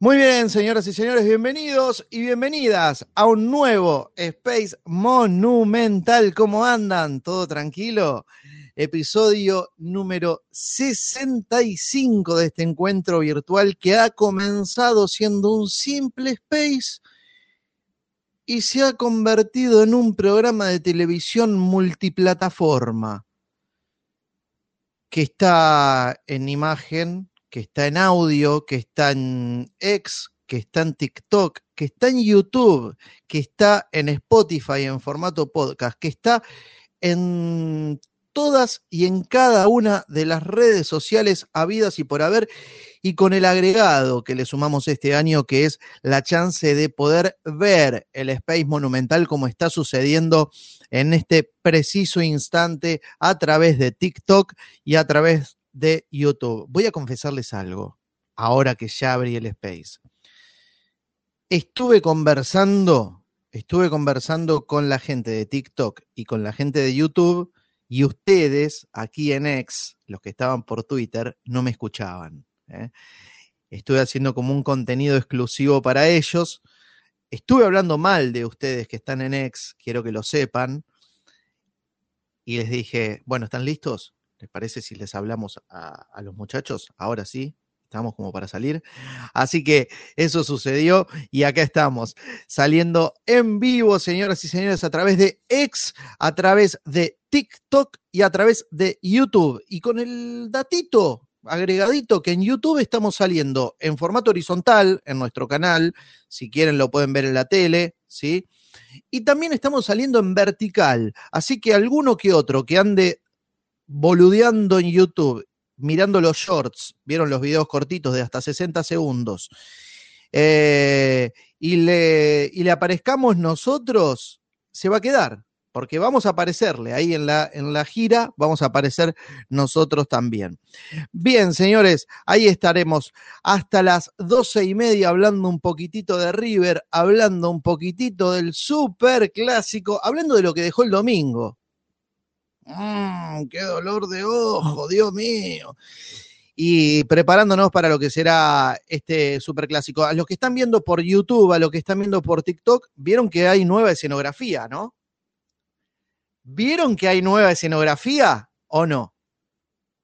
Muy bien, señoras y señores, bienvenidos y bienvenidas a un nuevo Space Monumental. ¿Cómo andan? ¿Todo tranquilo? Episodio número 65 de este encuentro virtual que ha comenzado siendo un simple Space y se ha convertido en un programa de televisión multiplataforma que está en imagen, que está en audio, que está en X, que está en TikTok, que está en YouTube, que está en Spotify en formato podcast, que está en todas y en cada una de las redes sociales habidas y por haber, y con el agregado que le sumamos este año, que es la chance de poder ver el Space Monumental como está sucediendo en este preciso instante a través de TikTok y a través de YouTube. Voy a confesarles algo, ahora que ya abrí el Space. Estuve conversando, estuve conversando con la gente de TikTok y con la gente de YouTube y ustedes aquí en X, los que estaban por Twitter, no me escuchaban. ¿eh? Estuve haciendo como un contenido exclusivo para ellos. Estuve hablando mal de ustedes que están en X, quiero que lo sepan. Y les dije, bueno, ¿están listos? ¿Les parece si les hablamos a, los muchachos? Ahora sí, estamos como para salir. Así que eso sucedió y acá estamos, saliendo en vivo, señoras y señores, a través de X, a través de TikTok y a través de YouTube. Y con el datito agregadito que en YouTube estamos saliendo en formato horizontal en nuestro canal, si quieren lo pueden ver en la tele, ¿sí? Y también estamos saliendo en vertical, así que alguno que otro que ande boludeando en YouTube mirando los shorts, vieron los videos cortitos de hasta 60 segundos, eh, y, le, y le aparezcamos nosotros, se va a quedar, porque vamos a aparecerle ahí en la, en la gira, vamos a aparecer nosotros también. Bien, señores, ahí estaremos hasta las doce y media hablando un poquitito de River, hablando un poquitito del super clásico, hablando de lo que dejó el domingo. Mmm, qué dolor de ojo, Dios mío. Y preparándonos para lo que será este superclásico. A los que están viendo por YouTube, a los que están viendo por TikTok, vieron que hay nueva escenografía, ¿no? ¿Vieron que hay nueva escenografía o no?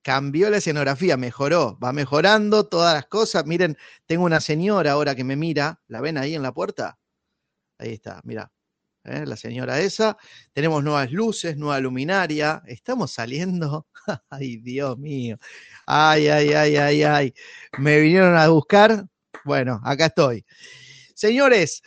Cambió la escenografía, mejoró, va mejorando todas las cosas. Miren, tengo una señora ahora que me mira, ¿la ven ahí en la puerta? Ahí está, mira, ¿eh? la señora esa. Tenemos nuevas luces, nueva luminaria. Estamos saliendo. Ay, Dios mío. Ay, ay, ay, ay, ay. Me vinieron a buscar. Bueno, acá estoy. Señores,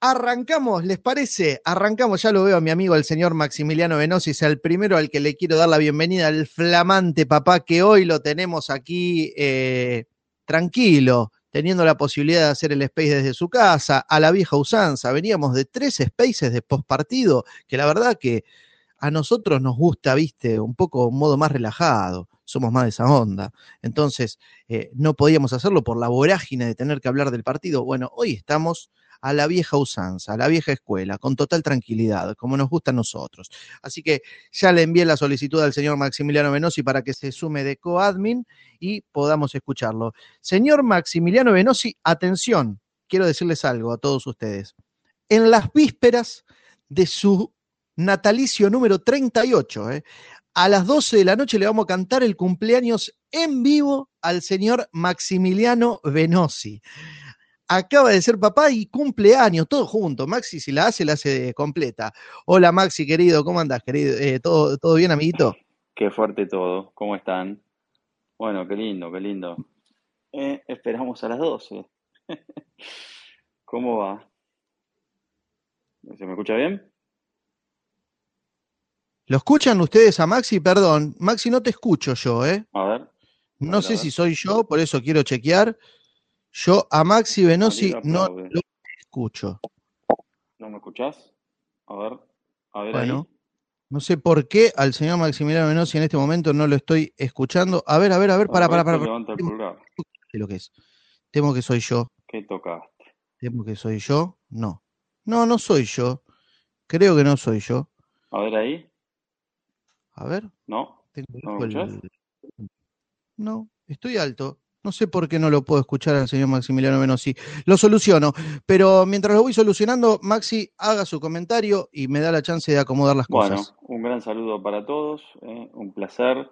arrancamos, ¿les parece? Arrancamos, ya lo veo a mi amigo el señor Maximiliano Venosis, el primero al que le quiero dar la bienvenida, al flamante papá que hoy lo tenemos aquí eh, tranquilo, teniendo la posibilidad de hacer el space desde su casa, a la vieja usanza. Veníamos de tres spaces de postpartido, que la verdad que a nosotros nos gusta, viste, un poco un modo más relajado, somos más de esa onda. Entonces, eh, no podíamos hacerlo por la vorágine de tener que hablar del partido. Bueno, hoy estamos a la vieja usanza, a la vieja escuela, con total tranquilidad, como nos gusta a nosotros. Así que ya le envié la solicitud al señor Maximiliano Venosi para que se sume de coadmin y podamos escucharlo. Señor Maximiliano Venosi, atención, quiero decirles algo a todos ustedes. En las vísperas de su natalicio número 38, ¿eh? a las 12 de la noche le vamos a cantar el cumpleaños en vivo al señor Maximiliano Venosi acaba de ser papá y cumpleaños, todo junto. Maxi, si la hace, la hace completa. Hola Maxi, querido, ¿cómo andás, querido? Eh, ¿todo, ¿Todo bien, amiguito? Qué fuerte todo, ¿cómo están? Bueno, qué lindo, qué lindo. Eh, esperamos a las 12. ¿Cómo va? ¿Se me escucha bien? ¿Lo escuchan ustedes a Maxi? Perdón, Maxi, no te escucho yo, ¿eh? A ver. No sé si soy yo, por eso quiero chequear. Yo a Maxi Venosi no lo escucho. ¿No me escuchás? A ver, a ver bueno, No sé por qué al señor Maximiliano Venosi en este momento no lo estoy escuchando. A ver, a ver, a ver, para, para, para. para. lo que es. Temo que soy yo. ¿Qué tocaste? Temo que soy yo. No. No, no soy yo. Creo que no soy yo. A ver ahí. A ver. No. ¿No, el... no, estoy alto. No sé por qué no lo puedo escuchar al señor Maximiliano Menossi. Lo soluciono, pero mientras lo voy solucionando, Maxi haga su comentario y me da la chance de acomodar las cosas. Bueno, un gran saludo para todos, ¿eh? un placer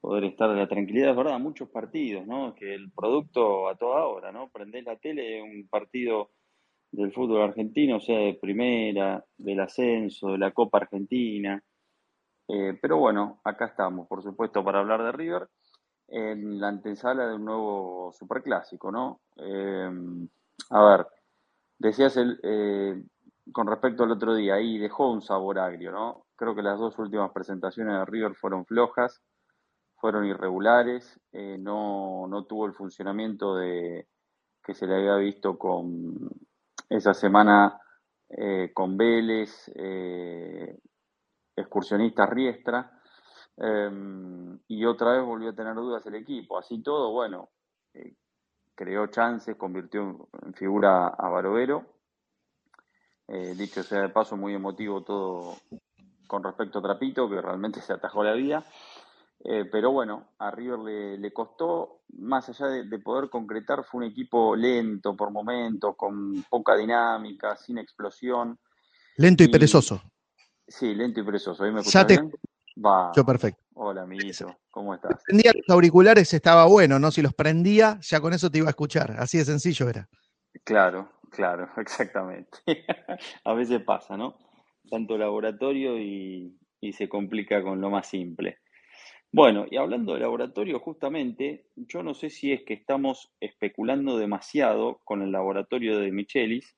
poder estar en la tranquilidad, es verdad, muchos partidos, ¿no? Que el producto a toda hora, ¿no? Prendés la tele, un partido del fútbol argentino, sea de primera, del ascenso, de la Copa Argentina. Eh, pero bueno, acá estamos, por supuesto, para hablar de River en la antesala de un nuevo superclásico, ¿no? Eh, a ver, decías el, eh, con respecto al otro día, ahí dejó un sabor agrio, ¿no? Creo que las dos últimas presentaciones de River fueron flojas fueron irregulares, eh, no, no, tuvo el funcionamiento de, que se le había visto con esa semana eh, con Vélez, excursionista Riestra, em, y otra vez volvió a tener dudas el equipo. Así todo, bueno, creó chances, convirtió en figura a Barovero. dicho sea de paso, muy emotivo todo con respecto a Trapito, que realmente se atajó la vida. Eh, pero bueno, a River le, costó, más allá de, poder concretar, fue un equipo lento por momentos, con poca dinámica, sin explosión. Lento y, perezoso. Sí, lento y perezoso. ¿Ahí me ya bien? Va. Yo perfecto. Hola, amiguito. ¿Cómo estás? prendía los auriculares estaba bueno, ¿no? Si los prendía, ya con eso te iba a escuchar. Así de sencillo era. Claro, claro, exactamente. a veces pasa, ¿no? Tanto laboratorio y se complica con lo más simple. Bueno, y hablando de laboratorio, justamente, yo no sé si es que estamos especulando demasiado con el laboratorio de Michelis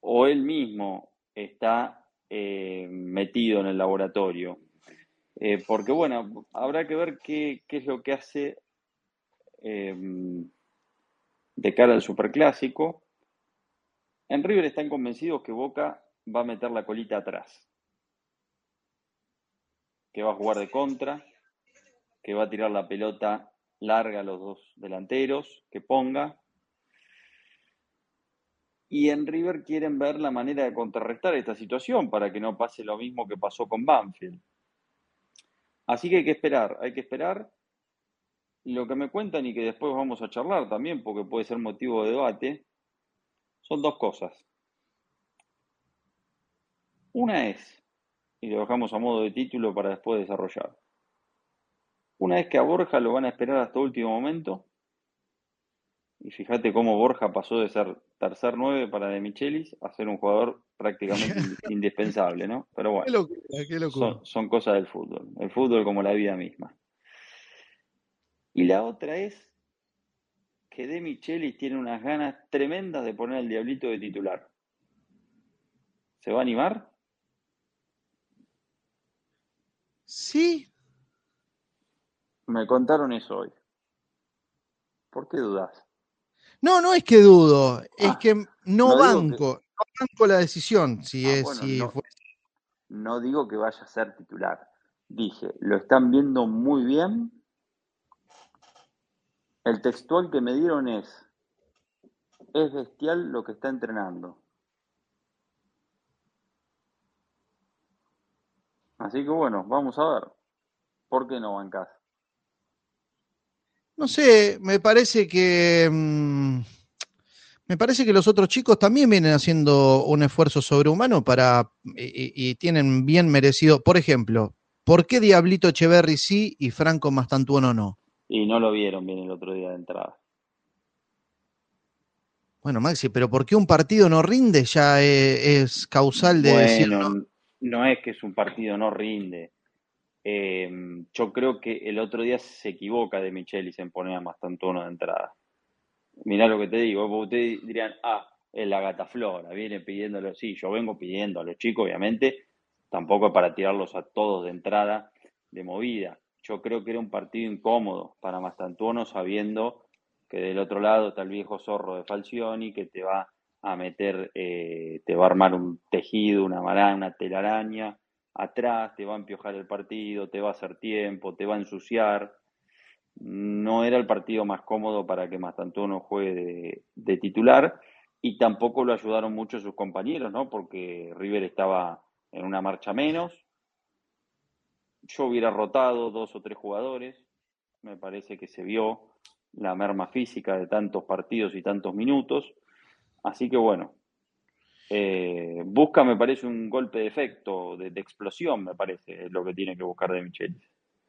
o él mismo está eh, metido en el laboratorio. Eh, porque bueno, habrá que ver qué, es lo que hace em, de cara al superclásico. En River están convencidos que Boca va a meter la colita atrás, que va a jugar de contra que va a tirar la pelota larga a los dos delanteros, que ponga. Y en River quieren ver la manera de contrarrestar esta situación para que no pase lo mismo que pasó con Banfield. Así que hay que esperar, hay que esperar. Lo que me cuentan y que después vamos a charlar también, porque puede ser motivo de debate, son dos cosas. Una es, y lo dejamos a modo de título para después desarrollar. Una vez que a Borja lo van a esperar hasta último momento, y fíjate cómo Borja pasó de ser tercer nueve para De Michelis a ser un jugador prácticamente indispensable, ¿no? Pero bueno, Son, cosas del fútbol, el fútbol como la vida misma. Y la otra es que De Michelis tiene unas ganas tremendas de poner al diablito de titular. ¿Se va a animar? Sí, me contaron eso hoy. ¿Por qué dudas? No, no es que dudo, es ah, que no, banco, no banco la decisión si ah, es si no, no digo que vaya a ser titular. Dije, lo están viendo muy bien. El textual que me dieron es, es bestial lo que está entrenando. Así que bueno, vamos a ver. ¿Por qué no bancas? No sé, me parece que. Mm, me parece que los otros chicos también vienen haciendo un esfuerzo sobrehumano para. Y, tienen bien merecido. Por ejemplo, ¿por qué Diablito Echeverry sí y Franco Mastantuono no? Y no lo vieron bien el otro día de entrada. Bueno, Maxi, pero ¿por qué un partido no rinde ya eh, es, causal de bueno, no es que es un partido no rinde. Eh, yo creo que el otro día se equivoca de Michelis en poner a Mastantuono de entrada. Mirá lo que te digo, ustedes dirían, ah, es la gata flora, viene pidiéndolo. Sí, yo vengo pidiendo a los chicos, obviamente, tampoco para tirarlos a todos de entrada, de movida. Yo creo que era un partido incómodo para Mastantuono, sabiendo que del otro lado está el viejo zorro de Falcioni, que te va a meter, eh, te va a armar un tejido, una marana, una telaraña, atrás, te va a empiojar el partido, te va a hacer tiempo, te va a ensuciar. No era el partido más cómodo para que Mastantuono juegue de, titular y tampoco lo ayudaron mucho sus compañeros, ¿no? Porque River estaba en una marcha menos. Yo hubiera rotado dos o tres jugadores, me parece que se vio la merma física de tantos partidos y tantos minutos. Así que bueno, eh, busca, me parece, un golpe de efecto, de, explosión, me parece, lo que tiene que buscar de Michelis.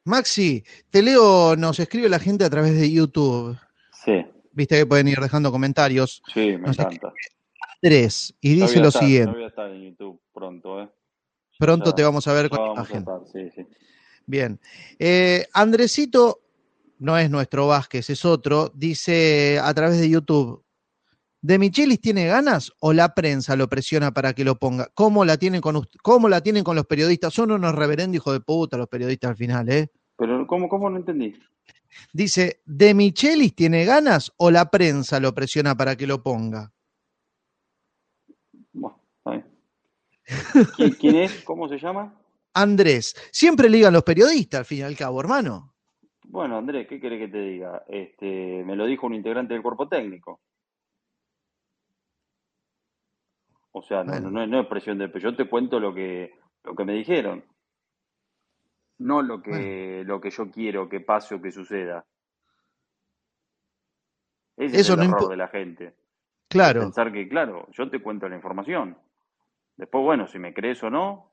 Maxi, te leo, nos escribe la gente a través de YouTube. Sí. Viste que pueden ir dejando comentarios. Sí, me encanta. Andrés, y dice lo siguiente. voy a estar en YouTube pronto, ¿eh? Pronto te vamos a ver con imagen. sí, sí. Bien. Eh, Andresito, no es nuestro Vázquez, es otro, dice a través de YouTube, ¿De Michelis tiene ganas o la prensa lo presiona para que lo ponga? ¿Cómo la tienen con, cómo la tienen con los periodistas? Son unos reverendos hijos de puta los periodistas al final, ¿eh? Pero ¿cómo, cómo no entendí? Dice, ¿de Michelis tiene ganas o la prensa lo presiona para que lo ponga? ¿Quién, es? ¿Cómo se llama? Andrés. Siempre ligan los periodistas, al fin y al cabo, hermano. Bueno, Andrés, ¿qué querés que te diga? Este, me lo dijo un integrante del cuerpo técnico. O sea, no, no, es presión de yo te cuento lo que, lo que me dijeron. No lo que, lo que yo quiero que pase o que suceda. Ese Eso es el error de la gente. Claro. Pensar que, claro, yo te cuento la información. Después, bueno, si me crees o no,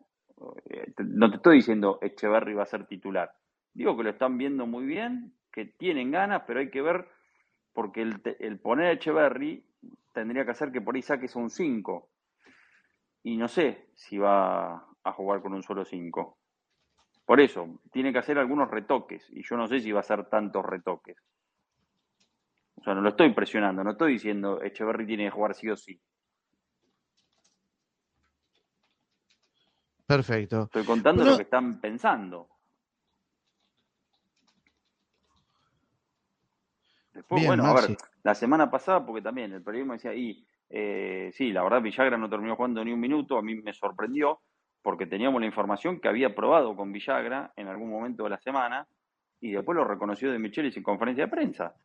eh, no te estoy diciendo Echeverry va a ser titular. Digo que lo están viendo muy bien, que tienen ganas, pero hay que ver, porque el, el poner a Echeverry tendría que hacer que por ahí saques un 5 y no sé si va a jugar con un solo 5. Por eso, tiene que hacer algunos retoques y yo no sé si va a hacer tantos retoques. O sea, no lo estoy presionando, no estoy diciendo Echeverry tiene que jugar sí o sí. Perfecto. Estoy contando lo que están pensando. Después, bueno, a ver, la semana pasada, porque también el periodismo decía, y eh, sí, la verdad Villagra no terminó jugando ni un minuto, a mí me sorprendió porque teníamos la información que había probado con Villagra en algún momento de la semana y después lo reconoció de Michelis en conferencia de prensa.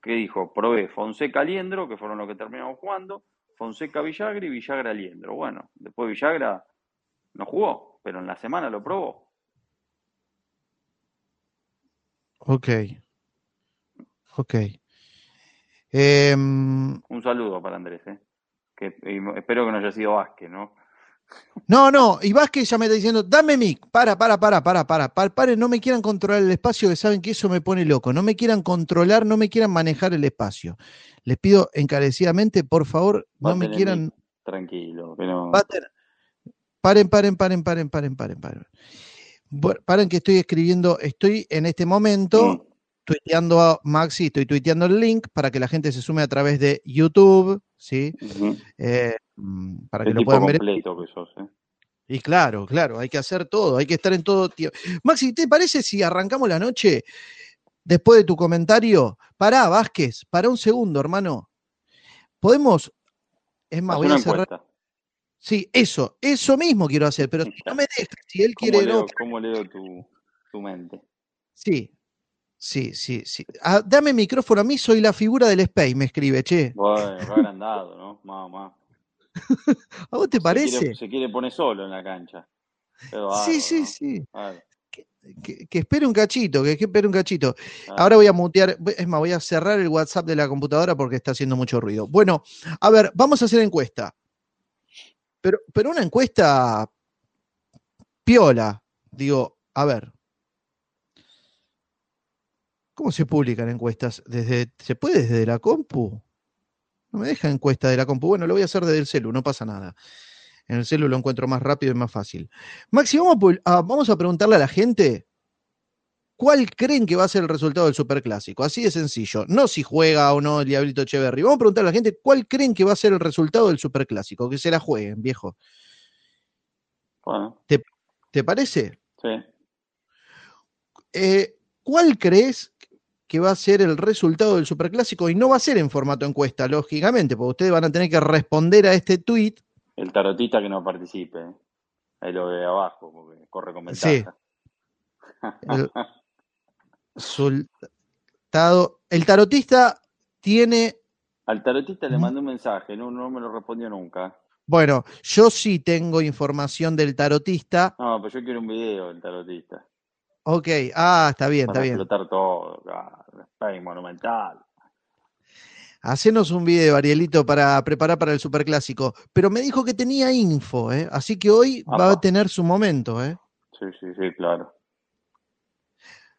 Que dijo, probé Fonseca Aliendro, que fueron los que terminamos jugando, Fonseca Villagra y Villagra Aliendro. Bueno, después Villagra no jugó, pero en la semana lo probó. Ok. Ok. Em, Un saludo para Andrés, ¿eh? que espero que no haya sido Vázquez, ¿no? No, no, y Vázquez ya me está diciendo, dame mic, para, para, para, para, para, para, para, no me quieran controlar el espacio, que saben que eso me pone loco, no me quieran controlar, no me quieran manejar el espacio. Les pido encarecidamente, por favor, no me quieran... Tranquilo, pero... Paren, paren, paren, paren, paren, paren, paren. Paren que estoy escribiendo, estoy en este momento tuiteando a Maxi, estoy tuiteando el link para que la gente se sume a través de YouTube, ¿sí? Eh, mm, para que lo puedan ver. ¿eh? Y claro, claro, hay que hacer todo, hay que estar en todo. Tío. Maxi, ¿te parece si arrancamos la noche después de tu comentario? Pará, Vázquez, para un segundo, hermano. Podemos, es más, voy a cerrar. Sí, eso, eso mismo quiero hacer, pero si no me dejas, si él quiere. no... ¿Cómo leo tu, tu mente? Sí, Sí, sí, sí. Ah, dame micrófono a mí, soy la figura del Space, me escribe, che. Bueno, agrandado, ¿no? Mamá. ¿A vos te parece? se quiere poner solo en la cancha. sí, sí, sí. Que, espere un cachito, que, espere un cachito. Ahora voy a mutear, es más, voy a cerrar el WhatsApp de la computadora porque está haciendo mucho ruido. Bueno, a ver, vamos a hacer encuesta. Pero, pero una encuesta piola. Digo, a ver, ¿Cómo se publican encuestas? ¿Desde, ¿Se puede desde la compu? No me deja encuesta de la compu. Bueno, lo voy a hacer desde el celu, no pasa nada. En el celu lo encuentro más rápido y más fácil. Maxi, vamos a, vamos a preguntarle a la gente cuál creen que va a ser el resultado del superclásico. Así de sencillo. No si juega o no el Diablito Echeverry. Vamos a preguntarle a la gente cuál creen que va a ser el resultado del superclásico. Que se la jueguen, viejo. ¿Te, ¿Te, parece? Sí. Eh, ¿Cuál crees que va a ser el resultado del superclásico? Y no va a ser en formato encuesta, lógicamente, porque ustedes van a tener que responder a este tweet. El tarotista que no participe. Ahí lo ve abajo, porque corre con ventaja. Sí. El, el tarotista tiene. Al tarotista le mandé un mensaje, no, no me lo respondió nunca. Bueno, yo sí tengo información del tarotista. No, pero yo quiero un video del tarotista. Ok, ah, está bien, Para está bien. explotar todo, Space Monumental. Hacenos un video, Arielito, para preparar para el superclásico. Pero me dijo que tenía info, ¿eh? así que hoy va a tener su momento. ¿eh? Sí, sí, sí, claro.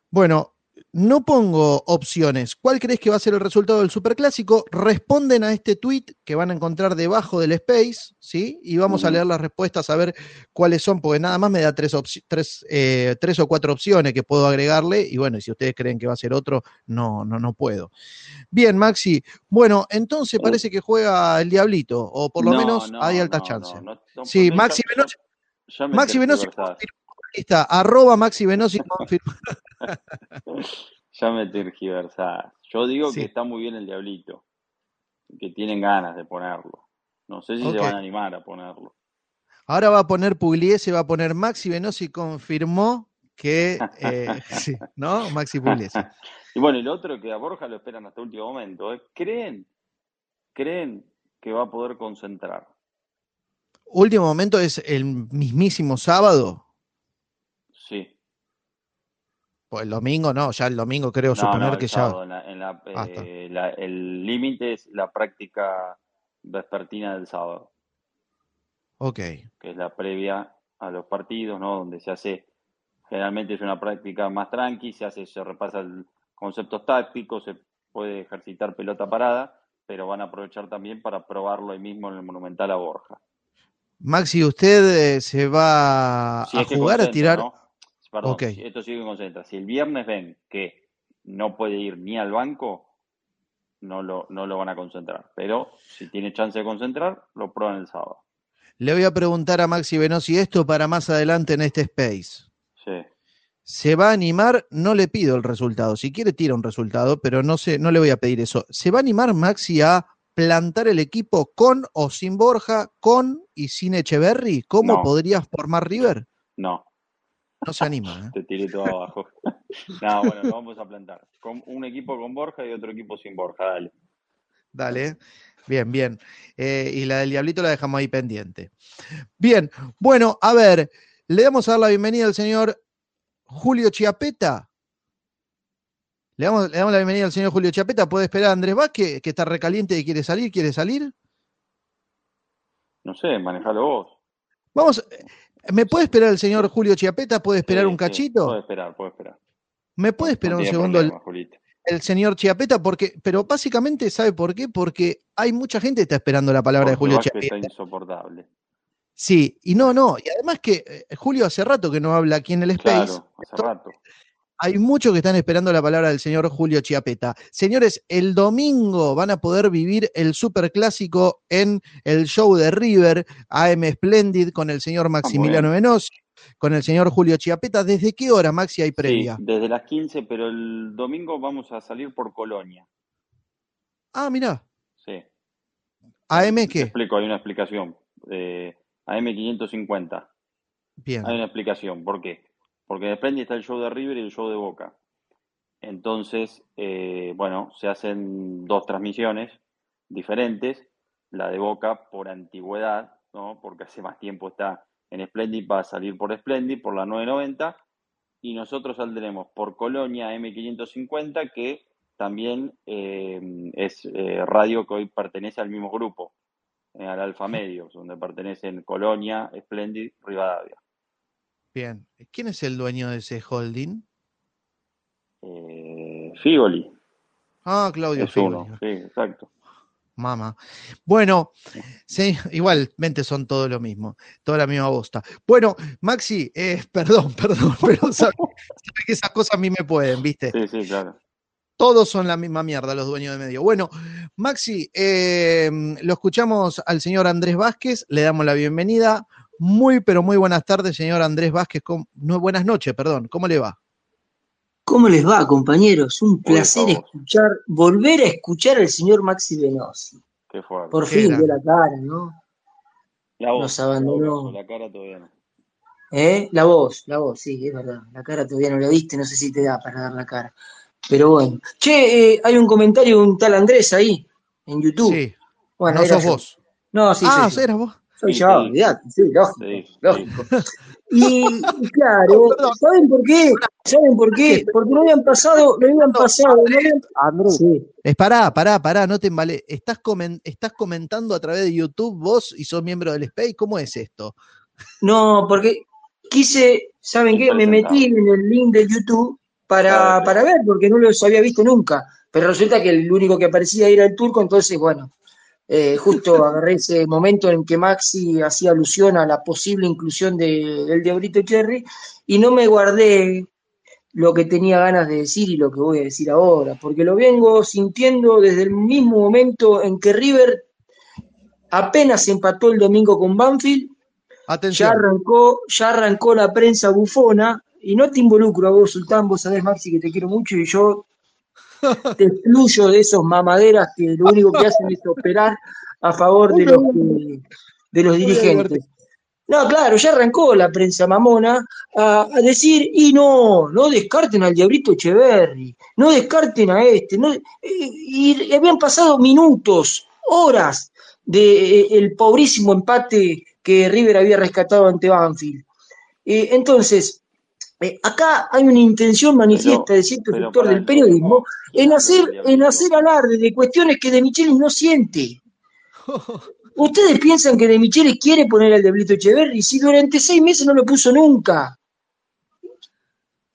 Bueno, no pongo opciones. ¿Cuál crees que va a ser el resultado del superclásico? Responden a este tweet que van a encontrar debajo del space, ¿sí? Y vamos a leer las respuestas a ver cuáles son, porque nada más me da tres, opci- tres, eh, tres o cuatro opciones que puedo agregarle. Y bueno, y si ustedes creen que va a ser otro, no, no, no puedo. Bien, Maxi. Bueno, entonces Uh. parece que juega el Diablito, o por lo No, menos no, hay alta no, chance. no, no, no, Sí, Maxi me Maxi Venosi confirmó. Ahí está, arroba Maxi Venosi confirmó. Ya me tergiversás. Yo digo Sí. que está muy bien el Diablito. Que tienen ganas de ponerlo. No sé si se van a animar a ponerlo. Ahora va a poner Pugliese, va a poner Maxi Venosi confirmó que eh, sí, ¿no? Maxi Pugliese. y bueno, el otro que a Borja lo esperan hasta último momento. ¿eh? ¿Creen? ¿Creen que va a poder concentrar? Último momento es el mismísimo sábado. Sí. Pues el domingo no, ya el domingo creo No, suponer no, el que sábado, ya. en la- en la, Ah, eh, la- el límite es la práctica vespertina del sábado. Ok. que es la previa a los partidos, ¿no? Donde se hace, generalmente es una práctica más tranqui, se hace, se repasa el conceptos tácticos, se puede ejercitar pelota parada, pero van a aprovechar también para probarlo ahí mismo en el Monumental a Borja. Maxi, ¿usted eh, se va Si a jugar a tirar? ¿no? Perdón, Ok. si esto sigue concentra. Si el viernes ven que no puede ir ni al banco, no lo, no lo van a concentrar. Pero si tiene chance de concentrar, lo prueban el sábado. Le voy a preguntar a Maxi Venosi esto para más adelante en este space. Sí. ¿Se va a animar? No le pido el resultado. Si quiere, tira un resultado, pero no sé, no le voy a pedir eso. ¿Se va a animar Maxi a plantar el equipo con o sin Borja, con y sin Echeverry? ¿Cómo No. podría formar River? No, No se anima. ¿eh? te tiré todo abajo. no, bueno, lo vamos a plantar. Con un equipo con Borja y otro equipo sin Borja, dale. Dale. Bien, bien. Eh, y la del Diablito la dejamos ahí pendiente. Bien, bueno, a ver, le damos a dar la bienvenida al señor Julio Chiapeta. Le damos, le damos la bienvenida al señor Julio Chiapeta. ¿Puede esperar a Andrés Vázquez, que está recaliente y quiere salir? ¿Quiere salir? No sé, manejalo vos. Vamos, ¿me puede esperar el señor Julio Chiapeta? ¿Puede esperar Sí, un sí, cachito? puede esperar, puede esperar. ¿Me puede esperar no un segundo el, problema, Julito. el señor Chiapeta? Porque, pero básicamente, ¿sabe por qué? Porque hay mucha gente que está esperando la palabra de Julio Chiapeta. está insoportable. Sí, y no, no, y además que eh, Julio hace rato que no habla aquí en el Space. Claro, hace rato. Hay muchos que están esperando la palabra del señor Julio Chiapeta. Señores, el domingo van a poder vivir el superclásico en el show de River, AM Splendid, con el señor Maximiliano Venosi, con el señor Julio Chiapeta. ¿Desde qué hora, Maxi, hay previa? Sí, desde las 15, pero el domingo vamos a salir por Colonia. Ah, mirá, Sí. AM Te qué? explico, hay una explicación. Eh, AM550. Bien, Hay una explicación. ¿Por qué? Porque en Splendid está el show de River y el show de Boca. Entonces, eh, bueno, se hacen dos transmisiones diferentes. La de Boca por antigüedad, ¿no? Porque hace más tiempo está en Splendid, va a salir por Splendid, por la 990. Y nosotros saldremos por Colonia M550, que también eh, es eh, radio que hoy pertenece al mismo grupo, al Alfa Medios, donde pertenecen Colonia, Splendid, Rivadavia. Bien. ¿Quién es el dueño de ese holding? Eh, Figoli Ah, Claudio es Figoli. uno, sí, exacto. Mamá. Bueno, sí, igualmente son todo lo mismo, toda la misma bosta. Bueno, Maxi, eh, perdón, perdón, pero sabe, sabe que esas cosas a mí me pueden, ¿viste? Sí, sí, claro. Todos son la misma mierda, los dueños de medio. Bueno, Maxi, eh, lo escuchamos al señor Andrés Vázquez, le damos la bienvenida. Muy, pero muy buenas tardes, señor Andrés Vázquez. ¿Cómo- No, buenas noches, perdón. ¿Cómo le va? ¿Cómo les va, compañeros? Un Por placer favor. escuchar, volver a escuchar al señor Maxi Venosi. Qué fuerte. Por Qué fin grande. dio la cara, ¿no? La voz, nos abandonó. la cara todavía no. ¿Eh? La voz, la voz, sí, es verdad. La cara todavía no la viste, no sé si te da para dar la cara. Pero bueno. Che, eh, hay un comentario de un tal Andrés ahí, en YouTube. Sí, Bueno, no sos yo. vos. No, sí, ah, soy yo. eras vos. Soy Sí, yo, sí. sí, lógico, Sí, sí. lógico. Y, y claro, ¿saben por qué? ¿Saben por qué? Porque no habían pasado, no habían pasado, no habían... Andrés, Sí. es pará, pará, pará, no te embale. ¿Estás, comen- ¿Estás comentando a través de YouTube vos y sos miembro del Space? ¿Cómo es esto? No, porque quise, ¿saben qué? Me metí en el link de YouTube para, para ver, porque no los había visto nunca. Pero resulta que el único que aparecía era el turco, entonces, bueno, eh, justo agarré ese momento en que Maxi hacía alusión a la posible inclusión de, del Diablito Cherry y no me guardé lo que tenía ganas de decir y lo que voy a decir ahora, porque lo vengo sintiendo desde el mismo momento en que River apenas empató el domingo con Banfield ya arrancó, ya arrancó la prensa bufona, y no te involucro a vos, Sultán, vos sabés, Maxi, que te quiero mucho, y yo te excluyo de esos mamaderas que lo único que hacen es operar a favor de los, de los dirigentes. No, claro, ya arrancó la prensa mamona a, a decir, y no, no descarten al Diablito Echeverry, no descarten a este, no, y, y habían pasado minutos, horas del pobrísimo empate que River había rescatado ante Banfield. Eh, entonces, eh, acá hay una intención manifiesta Pero- de cierto sector del periodismo no, en no, hacer, en hacer alarde de cuestiones que De Michelis no siente. ¿Ustedes piensan que De Michelis quiere poner al Diablito Echeverry si durante seis meses no lo puso nunca?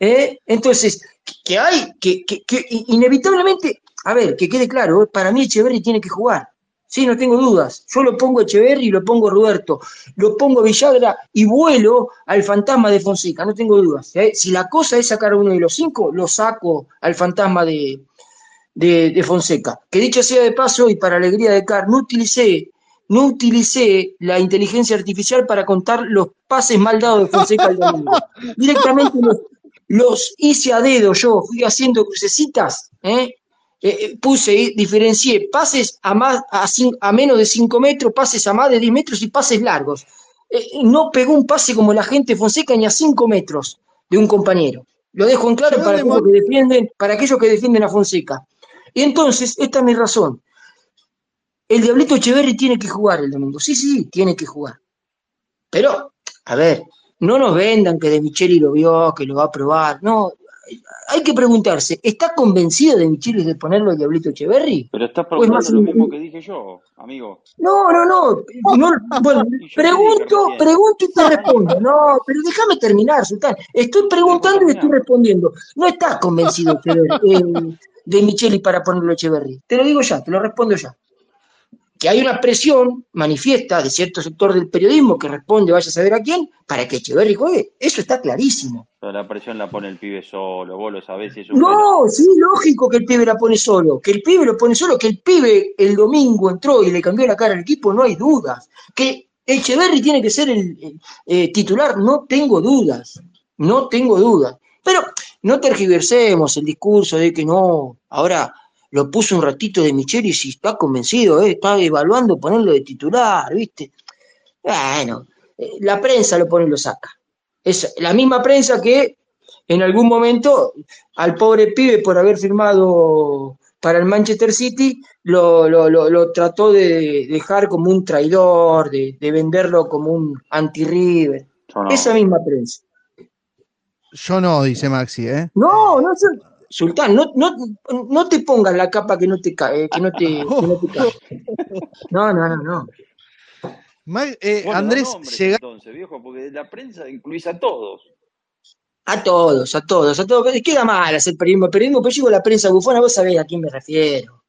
¿Eh? Entonces, que hay, que, que- que inevitablemente, a ver, que quede claro, para mí Echeverry tiene que jugar. Sí, no tengo dudas. Yo lo pongo a Echeverry y lo pongo a Roberto, lo pongo a Villagra y vuelo al fantasma de Fonseca, no tengo dudas. ¿eh? Si la cosa es sacar a uno de los cinco, lo saco al fantasma de, de, de Fonseca. Que dicho sea de paso, y para alegría de Car, no utilicé, no utilicé la inteligencia artificial para contar los pases mal dados de Fonseca al domingo. Directamente los, los hice a dedo yo, fui haciendo crucecitas, ¿eh? Eh, eh, puse, diferencié pases a, más, a, a menos de 5 metros, pases a más de 10 metros y pases largos. Eh, no pegó un pase como la gente Fonseca ni a 5 metros de un compañero. Lo dejo en claro para aquellos que defienden, para aquellos que defienden a Fonseca. Y entonces, esta es mi razón. El Diablito Echeverry tiene que jugar el domingo. Sí, sí, tiene que jugar. Pero, a ver, no nos vendan que De Micheli lo vio, que lo va a probar. No, hay que preguntarse, ¿está convencido De Micheli de ponerlo el Diablito Echeverry? Pero estás Pues preguntando lo un- mismo que dije yo, amigo. No, no, no. no bueno, pregunto, pregunto y te respondo. No, pero déjame terminar, Sultán. Estoy preguntando y estoy respondiendo. No estás convencido eh, de Micheli para ponerlo Echeverry. Te lo digo ya, te lo respondo ya. Que hay una presión manifiesta de cierto sector del periodismo que responde, vaya a saber a quién, para que Echeverry juegue. Eso está clarísimo. Pero la presión la pone el pibe solo, vos lo sabés y es un. No, sí, lógico que el pibe la pone solo, que el pibe lo pone solo, que el pibe el domingo entró y le cambió la cara al equipo, no hay dudas. Que Echeverry tiene que ser el, el, eh, titular, no tengo dudas, no tengo dudas. Pero no tergiversemos el discurso de que no, ahora lo puso un ratito de Micheli y está convencido, eh, está evaluando ponerlo de titular, ¿viste? Bueno, eh, la prensa lo pone y lo saca. Es la misma prensa que en algún momento al pobre pibe por haber firmado para el Manchester City lo, lo- lo- lo trató de dejar como un traidor, de, de venderlo como un anti-River. Yo no. Esa misma prensa. Yo no, dice Maxi, ¿eh? No, no, Sul- Sultán, no, no, no te pongas la capa que no te cae, que no te, que no te cae. No, no, no, no. Ma- eh, Bueno, Andrés, nombres, llega... entonces, viejo, porque de la prensa incluís a todos. A todos, a todos, a todos. Queda mal hacer periodismo. Periodismo, pero digo la prensa bufona, vos sabés a quién me refiero.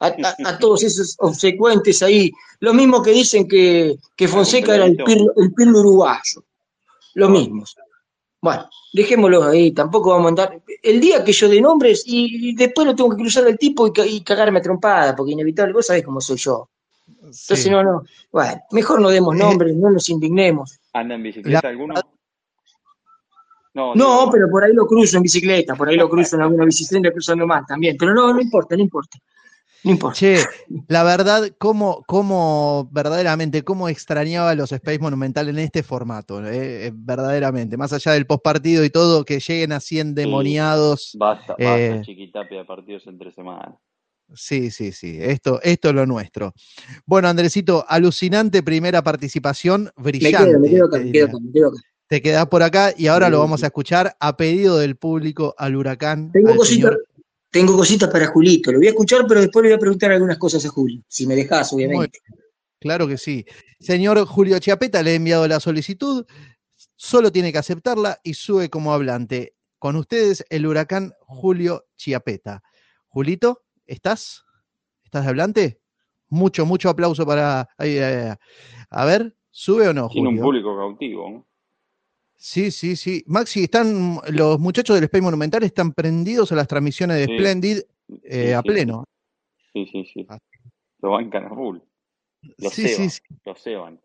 A, a- a todos esos obsecuentes ahí. Lo mismo que dicen que, que Fonseca era el pirlo, el pirlo uruguayo. Los mismos. Bueno, dejémoslo ahí, tampoco vamos a andar. El día que yo dé nombres y, y después lo tengo que cruzar al tipo y, y cagarme a trompada, porque inevitable, vos sabés cómo soy yo. Entonces, Sí. no, no. Bueno, mejor no demos nombres, no nos indignemos. ¿Anda en bicicleta La- alguno? No, No, digo, pero por ahí lo cruzo en bicicleta, por ahí lo cruzo en alguna bicicleta cruzando más también. Pero no, no importa, no importa. No importa. Che, la verdad, cómo, cómo verdaderamente, cómo extrañaba los Space Monumental en este formato, eh, eh, verdaderamente, más allá del postpartido y todo, que lleguen así endemoniados. Basta, basta, Eh. chiquitapia de partidos entre semanas. Sí, sí, sí. Esto, esto es lo nuestro. Bueno, Andresito, alucinante primera participación, Me brillante. quedo, me quedo acá, te me quedo diría. acá, me quedo acá. Te quedás por acá y ahora lo Sí, vamos sí. a escuchar a pedido del público al huracán. Tengo al cositas, señor. Tengo cositas para Julito. Lo voy a escuchar, pero después le voy a preguntar algunas cosas a Julio. Si me dejas, Muy obviamente. Claro que sí. Señor Julio Chiapeta, le he enviado la solicitud, solo tiene que aceptarla y sube como hablante. Con ustedes, el huracán Julio Chiapeta. Julito, ¿estás? ¿Estás de hablante? Mucho, mucho aplauso para. ahí, ahí, ahí. A ver, ¿sube o no, Tiene un Julio? público cautivo. ¿no? Sí, sí, sí. Maxi, están los muchachos del Space Monumental están prendidos a las transmisiones de Sí. Splendid eh, Sí, a sí, pleno. Sí, sí, sí. Ah. Lo bancan a full. Lo Sí, sí, ceban. sí. Lo ceban.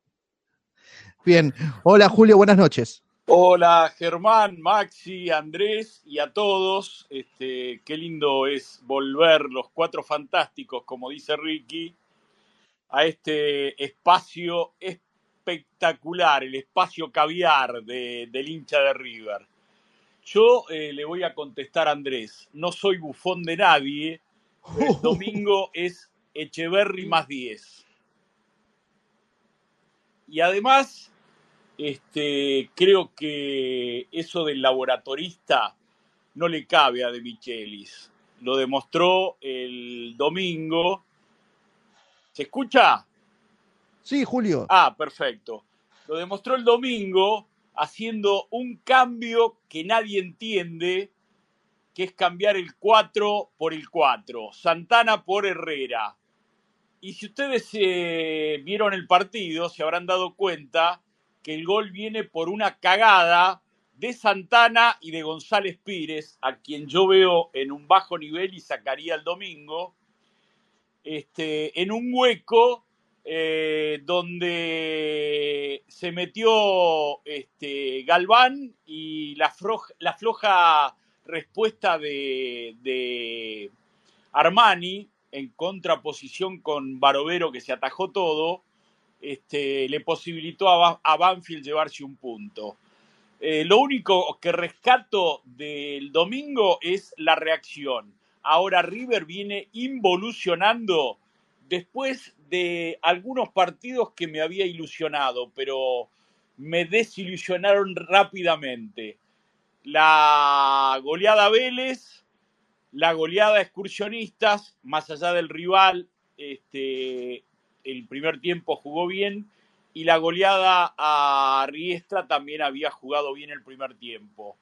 Bien. Hola, Julio, buenas noches. Hola Germán, Maxi, Andrés y a todos. Este, qué lindo es volver los cuatro fantásticos, como dice Ricky, a este espacio espectacular, el espacio caviar de- del hincha de River. Yo eh, le voy a contestar a Andrés, no soy bufón de nadie, pero el domingo es Echeverry más 10. Y además, este, creo que eso del laboratorista no le cabe a De Michelis. Lo demostró el domingo. ¿Se escucha? Sí, Julio. Ah, perfecto. Lo demostró el domingo haciendo un cambio que nadie entiende, que es cambiar el 4 por el 4. Santana por Herrera. Y si ustedes eh, vieron el partido, se habrán dado cuenta que el gol viene por una cagada de Santana y de González Pires, a quien yo veo en un bajo nivel y sacaría el domingo, este, en un hueco eh, donde se metió este, Galván y la, floja respuesta de, Armani en contraposición con Barovero que se atajó todo, este, le posibilitó a Banfield llevarse un punto. Eh, lo único que rescato del domingo es la reacción. Ahora River viene involucionando después de algunos partidos que me había ilusionado, pero me desilusionaron rápidamente. La goleada Vélez, la goleada excursionistas, más allá del rival, este, el primer tiempo jugó bien, y la goleada a también había jugado bien el primer tiempo.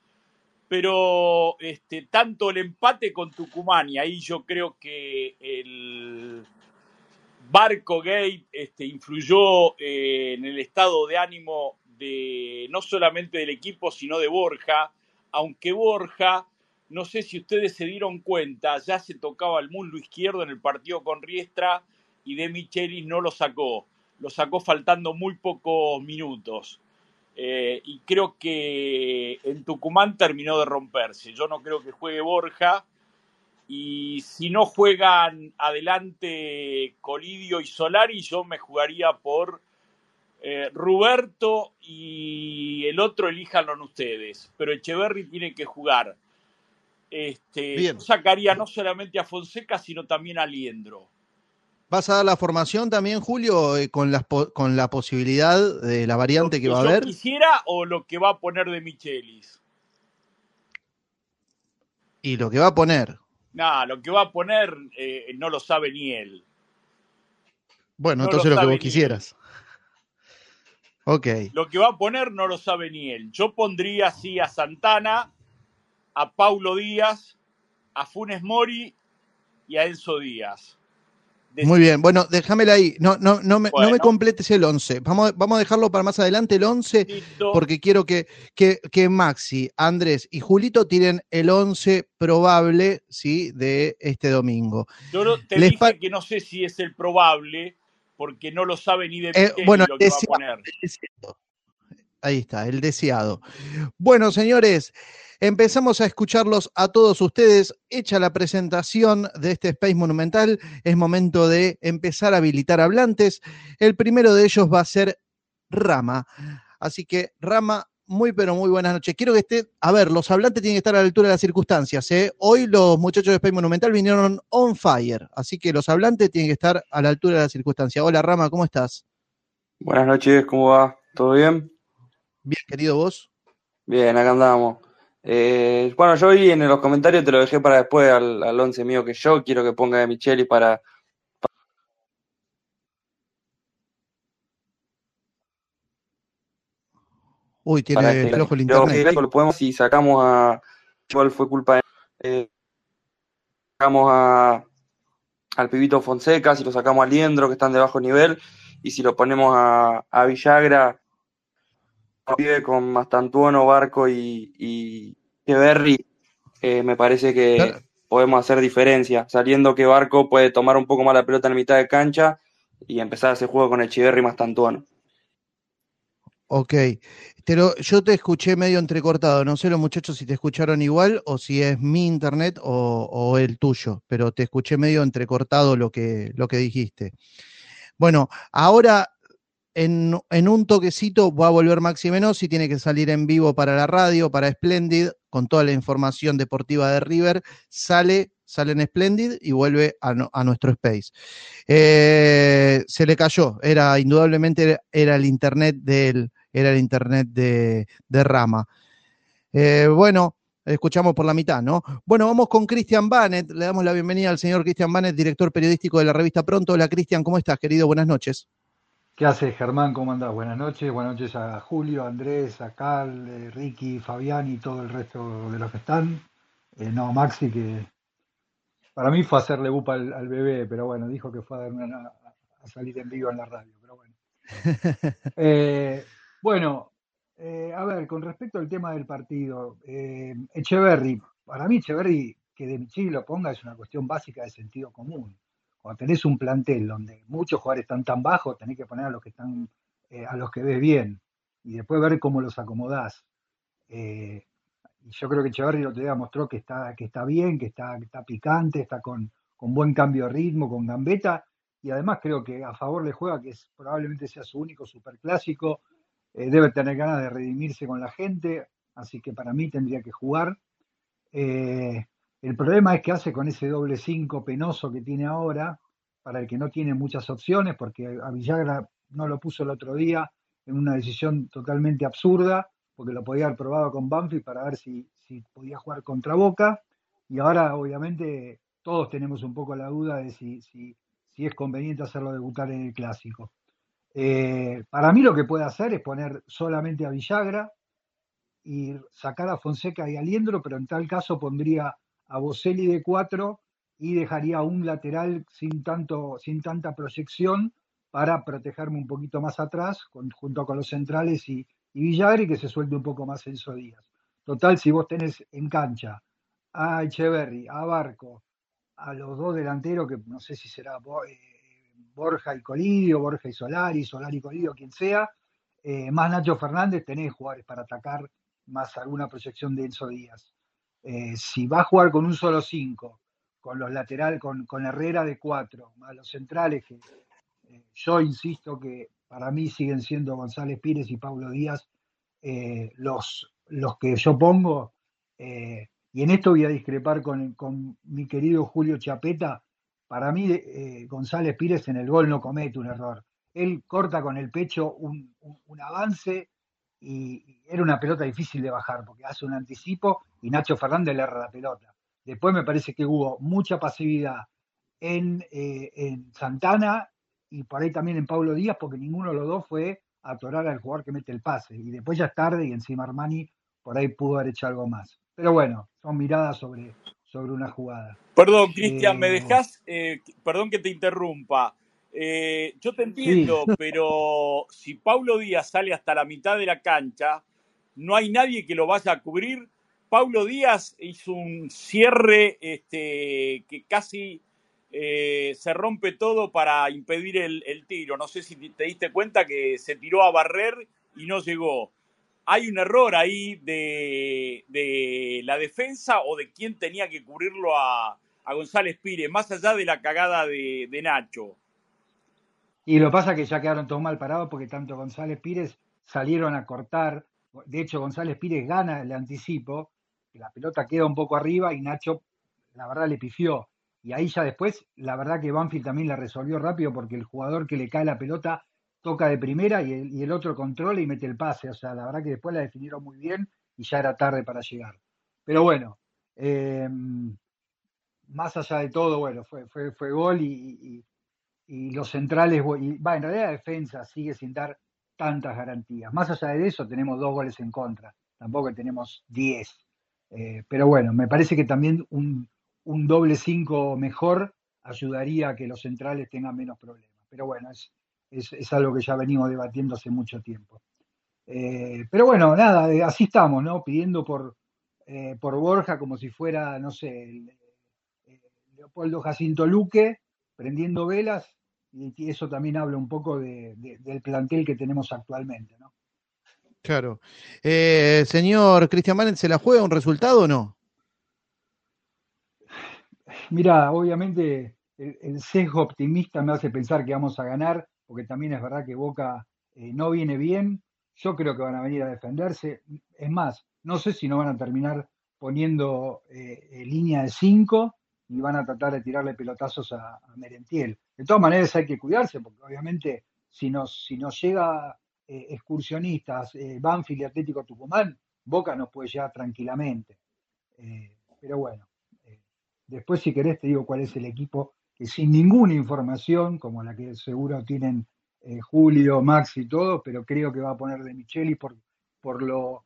Pero este, tanto el empate con Tucumán, y ahí yo creo que el Barco Gate este, influyó eh, en el estado de ánimo de no solamente del equipo, sino de Borja, aunque Borja, no sé si ustedes se dieron cuenta, ya se tocaba el muslo izquierdo en el partido con Riestra y De Michelis no lo sacó, lo sacó faltando muy pocos minutos. Eh, y creo que en Tucumán terminó de romperse. Yo no creo que juegue Borja. Y si no juegan adelante Colidio y Solari, yo me jugaría por eh, Ruberto y el otro elíjanlo ustedes. Pero Echeverry tiene que jugar. Este, Bien. yo sacaría no solamente a Fonseca, sino también a Liendro. ¿Vas a dar la formación también, Julio, eh, con, las po- con la posibilidad de la ¿Lo variante que que va a haber? quisiera o lo que va a poner de Michelis? Y lo que va a poner. Nada, lo que va a poner eh, no lo sabe ni él. Bueno, No entonces lo, que vos quisieras. Ok. Lo que va a poner no lo sabe ni él. Yo pondría así a Santana, a Paulo Díaz, a Funes Mori y a Enzo Díaz. Muy bien. Bueno, déjamela ahí. No, no, no, me, no me completes el 11. Vamos, vamos a dejarlo para más adelante el 11 Listo. porque quiero que, que, que Maxi, Andrés y Julito tiren el 11 probable ¿sí? de este domingo. Yo no- te les dije que no sé si es el probable, porque no lo sabe ni de Eh, bueno, lo que va a deseado. poner. El deseado. Ahí está, el deseado. Bueno, señores, empezamos a escucharlos a todos ustedes. Hecha la presentación de este Space Monumental, es momento de empezar a habilitar hablantes. El primero de ellos va a ser Rama. Así que, Rama, muy, pero muy buenas noches. Quiero que esté, a ver, los hablantes tienen que estar a la altura de las circunstancias. ¿eh? Hoy los muchachos de Space Monumental vinieron on fire, así que los hablantes tienen que estar a la altura de las circunstancias. Hola Rama, ¿cómo estás? Buenas noches, ¿cómo va? ¿Todo bien? Bien, querido vos. Bien, acá andamos. Eh, bueno, yo hoy en los comentarios te lo dejé para después al, al once mío que yo quiero que ponga de Micheli para, Uy, tiene este flojo el internet. lo podemos si sacamos a igual fue culpa de eh, sacamos a al pibito Fonseca, si lo sacamos a Liendro que están de bajo nivel y si lo ponemos a, a Villagra pibe con Mastantuono, Barco y, y Echeverry, eh, me parece que Claro. podemos hacer diferencia, sabiendo que Barco puede tomar un poco más la pelota en mitad de cancha y empezar ese juego con Echeverry y Mastantuono. Ok. Te lo- yo te escuché medio entrecortado. No sé los muchachos si te escucharon igual o si es mi internet o, o el tuyo, pero te escuché medio entrecortado lo que, lo que dijiste. Bueno, ahora en, un toquecito va a volver Maxi Menossi, tiene que salir en vivo para la radio, para Splendid, con toda la información deportiva de River. Sale, sale en Splendid y vuelve a, nuestro space. Eh, se le cayó, era indudablemente era el internet del, era el internet de, de Rama. Eh, bueno, escuchamos por la mitad, ¿no? Bueno, vamos con Cristian Banet, le damos la bienvenida al señor Cristian Banet, director periodístico de la revista Pronto. Hola Cristian, ¿cómo estás, querido? Buenas noches. ¿Qué haces, Germán? ¿Cómo andás? Buenas noches. Buenas noches a Julio, a Andrés, a Carl, eh, Ricky, Fabián y todo el resto de los que están. Eh, no, Maxi, que para mí fue hacerle bupa al, al bebé, pero bueno, dijo que fue a, dar una- a salir en vivo en la radio, pero bueno. Eh, bueno, eh, a ver, con respecto al tema del partido, Echeverry, para mí Echeverry, que de Micheli lo ponga es una cuestión básica de sentido común. Cuando tenés un plantel donde muchos jugadores están tan bajos, tenés que poner a los que están, eh, a los que ves bien, y después ver cómo los acomodás. Eh, y yo creo que Echeverry lo día mostró que está, que está bien, que está, está picante, está con, con buen cambio de ritmo, con gambeta, y además creo que a favor le juega, que es, probablemente sea su único superclásico, eh, debe tener ganas de redimirse con la gente, así que para mí tendría que jugar. Eh, el problema es que hace con ese doble 5 penoso que tiene ahora, para el que no tiene muchas opciones, porque a Villagra no lo puso el otro día en una decisión totalmente absurda, porque lo podía haber probado con Banfield para ver si, si podía jugar contra Boca, y ahora obviamente todos tenemos un poco la duda de si, si, si es conveniente hacerlo debutar en el clásico. Eh, para mí lo que puede hacer es poner solamente a Villagra y sacar a Fonseca y a Liendro, pero en tal caso pondría a Boselli de 4 y dejaría un lateral sin, tanto, sin tanta proyección para protegerme un poquito más atrás, junto con los centrales y, y Villagra, y que se suelte un poco más Enzo Díaz. Total, si vos tenés en cancha a Echeverry, a Barco, a los dos delanteros, que no sé si será eh, Borja y Colidio, Borja y Solari, Solari y Colidio, quien sea, eh, más Nacho Fernández, tenés jugadores para atacar, más alguna proyección de Enzo Díaz. Eh, si va a jugar con un solo 5, con los laterales, con, con Herrera de 4, más los centrales, que eh, yo insisto que para mí siguen siendo González Pires y Pablo Díaz eh, los, los que yo pongo, y en esto voy a discrepar con, con mi querido Julio Chapeta, para mí González Pires en el gol no comete un error. Él corta con el pecho un- un avance y, era una pelota difícil de bajar porque hace un anticipo y Nacho Fernández le erra la pelota. Después me parece que hubo mucha pasividad en, eh, en Santana y por ahí también en Pablo Díaz, porque ninguno de los dos fue a atorar al jugador que mete el pase. Y después ya es tarde y encima Armani por ahí pudo haber hecho algo más. Pero bueno, son miradas sobre, sobre una jugada. Perdón, Cristian, ¿me Eh, dejás? eh, perdón que te interrumpa. Eh, yo te sí, entiendo, pero si Paulo Díaz sale hasta la mitad de la cancha, no hay nadie que lo vaya a cubrir. Paulo Díaz hizo un cierre este, que casi eh, se rompe todo para impedir el, el tiro. No sé si te diste cuenta que se tiró a barrer y no llegó. ¿Hay un error ahí de, de la defensa o de quién tenía que cubrirlo a, a González Pires, más allá de la cagada de, de Nacho? Y lo pasa que ya quedaron todos mal parados porque tanto González Pires salieron a cortar De hecho, González Pires gana el anticipo, la pelota queda un poco arriba y Nacho, la verdad, le pifió. Y ahí ya después, la verdad que Banfield también la resolvió rápido porque el jugador que le cae la pelota toca de primera y el, otro controla y mete el pase. O sea, la verdad que después la definieron muy bien y ya era tarde para llegar. Pero bueno, eh, más allá de todo, bueno, fue, fue, fue gol y- y los centrales, y, en realidad la defensa sigue sin dar tantas garantías. Más allá de eso, tenemos dos goles en contra, tampoco tenemos diez. Eh, pero bueno, me parece que también un, un doble cinco mejor ayudaría a que los centrales tengan menos problemas. Pero bueno, es, es, es algo que ya venimos debatiendo hace mucho tiempo. Eh, pero bueno, nada, eh, así estamos, ¿no? Pidiendo por, eh, por Borja como si fuera, no sé, Leopoldo Jacinto Luque, prendiendo velas, y eso también habla un poco de- de- del plantel que tenemos actualmente, ¿no? Claro. Eh, señor Cristian Manet, ¿se la juega un resultado o no? Mira, obviamente el, el sesgo optimista me hace pensar que vamos a ganar, porque también es verdad que Boca eh, no viene bien. Yo creo que van a venir a defenderse. Es más, no sé si no van a terminar poniendo eh, eh, línea de 5 y van a tratar de tirarle pelotazos a, a Merentiel. De todas maneras hay que cuidarse, porque obviamente si nos, si nos llega eh, excursionistas, eh, Banfield y Atlético Tucumán, Boca nos puede llegar tranquilamente. Eh, pero bueno. eh, Después, si querés, te digo cuál es el equipo que sin ninguna información, como la que seguro tienen Julio, Max y todo, pero creo que va a poner de Micheli por, por lo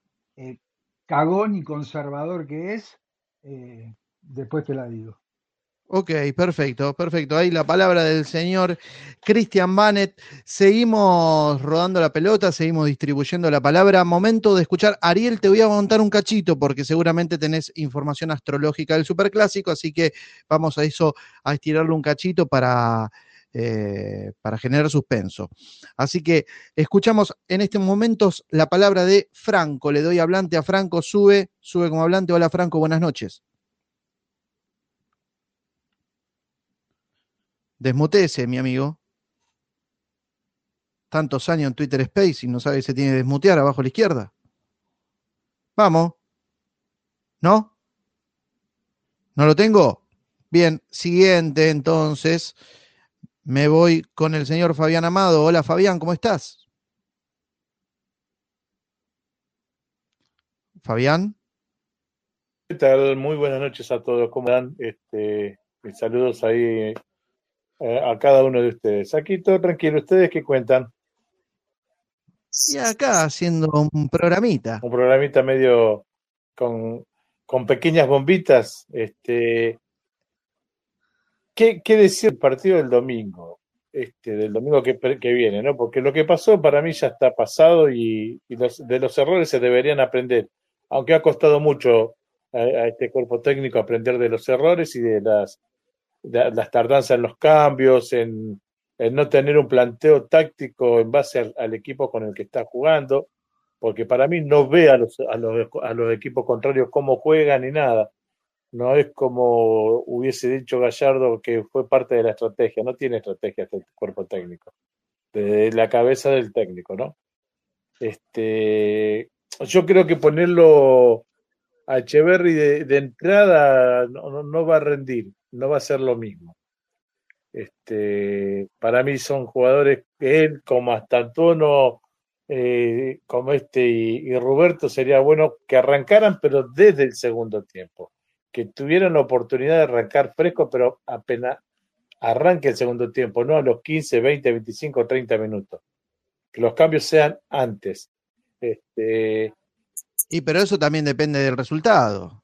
cagón y conservador que es, después te la digo. Ok, perfecto, perfecto. Ahí la palabra del señor Cristian Banet. Seguimos rodando la pelota, seguimos distribuyendo la palabra. Momento de escuchar. Ariel, te voy a montar un cachito porque seguramente tenés información astrológica del superclásico, así que vamos a eso, a estirarle un cachito para, eh, para generar suspenso. Así que escuchamos en estos momentos la palabra de Franco. Le doy hablante a Franco, sube, sube como hablante. Hola Franco, buenas noches. Desmutece, mi amigo. Tantos años en Twitter Space y no sabe si se tiene que desmutear abajo a la izquierda. Vamos. ¿No? ¿No lo tengo? Bien, siguiente entonces. Me voy con el señor Fabián Amado. Hola Fabián, ¿cómo estás? Fabián. ¿Qué tal? Muy buenas noches a todos. ¿Cómo están? Este, saludos ahí eh, a cada uno de ustedes. Aquí todo tranquilo. ¿Ustedes qué cuentan? Y acá haciendo un programita. Un programita medio con, con pequeñas bombitas. Este, ¿qué, qué decir del partido del domingo? Este, del domingo que, que viene, ¿no? Porque lo que pasó para mí ya está pasado y, y los, de los errores se deberían aprender. Aunque ha costado mucho a, a este cuerpo técnico aprender de los errores y de las, las tardanzas en los cambios, en, no tener un planteo táctico en base al, equipo con el que está jugando, porque para mí no ve a los, a los, a los equipos contrarios cómo juegan ni nada. No es como hubiese dicho Gallardo que fue parte de la estrategia, no tiene estrategia este cuerpo técnico, de la cabeza del técnico, ¿no? Este, yo creo que ponerlo a Echeverry de, de entrada no, no, va a rendir, no va a ser lo mismo. Este, para mí son jugadores que él, como hasta Antono, eh, como este y, y, Roberto, sería bueno que arrancaran, pero desde el segundo tiempo, que tuvieran la oportunidad de arrancar fresco, pero apenas arranque el segundo tiempo, no a los 15, 20, 25, 30 minutos. Que los cambios sean antes. Este, y pero eso también depende del resultado.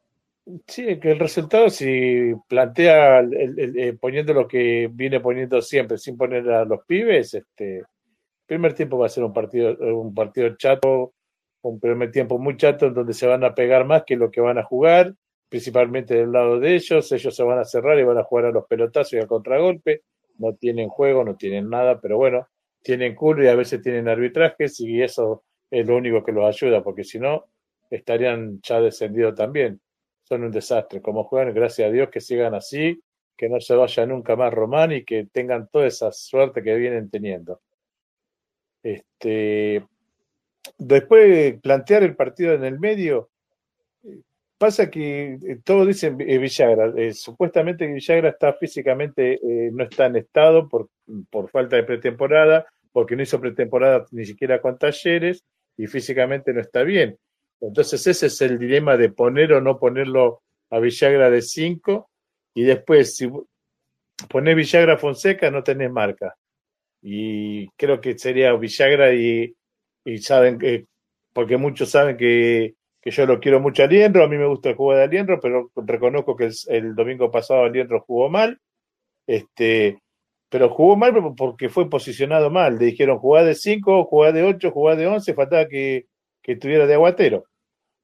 Sí, que el resultado si plantea el, eh, poniendo lo que viene poniendo siempre, sin poner a los pibes, este primer tiempo va a ser un partido, un partido chato, un primer tiempo muy chato en donde se van a pegar más que lo que van a jugar, principalmente del lado de ellos, ellos se van a cerrar y van a jugar a los pelotazos y al contragolpe, no tienen juego, no tienen nada, pero bueno, tienen culo y a veces tienen arbitrajes y eso es lo único que los ayuda, porque si no, estarían ya descendidos también. Son un desastre. Como juegan, gracias a Dios que sigan así, que no se vaya nunca más Román y que tengan toda esa suerte que vienen teniendo. Este, después plantear el partido en el medio, pasa que eh, todos dicen eh, Villagra, eh, supuestamente Villagra está físicamente, no está en estado por, por falta de pretemporada, porque no hizo pretemporada ni siquiera con talleres y físicamente no está bien. Entonces ese es el dilema de poner o no ponerlo a Villagra de 5 y después si pones Villagra Fonseca no tenés marca. Y creo que sería Villagra y, saben que, porque muchos saben que, que, yo lo quiero mucho a Aliendro, a mí me gusta el juego de Aliendro, pero reconozco que el, domingo pasado Aliendro jugó mal. Este, pero jugó mal porque fue posicionado mal. Le dijeron jugar de 5, jugar de 8, jugar de 11, faltaba que, que estuviera de aguatero,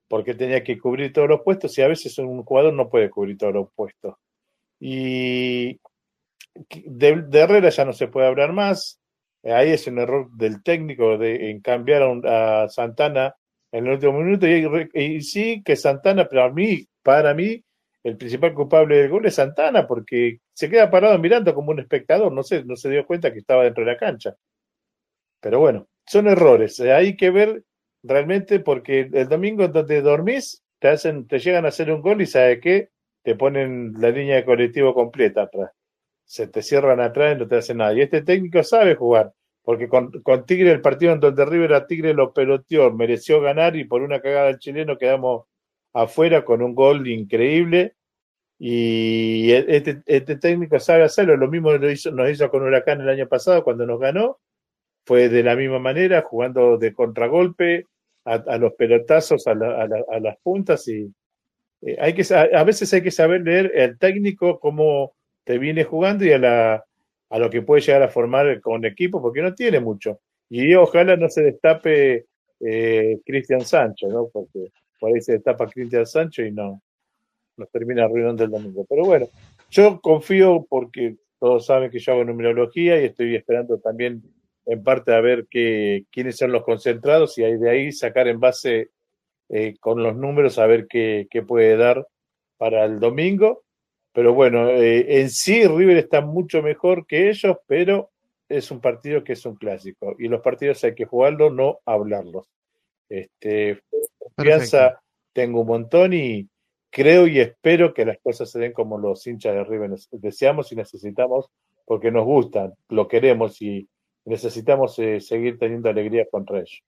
porque tenía que cubrir todos los puestos y a veces un jugador no puede cubrir todos los puestos. Y de, Herrera ya no se puede hablar más. Ahí es un error del técnico de, en cambiar a, Santana en el último minuto. Y, sí que Santana, pero a mí, para mí, el principal culpable del gol es Santana, porque se queda parado mirando como un espectador, no sé, no se dio cuenta que estaba dentro de la cancha. Pero bueno, son errores, eh, hay que ver realmente porque el domingo donde dormís te hacen, te llegan a hacer un gol y sabe qué, te ponen la línea de colectivo completa atrás. Se te cierran atrás y no te hacen nada. Y este técnico sabe jugar, porque con, con Tigre, el partido en donde River a Tigre lo peloteó, mereció ganar y por una cagada del chileno quedamos afuera con un gol increíble. Y este, este técnico sabe hacerlo. Lo mismo lo hizo, nos hizo con Huracán el año pasado cuando nos ganó. Fue de la misma manera, jugando de contragolpe, a, los pelotazos, a, a, las puntas. Y eh, hay que, a, veces hay que saber leer el técnico cómo te viene jugando y a, la, a lo que puede llegar a formar con equipo, porque no tiene mucho. Y ojalá no se destape eh, Cristian Sancho, ¿no? Porque por ahí se destapa Cristian Sancho y no nos termina arruinando el domingo. Pero bueno, yo confío porque todos saben que yo hago numerología y estoy esperando también en parte a ver que, quiénes son los concentrados y de ahí sacar en base eh, con los números a ver qué, qué, puede dar para el domingo. Pero bueno, eh, en sí River está mucho mejor que ellos, pero es un partido que es un clásico y los partidos hay que jugarlos, no hablarlos. Este, confianza tengo un montón y creo y espero que las cosas se den como los hinchas de River deseamos y necesitamos porque nos gustan, lo queremos y necesitamos eh, seguir teniendo alegría contra ellos.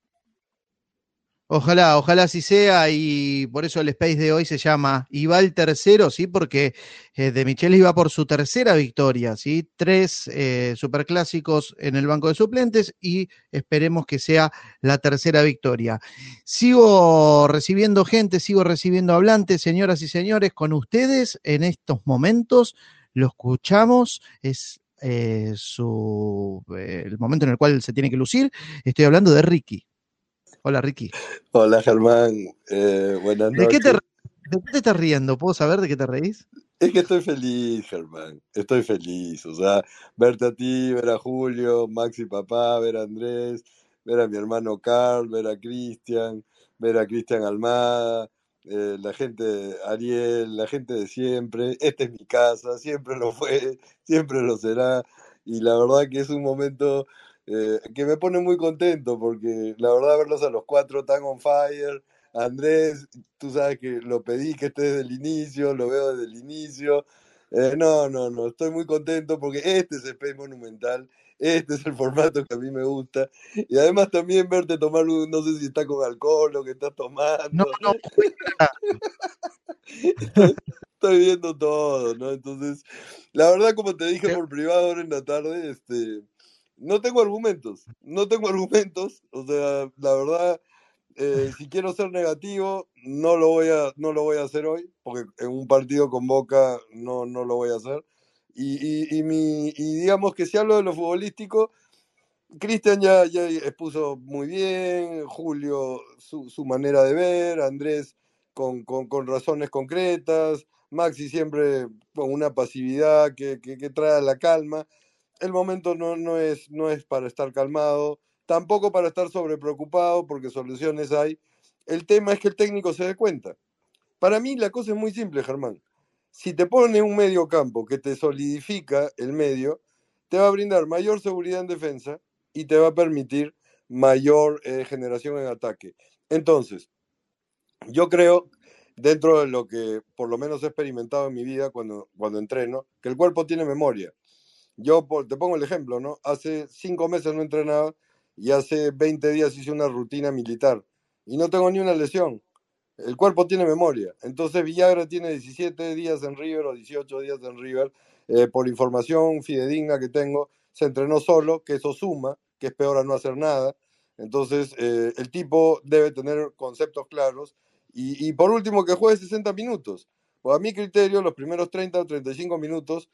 Ojalá, ojalá así sea, y por eso el space de hoy se llama Iba el tercero, ¿sí? Porque eh, De Michel iba por su tercera victoria, ¿sí? Tres eh, superclásicos en el banco de suplentes y esperemos que sea la tercera victoria. Sigo recibiendo gente, sigo recibiendo hablantes, señoras y señores, con ustedes en estos momentos. Lo escuchamos, es eh, su, el momento en el cual se tiene que lucir. Estoy hablando de Ricky. Hola, Ricky. Hola, Germán. Eh, buenas noches. ¿De qué, te, ¿De qué te estás riendo? ¿Puedo saber de qué te reís? Es que estoy feliz, Germán. Estoy feliz. O sea, verte a ti, ver a Julio, Maxi papá, ver a Andrés, ver a mi hermano Carl, ver a Cristian, ver a Cristian Almada, eh, la gente, Ariel, la gente de siempre. Esta es mi casa, siempre lo fue, siempre lo será. Y la verdad que es un momento eh, que me pone muy contento porque la verdad verlos a los cuatro tan on fire. Andrés, tú sabes que lo pedí que esté desde el inicio, lo veo desde el inicio. Eh, no, no, no, estoy muy contento porque este es Space Monumental, este es el formato que a mí me gusta. Y además también verte tomar, un, no sé si está con alcohol o que estás tomando. No, no, estoy, viendo todo, ¿no? Entonces, la verdad, como te dije por privado ahora en la tarde, este no tengo argumentos, no tengo argumentos, o sea, la verdad, eh, si quiero ser negativo, no lo voy a, no lo voy a hacer hoy, porque en un partido con Boca no, no lo voy a hacer. Y, y, mi, y digamos que si hablo de lo futbolístico, Cristian ya, ya expuso muy bien, Julio su, manera de ver, Andrés con, con, con, razones concretas, Maxi siempre con una pasividad que, que, que trae la calma el momento no, no, es, no es para estar calmado, tampoco para estar sobrepreocupado porque soluciones hay. El tema es que el técnico se dé cuenta. Para mí la cosa es muy simple, Germán. Si te pone un medio campo que te solidifica el medio, te va a brindar mayor seguridad en defensa y te va a permitir mayor eh, generación en ataque. Entonces, yo creo, dentro de lo que por lo menos he experimentado en mi vida cuando, cuando entreno, que el cuerpo tiene memoria. Yo te pongo el ejemplo, ¿no? Hace cinco meses no entrenaba y hace 20 días hice una rutina militar y no tengo ni una lesión. El cuerpo tiene memoria. Entonces Villagra tiene 17 días en River o 18 días en River. Eh, por información fidedigna que tengo, se entrenó solo, que eso suma, que es peor a no hacer nada. Entonces eh, el tipo debe tener conceptos claros. Y, y por último, que juegue 60 minutos. Pues a mi criterio, los primeros 30 o 35 minutos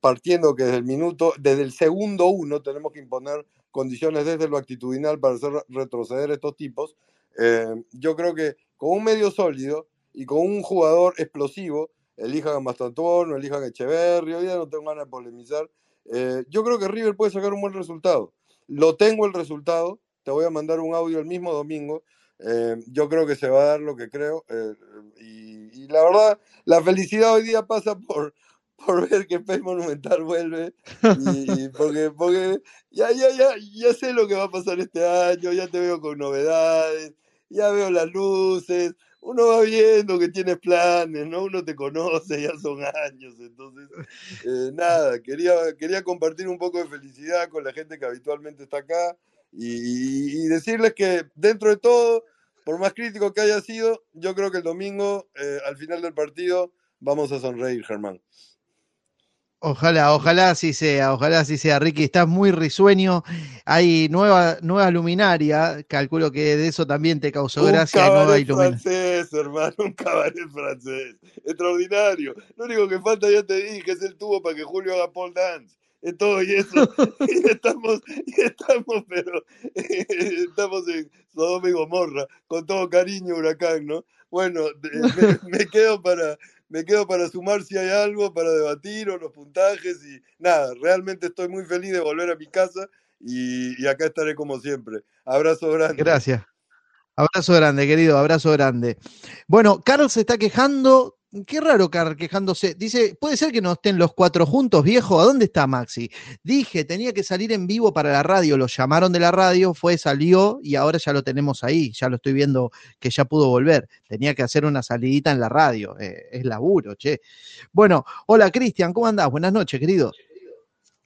partiendo que desde el minuto, desde el segundo uno tenemos que imponer condiciones desde lo actitudinal para hacer retroceder estos tipos. Eh, yo creo que con un medio sólido y con un jugador explosivo, elijan a Mastantuono, elijan a Echeverri, hoy ya no tengo ganas de polemizar, eh, yo creo que River puede sacar un buen resultado. Lo tengo el resultado, te voy a mandar un audio el mismo domingo, eh, yo creo que se va a dar lo que creo y, y, la verdad, la felicidad hoy día pasa por, por ver que Pez Monumental vuelve y, porque, porque ya, ya, ya, ya sé lo que va a pasar este año, ya te veo con novedades, ya veo las luces, uno va viendo que tienes planes, ¿no? Uno te conoce, ya son años, entonces, eh, nada, quería, quería compartir un poco de felicidad con la gente que habitualmente está acá y, decirles que dentro de todo, por más crítico que haya sido, yo creo que el domingo, eh, al final del partido, vamos a sonreír, Germán. Ojalá, ojalá así sea, ojalá así sea, Ricky. Estás muy risueño. Hay nueva, nueva luminaria. Calculo que de eso también te causó un gracia. Cabaret francés, hermano, un cabaret francés. Extraordinario. Lo único que falta, ya te dije, es el tubo para que Julio haga pole dance. Es todo y eso. y estamos, y estamos, pero estamos en Sodoma y Gomorra, con todo cariño, huracán, ¿no? Bueno, me, me quedo para me quedo para sumar si hay algo, para debatir o los puntajes y nada, realmente estoy muy feliz de volver a mi casa y, y acá estaré como siempre. Abrazo grande. Gracias. Abrazo grande, querido, abrazo grande. Bueno, Carlos se está quejando Qué raro Car quejándose. Dice, ¿puede ser que no estén los cuatro juntos, viejo? ¿A dónde está Maxi? Dije, tenía que salir en vivo para la radio. Lo llamaron de la radio, fue, salió y ahora ya lo tenemos ahí. Ya lo estoy viendo que ya pudo volver. Tenía que hacer una salidita en la radio. Eh, es laburo, che. Bueno, hola Cristian, ¿cómo andás? Buenas noches, querido.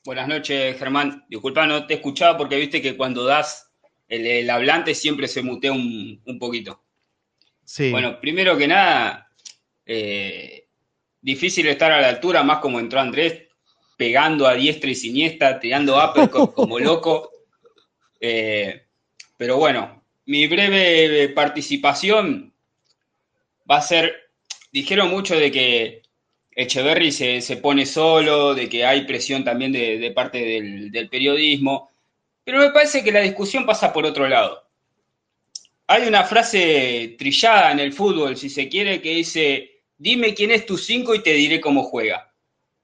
Buenas noches, Germán. Disculpa, no te escuchaba porque viste que cuando das el, el hablante siempre se mutea un, un poquito. Sí. Bueno, primero que nada, eh, difícil estar a la altura, más como entró Andrés, pegando a diestra y siniestra, tirando uppercut como loco. Eh, pero bueno, mi breve participación va a ser, dijeron mucho de que Echeverry se, se pone solo, de que hay presión también de, de parte del, del periodismo, pero me parece que la discusión pasa por otro lado. Hay una frase trillada en el fútbol, si se quiere, que dice, dime quién es tu 5 y te diré cómo juega.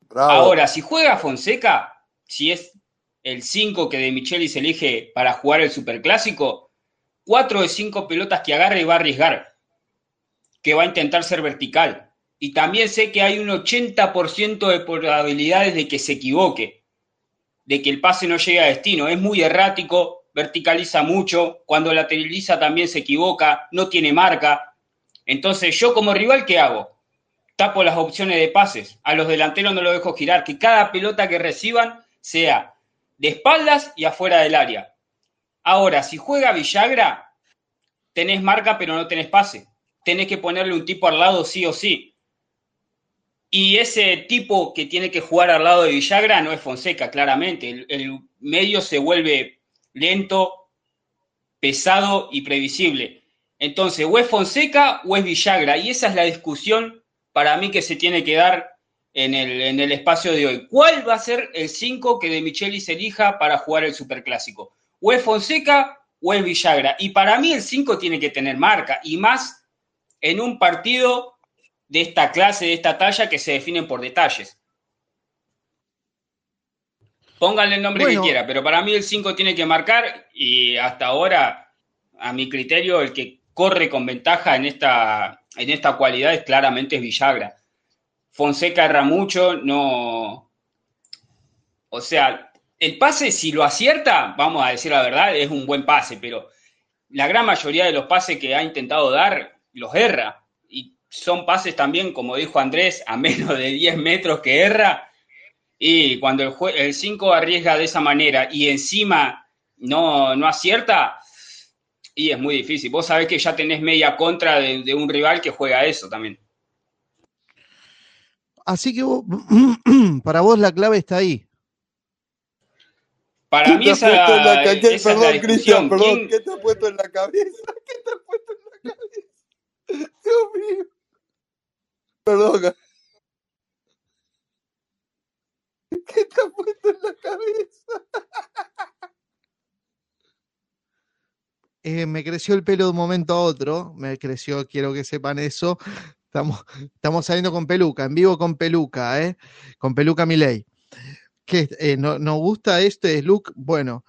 Bravo. Ahora, si juega Fonseca, si es el 5 que de Michelis elige para jugar el Superclásico, 4 de 5 pelotas que agarre y va a arriesgar, que va a intentar ser vertical. Y también sé que hay un 80% de probabilidades de que se equivoque, de que el pase no llegue a destino. Es muy errático, verticaliza mucho, cuando lateraliza también se equivoca, no tiene marca. Entonces, yo como rival, ¿qué hago? Tapo las opciones de pases. A los delanteros no lo dejo girar. Que cada pelota que reciban sea de espaldas y afuera del área. Ahora, si juega Villagra, tenés marca pero no tenés pase. Tenés que ponerle un tipo al lado sí o sí. Y ese tipo que tiene que jugar al lado de Villagra no es Fonseca, claramente. El, el medio se vuelve lento, pesado y previsible. Entonces, o es Fonseca o es Villagra. Y esa es la discusión para mí que se tiene que dar en el, en el espacio de hoy. ¿Cuál va a ser el 5 que de Michelis elija para jugar el Superclásico? ¿O es Fonseca o es Villagra? Y para mí el 5 tiene que tener marca, y más en un partido de esta clase, de esta talla, que se definen por detalles. Pónganle el nombre Bueno. que quiera, pero para mí el 5 tiene que marcar y hasta ahora, a mi criterio, el que corre con ventaja en esta, en esta cualidad es claramente es Villagra. Fonseca erra mucho, no. O sea, el pase, si lo acierta, vamos a decir la verdad, es un buen pase, pero la gran mayoría de los pases que ha intentado dar los erra. Y son pases también, como dijo Andrés, a menos de 10 metros que erra. Y cuando el 5 arriesga de esa manera y encima no, no acierta, y es muy difícil. Vos sabés que ya tenés media contra de, de un rival que juega eso también. Así que vos- para vos la clave está ahí. Para ¿Qué mí te has esa, puesto en la ca- esa es la Perdón, Cristian, perdón. ¿Quién- ¿Qué te has puesto en la cabeza? ¿Qué te has puesto en la cabeza? Dios mío. Perdón. ¿Qué te has puesto en la cabeza? Eh, me creció el pelo de un momento a otro, me creció, quiero que sepan eso. Estamos, estamos saliendo con peluca, en vivo con peluca, ¿eh? Con peluca Miley. ¿Qué? Eh, no, ¿Nos gusta este look? Bueno,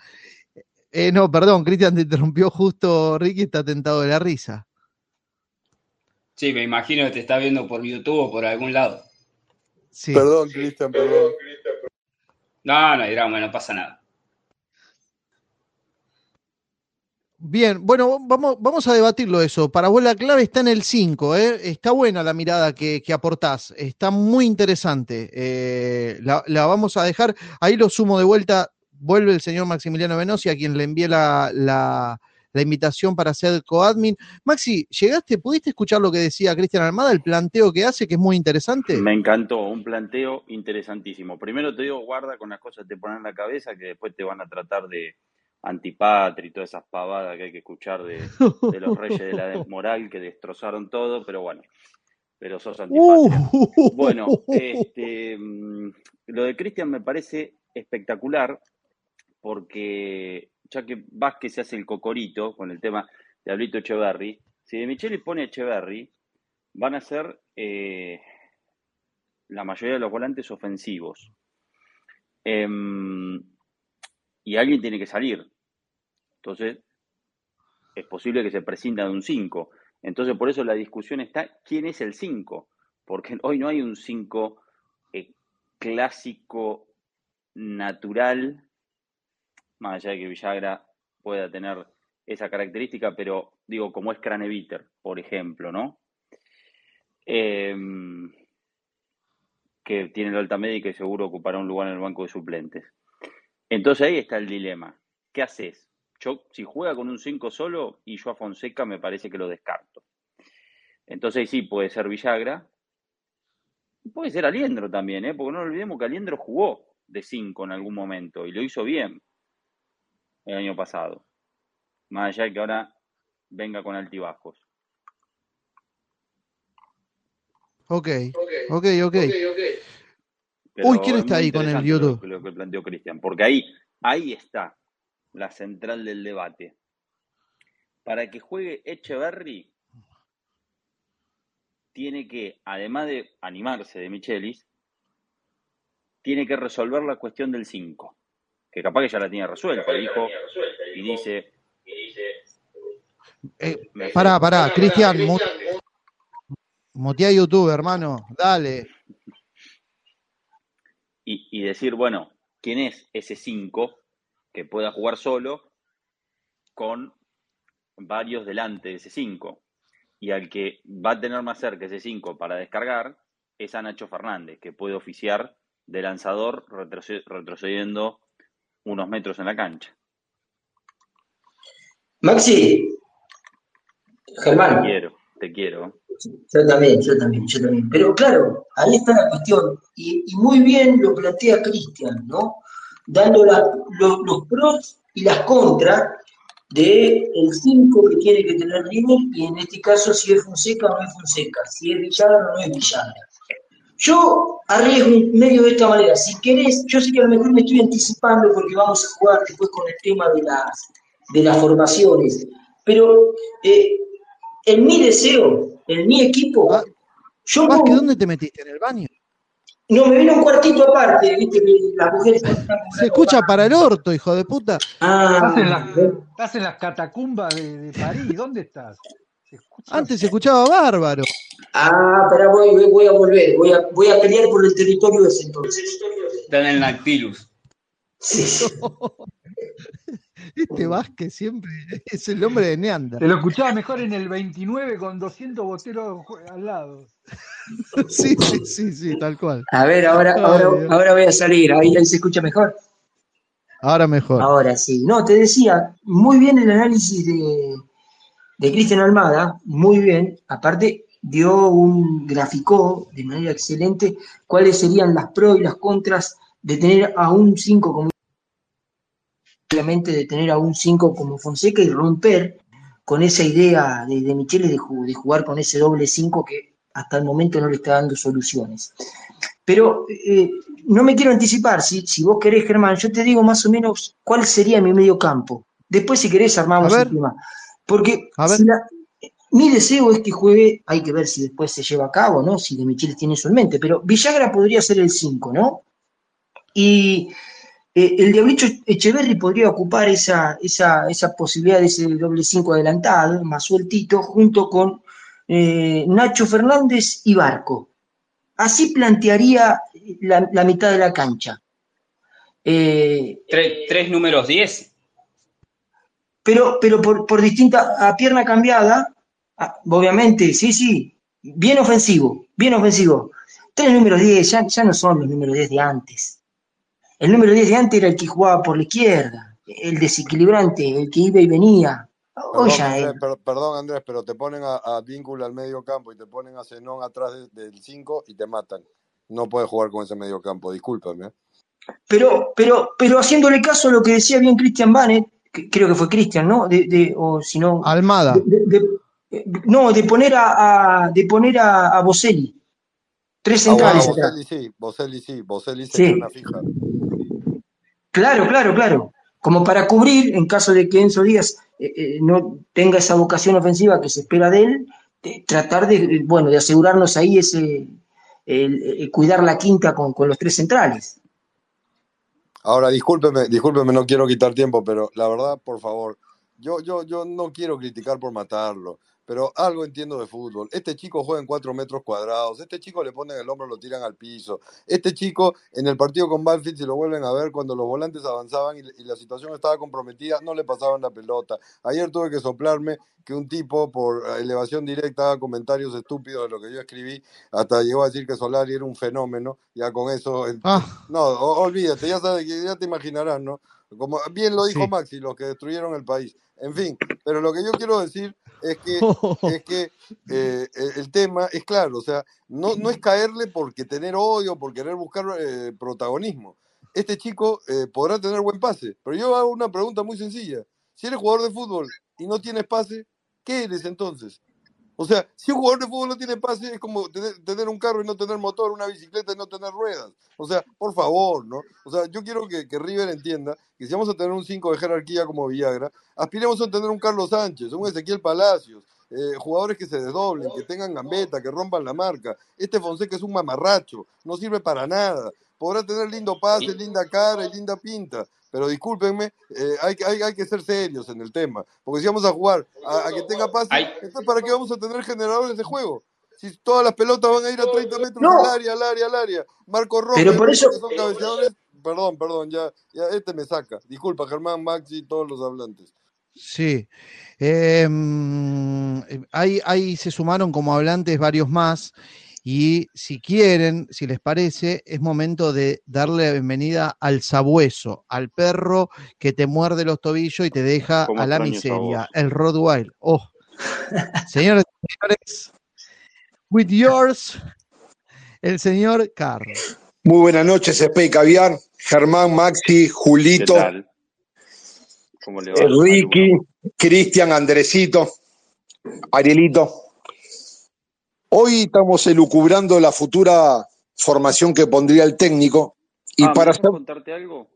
eh, no, perdón, Cristian te interrumpió justo, Ricky está tentado de la risa. Sí, me imagino que te está viendo por YouTube o por algún lado. Sí. Perdón, Cristian, perdón. No, no drama, no pasa nada. Bien, bueno, vamos, a debatirlo eso. Para vos la clave está en el 5, ¿eh? Está buena la mirada que, que aportás, está muy interesante. Eh, la, vamos a dejar, ahí lo sumo de vuelta, vuelve el señor Maximiliano Venosi, a quien le envié la, la- invitación para ser coadmin. Maxi, ¿llegaste, pudiste escuchar lo que decía Cristian Almada, el planteo que hace, que es muy interesante? Me encantó, un planteo interesantísimo. Primero te digo, guarda con las cosas que te ponen en la cabeza, que después te van a tratar de antipatria y todas esas pavadas que hay que escuchar de, de los reyes de la moral que destrozaron todo, pero bueno, pero sos antipatria. Uh, Bueno, este, mm, lo de Cristian me parece espectacular porque ya que Vázquez se hace el cocorito con el tema de Ablito Echeverry, si de Micheli pone Echeverry, van a ser eh, la mayoría de los volantes ofensivos. Em, y alguien tiene que salir. Entonces, es posible que se prescinda de un 5. Entonces, por eso la discusión está, ¿quién es el 5? Porque hoy no hay un 5 eh, clásico, natural, más allá de que Villagra pueda tener esa característica, pero digo, como es Craneviter, por ejemplo, ¿no? Em, que tiene la alta médica y seguro ocupará un lugar en el banco de suplentes. Entonces ahí está el dilema. ¿Qué haces? Yo, si juega con un 5 solo y yo a Fonseca me parece que lo descarto. Entonces ahí sí puede ser Villagra. Puede ser Aliendro también, ¿eh? porque no olvidemos que Aliendro jugó de 5 en algún momento y lo hizo bien el año pasado. Más allá de que ahora venga con altibajos. Ok, ok, ok. Pero Uy, ¿quién es está ahí con el YouTube? Lo, que planteó Cristian, porque ahí, ahí está la central del debate. Para que juegue Echeverry, tiene que, además de animarse de Michelis, tiene que resolver la cuestión del 5, que capaz que ya la tiene resuelta, dijo, y dice, Eh, pará, pará, Cristian, mu- mutea YouTube, hermano, dale. Y, y decir, bueno, ¿quién es ese 5 que pueda jugar solo con varios delante de ese 5? Y al que va a tener más cerca ese 5 para descargar es a Nacho Fernández, que puede oficiar de lanzador retroce- retrocediendo unos metros en la cancha. Maxi, Germán, quiero, te quiero. yo también, yo también, yo también. Pero claro, ahí está la cuestión. Y, muy bien lo plantea Cristian, ¿no? Dando los pros y las contras de el 5 que tiene que tener River y en este caso si es Fonseca o no es Fonseca, si es Villagra o no es Villagra. Yo arriesgo medio de esta manera. Si querés, yo sé que a lo mejor me estoy anticipando porque vamos a jugar después con el tema de las, de las formaciones. Pero eh, en mi deseo, en mi equipo, Va- yo ¿dónde te metiste? ¿En el baño? no me vino un cuartito aparte, viste que las mujeres Se escucha para el orto, hijo de puta. Ah, Estás en, las, estás en las catacumbas de, de París. ¿Dónde estás? Se Antes se escuchaba bárbaro. ah, pero voy, voy- voy a volver, voy a, voy a pelear por el territorio ese entonces. Están en. Sí, sí. Este Vázquez siempre es el hombre de Neander. Te lo escuchaba mejor en el 29 con 200 boteros al lado. Sí, sí, sí, sí, tal cual. A ver, ahora, Ay, ahora, ahora voy a salir. Ahí, ahí se escucha mejor. Ahora mejor. Ahora sí. No, te decía, muy bien el análisis de, de Cristian Almada, muy bien. Aparte, dio un graficó de manera excelente cuáles serían las pros y las contras de tener a un 5 como obviamente de tener a un 5 como Fonseca y romper con esa idea de, de Michele de, ju- de jugar con ese doble 5 que hasta el momento no le está dando soluciones. Pero eh, no me quiero anticipar, si, si vos querés, Germán, yo te digo más o menos cuál sería mi medio campo. Después, si querés, armamos el tema. Porque A ver. si la- mi deseo es que juegue, hay que ver si después se lleva a cabo, ¿no? Si de Michele tiene eso en mente, pero Villagra podría ser el 5, ¿no? Y eh, el Diablicho Echeverri podría ocupar esa, esa, esa posibilidad de ese doble 5 adelantado, más sueltito, junto con eh, Nacho Fernández y Barco. Así plantearía la, la mitad de la cancha. Eh, Tre- tres números 10. pero, pero por, por distinta, a pierna cambiada, obviamente, sí, sí, bien ofensivo, bien ofensivo. Tres números 10, ya, ya no son los números 10 de antes. El número 10 de antes era el que jugaba por la izquierda, el desequilibrante, el que iba y venía. Perdón, ya Andrés, per- perdón, Andrés, pero te ponen a, a Víncula al medio campo y te ponen a Zenón atrás de- del 5 y te matan. No puedes jugar con ese medio campo, discúlpame. ¿eh? Pero, pero, pero haciéndole caso a lo que decía bien Christian Banet, que creo que fue Christian, ¿no? De, de- o si no, Almada. de- de- de- no, de poner a, a- de poner a, a Boselli. Tres Ah, bueno, centrales atrás. Boselli sí, Boselli sí, Boselli Sí. sería una fija. Claro, claro, claro. Como para cubrir, en caso de que Enzo Díaz eh, eh, no tenga esa vocación ofensiva que se espera de él, tratar de, eh, bueno, de asegurarnos ahí ese, cuidar la quinta con, con los tres centrales. Ahora, discúlpeme, discúlpeme, no quiero quitar tiempo, pero la verdad, por favor, yo, yo, yo no quiero criticar por matarlo, pero algo entiendo de fútbol. Este chico juega en cuatro metros cuadrados, este chico le ponen el hombro, lo tiran al piso. Este chico, en el partido con Banfield, si lo vuelven a ver, cuando los volantes avanzaban y, y la situación estaba comprometida, no le pasaban la pelota. Ayer tuve que soplarme que un tipo por elevación directa haga comentarios estúpidos de lo que yo escribí, hasta llegó a decir que Solari era un fenómeno, ya con eso el- Ah, no, olvídate, ya sabes ya te imaginarás, ¿no? Como bien lo dijo sí. Maxi, los que destruyeron el país. En fin, pero lo que yo quiero decir es que es que eh, el el tema es claro, o sea, no, no es caerle porque tener odio, por querer buscar eh, protagonismo. Este chico eh, podrá tener buen pase, pero yo hago una pregunta muy sencilla. Si eres jugador de fútbol y no tienes pase, ¿qué eres entonces? O sea, si un jugador de fútbol no tiene pase, es como tener, tener un carro y no tener motor, una bicicleta y no tener ruedas. O sea, por favor, ¿no? O sea, yo quiero que, que River entienda que si vamos a tener un 5 de jerarquía como Villagra, aspiremos a tener un Carlos Sánchez, un Ezequiel Palacios, eh, jugadores que se desdoblen, que tengan gambeta, que rompan la marca. Este Fonseca es un mamarracho, no sirve para nada. Podrá tener lindo pase, linda cara y linda pinta, pero discúlpenme, eh, hay, que- hay, hay que ser serios en el tema. Porque si vamos a jugar a, a que tenga pase, Hay- entonces ¿para qué vamos a tener generadores de juego? Si todas las pelotas van a ir a 30 metros No. al área, al área, al área. Marco Rojas, Pero por eso- son cabeceadores. Perdón, perdón, ya, ya este me saca. Disculpa, Germán, Maxi y todos los hablantes. Sí. Em, ahí, ahí se sumaron como hablantes varios más. Y si quieren, si les parece, es momento de darle la bienvenida al sabueso, al perro que te muerde los tobillos y te deja a la miseria, el Rottweiler. Oh. Señores y señores, with yours, el señor Carlos. Muy buenas noches, Espe y Caviar, Germán, Maxi, ¿Qué Julito, Ricky, Cristian, Andresito, Arielito. Hoy estamos elucubrando la futura formación que pondría el técnico y Ah, ¿me para hacer, contarte algo?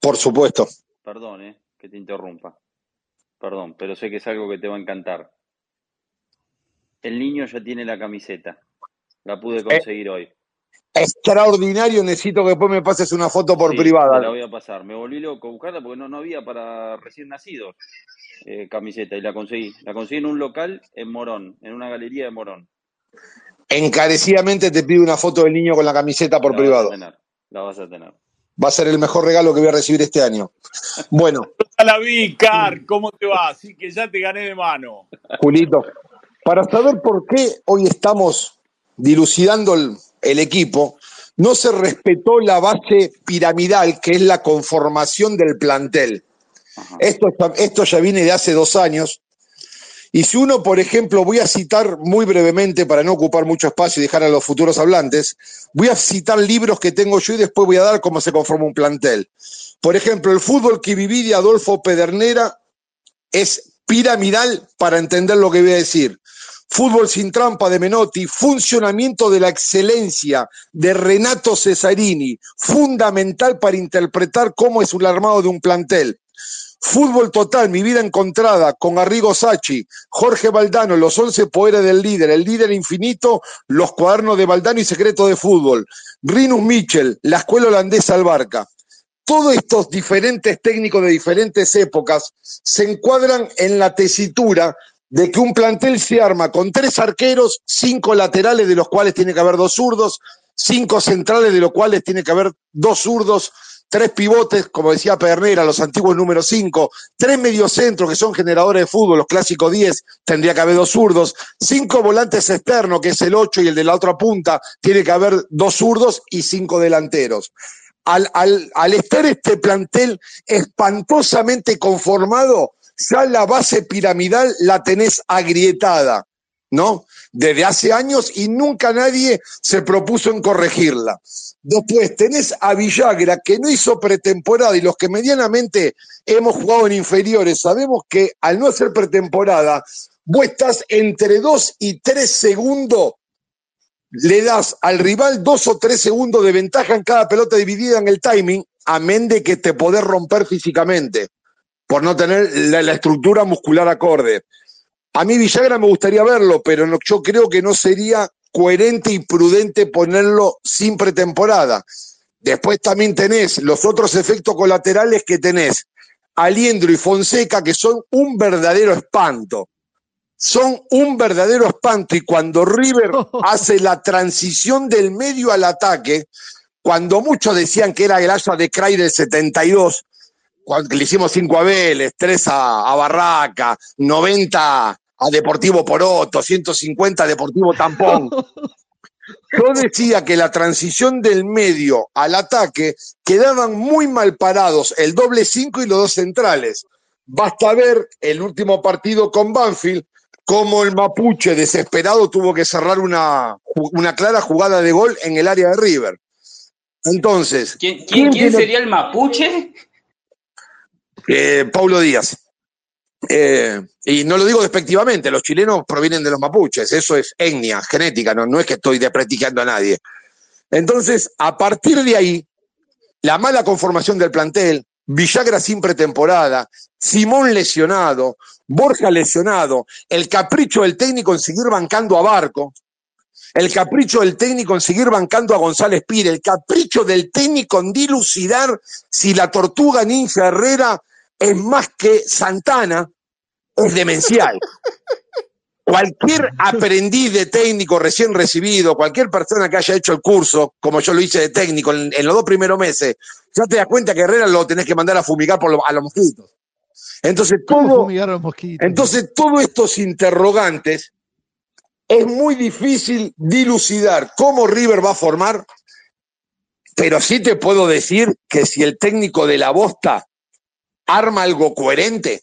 por supuesto, Perdón, eh, que te interrumpa. Perdón, pero sé que es algo que te va a encantar. El niño ya tiene la camiseta. La pude eh, conseguir hoy. extraordinario, necesito que después me pases una foto por Sí, privada. la voy a pasar. Me volví loco a buscarla porque no, no había para recién nacidos eh, camiseta y la conseguí. La conseguí en un local en Morón, en una galería de Morón. Encarecidamente te pido una foto del niño con la camiseta por La vas a privado. tener, la vas a tener. Va a ser el mejor regalo que voy a recibir este año. Bueno, Ya la vi, Car, ¿cómo te va? Así que ya te gané de mano. Julito, para saber por qué hoy estamos dilucidando el, el equipo, no se respetó la base piramidal que es la conformación del plantel. Esto, esto ya viene de hace dos años. Y si uno, por ejemplo, voy a citar muy brevemente para no ocupar mucho espacio y dejar a los futuros hablantes, voy a citar libros que tengo yo y después voy a dar cómo se conforma un plantel. Por ejemplo, el fútbol que viví de Adolfo Pedernera es piramidal para entender lo que voy a decir. Fútbol sin trampa de Menotti, funcionamiento de la excelencia de Renato Cesarini, fundamental para interpretar cómo es el armado de un plantel. Fútbol total, mi vida encontrada, con Arrigo Sacchi, Jorge Valdano, los 11 poderes del líder, el líder infinito, los cuadernos de Valdano y secreto de fútbol. Rinus Mitchell, la escuela holandesa al Barca. Todos estos diferentes técnicos de diferentes épocas se encuadran en la tesitura de que un plantel se arma con tres arqueros, cinco laterales de los cuales tiene que haber dos zurdos, cinco centrales de los cuales tiene que haber dos zurdos, tres pivotes, como decía Pedernera, los antiguos número cinco, tres mediocentros que son generadores de fútbol, los clásicos 10, tendría que haber dos zurdos, cinco volantes externos, que es el 8 y el de la otra punta, tiene que haber dos zurdos y cinco delanteros. Al, al, al estar este plantel espantosamente conformado, ya la base piramidal la tenés agrietada, ¿no? Desde hace años y nunca nadie se propuso en corregirla. Después tenés a Villagra que no hizo pretemporada y los que medianamente hemos jugado en inferiores sabemos que al no hacer pretemporada, vos estás entre dos y tres segundos, le das al rival dos o tres segundos de ventaja en cada pelota dividida en el timing, amén de que te podés romper físicamente por no tener la estructura muscular acorde. A mí Villagra me gustaría verlo, pero no- yo creo que no sería coherente y prudente ponerlo sin pretemporada. Después también tenés los otros efectos colaterales que tenés Aliendro y Fonseca, que son un verdadero espanto. Son un verdadero espanto. Y cuando River hace la transición del medio al ataque, cuando muchos decían que era el asa de Cray del 72, cuando le hicimos 5 a Vélez, 3 a, a Barraca, 90 a Deportivo Poroto, 150 a Deportivo Tampón. Yo decía que la transición del medio al ataque quedaban muy mal parados el doble 5 y los dos centrales. Basta ver el último partido con Banfield, cómo el Mapuche desesperado tuvo que cerrar una, una clara jugada de gol en el área de River. Entonces, ¿Quién, quién, ¿quién sería el mapuche? Eh, Paulo Díaz. Eh, y no lo digo despectivamente, los chilenos provienen de los mapuches, eso es etnia, genética, no, no es que estoy desprestigiando a nadie. Entonces, a partir de ahí, la mala conformación del plantel, Villagra sin pretemporada, Simón lesionado, Borja lesionado, el capricho del técnico en seguir bancando a Barco, el capricho del técnico en seguir bancando a González Pire, el capricho del técnico en dilucidar si la tortuga ninja Herrera es más que Santana, es demencial. Cualquier aprendiz de técnico recién recibido, cualquier persona que haya hecho el curso, como yo lo hice de técnico en, en los dos primeros meses, ya te das cuenta que Herrera lo tenés que mandar a fumigar por lo- a los mosquitos. Entonces, ¿Cómo todo, fumigar a los mosquitos? entonces, todos estos interrogantes es muy difícil dilucidar cómo River va a formar, pero sí te puedo decir que si el técnico de la bosta arma algo coherente,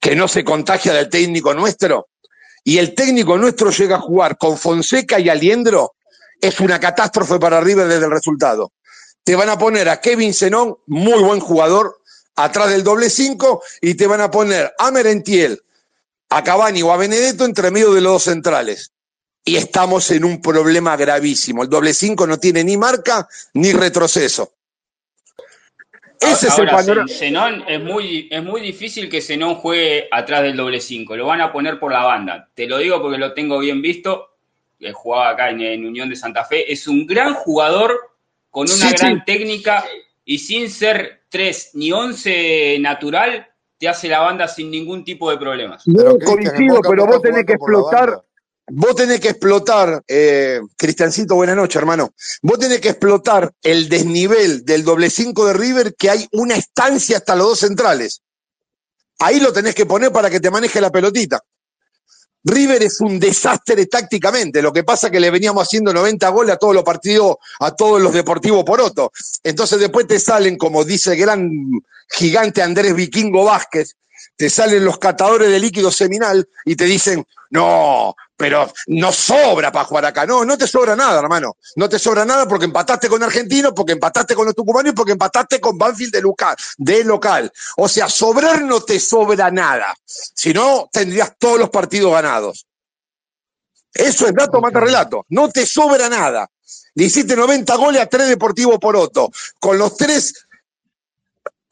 que no se contagia del técnico nuestro, y el técnico nuestro llega a jugar con Fonseca y Aliendro, es una catástrofe para River desde el resultado. Te van a poner a Kevin Zenón, muy buen jugador, atrás del doble cinco, y te van a poner a Merentiel, a Cavani o a Benedetto entre medio de los dos centrales. Y estamos en un problema gravísimo. El doble cinco no tiene ni marca ni retroceso. Ese es el panorama. Zen- Zenón es muy, es muy difícil que Zenón juegue atrás del doble 5. Lo van a poner por la banda. Te lo digo porque lo tengo bien visto. que jugaba acá en, en Unión de Santa Fe. Es un gran jugador con una Sí, gran sí. técnica y sin ser 3 ni 11 natural, te hace la banda sin ningún tipo de problemas. No, Pero coincido, pero vos tenés que explotar, banda. Vos tenés que explotar, eh, Cristiancito, buenas noches, hermano. Vos tenés que explotar el desnivel del doble cinco de River, que hay una estancia hasta los dos centrales. Ahí lo tenés que poner para que te maneje la pelotita. River es un desastre tácticamente. Lo que pasa es que le veníamos haciendo 90 goles a todos los partidos, a todos los deportivos Poroto. Entonces después te salen, como dice el gran gigante Andrés Vikingo Vázquez, te salen los catadores de líquido seminal y te dicen, no, pero no sobra para jugar acá. No, no te sobra nada, hermano. No te sobra nada porque empataste con Argentino, porque empataste con los tucumanos porque empataste con Banfield de local, de local. O sea, sobrar no te sobra nada. Si no, tendrías todos los partidos ganados. Eso es dato, mata relato. No te sobra nada. Le hiciste 90 goles a tres Deportivo Poroto. Con los tres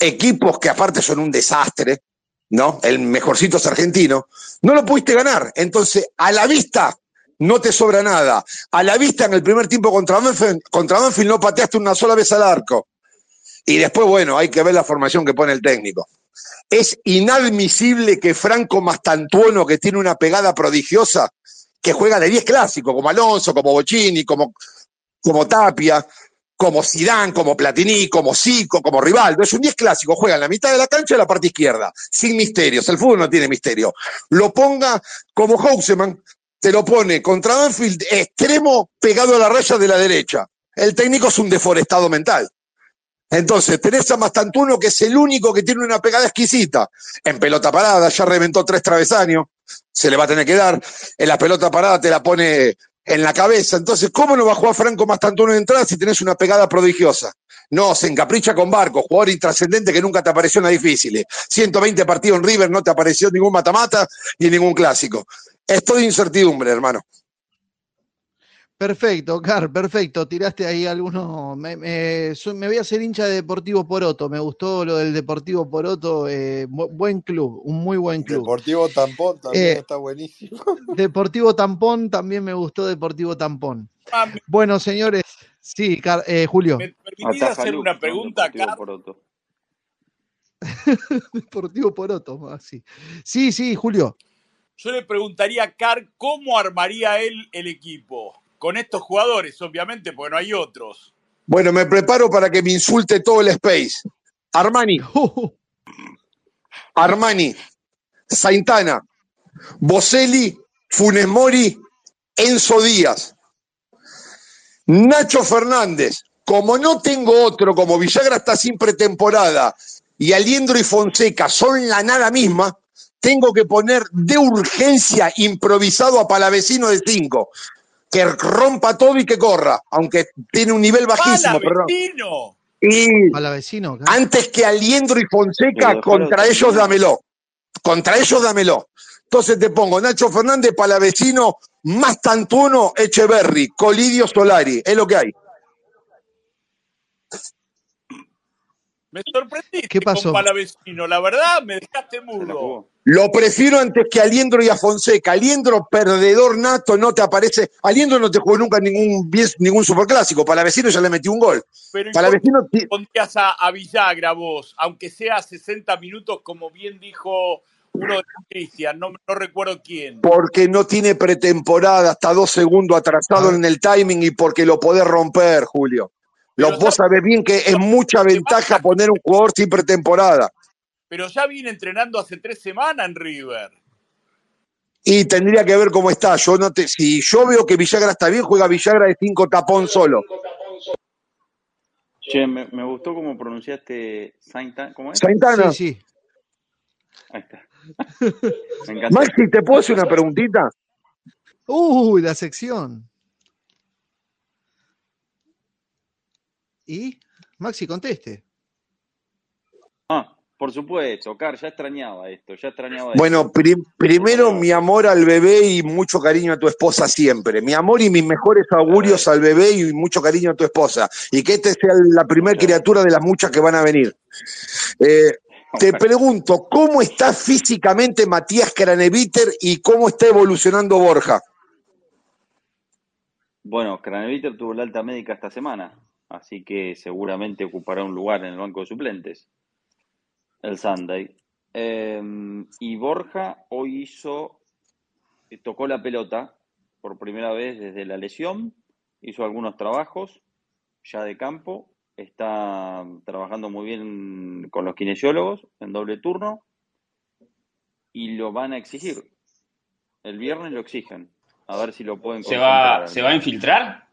equipos que aparte son un desastre, ¿no? El mejorcito es argentino, no lo pudiste ganar. Entonces, a la vista no te sobra nada. A la vista en el primer tiempo contra Banfield, contra Banfield no pateaste una sola vez al arco. Y después, bueno, hay que ver la formación que pone el técnico. Es inadmisible que Franco Mastantuono, que tiene una pegada prodigiosa, que juega de 10 clásicos, como Alonso, como Bocini, como, como Tapia, como Sidán, como Platini, como Zico, como Rivaldo. Es un 10 clásico, juega en la mitad de la cancha y la parte izquierda, sin misterios. El fútbol no tiene misterio. Lo ponga como Houseman, te lo pone contra Banfield, extremo pegado a la raya de la derecha. El técnico es un deforestado mental. Entonces, tenés a Mastantuno, que es el único que tiene una pegada exquisita. En pelota parada, ya reventó tres travesaños, se le va a tener que dar. En la pelota parada te la pone en la cabeza. Entonces, ¿cómo no va a jugar Franco Mastantuono de entrada si tenés una pegada prodigiosa? No, se encapricha con Barco, jugador intrascendente que nunca te apareció en la difícil. 120 partidos en River, no te apareció ningún matamata ni ningún clásico. Es todo incertidumbre, hermano. Perfecto, Car, perfecto. Tiraste ahí algunos. Me, me- soy- me voy a hacer hincha de Deportivo Poroto. Me gustó lo del Deportivo Poroto. eh, bu- buen club, un muy buen club. Deportivo Tampón también Eh, está buenísimo. Deportivo Tampón, también me gustó Deportivo Tampón. Ah, ¿Me Bueno, señores, sí, Car- eh, Julio. me permitís hacer una pregunta Deportivo acá? Poroto. Deportivo Poroto, así. Sí, sí, Julio. Yo le preguntaría a Car cómo armaría él el equipo. Con estos jugadores, obviamente, porque no hay otros. Bueno, me preparo para que me insulte todo el space. Armani, Armani, Saintana, Boselli, Funes Mori, Enzo Díaz, Nacho Fernández. Como no tengo otro, como Villagra está sin pretemporada y Aliendro y Fonseca son la nada misma, tengo que poner de urgencia improvisado a Palavecino de 5. Que rompa todo y que corra, aunque tiene un nivel bajísimo, perdón. ¡Palavecino! Y Palavecino, Car. antes que Aliendro y Fonseca, Pero contra ellos lo dámelo. Contra ellos dámelo. Entonces te pongo Nacho Fernández, Palavecino, más Tantuono, Echeverry, Colidio Solari. Es lo que hay. Me sorprendiste ¿Qué pasó? con Palavecino. La verdad, me dejaste mudo. Lo prefiero antes que Aliendro y a Fonseca. Aliendro, perdedor nato, no te aparece. Aliendro no te jugó nunca ningún, bien- ningún superclásico. Palavecino ya le metió un gol. Pero ¿y por qué Palavecino, pondrías a, a Villagra vos? Aunque sea 60 minutos, como bien dijo uno de Cristian, no, no recuerdo quién. porque no tiene pretemporada, hasta dos segundos atrasado Ah. en el timing y porque lo podés romper, Julio. Lo, Pero vos sabés bien que es mucha ventaja poner un jugador sin pretemporada. Pero ya viene entrenando hace tres semanas en River. Y tendría que ver cómo está. Yo no te, si yo veo que Villagra está bien, juega Villagra de cinco tapón solo. Che, me, me gustó cómo pronunciaste Saintana. ¿Cómo es? Saintana, Sí, sí. Ahí está. Me. Maxi, ¿te puedo hacer una preguntita? Uy, la sección. ¿Y? Maxi, conteste. Ah, por supuesto, Car, ya extrañaba esto, ya extrañaba esto. Bueno, pri- primero mi amor al bebé y mucho cariño a tu esposa siempre. Mi amor y mis mejores augurios al bebé y mucho cariño a tu esposa. Y que este sea la primera criatura de las muchas que van a venir. Eh, te pregunto, ¿cómo está físicamente Matías Craneviter y cómo está evolucionando Borja? Bueno, Craneviter tuvo la alta médica esta semana, así que seguramente ocupará un lugar en el banco de suplentes, el Sunday. Eh, y Borja hoy hizo, tocó la pelota por primera vez desde la lesión, hizo algunos trabajos ya de campo, está trabajando muy bien con los kinesiólogos en doble turno y lo van a exigir. El viernes lo exigen. A ver si lo pueden ¿Se va, ¿Se va a infiltrar?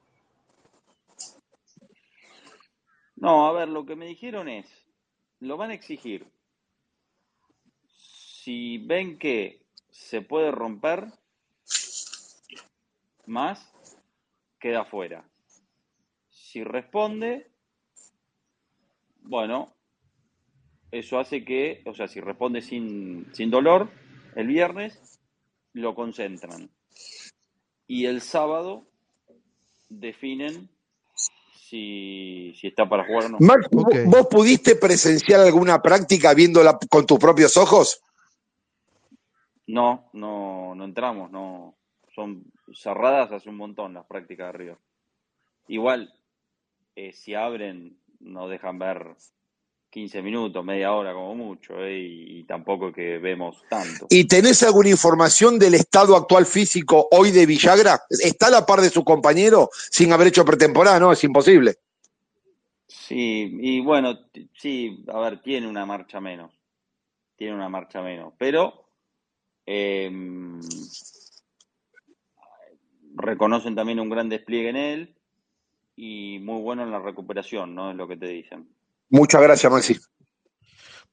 No, a ver, lo que me dijeron es, lo van a exigir. Si ven que se puede romper más, queda fuera. Si responde, bueno, eso hace que, o sea, si responde sin, sin dolor, el viernes lo concentran. Y el sábado definen si, si está para jugar o no. Max. ¿vos pudiste presenciar alguna práctica viéndola con tus propios ojos? No, no, no entramos, no. Son cerradas hace un montón las prácticas de River. Igual, eh, si abren, nos dejan ver 15 minutos, media hora como mucho, eh, y, y tampoco que vemos tanto. ¿Y tenés alguna información del estado actual físico hoy de Villagra? ¿Está a la par de su compañero sin haber hecho pretemporada? No, es imposible. Sí, y bueno, sí, a ver, tiene una marcha menos. Tiene una marcha menos, pero em, reconocen también un gran despliegue en él y muy bueno en la recuperación, ¿no? Es lo que te dicen. Muchas gracias, Maxi.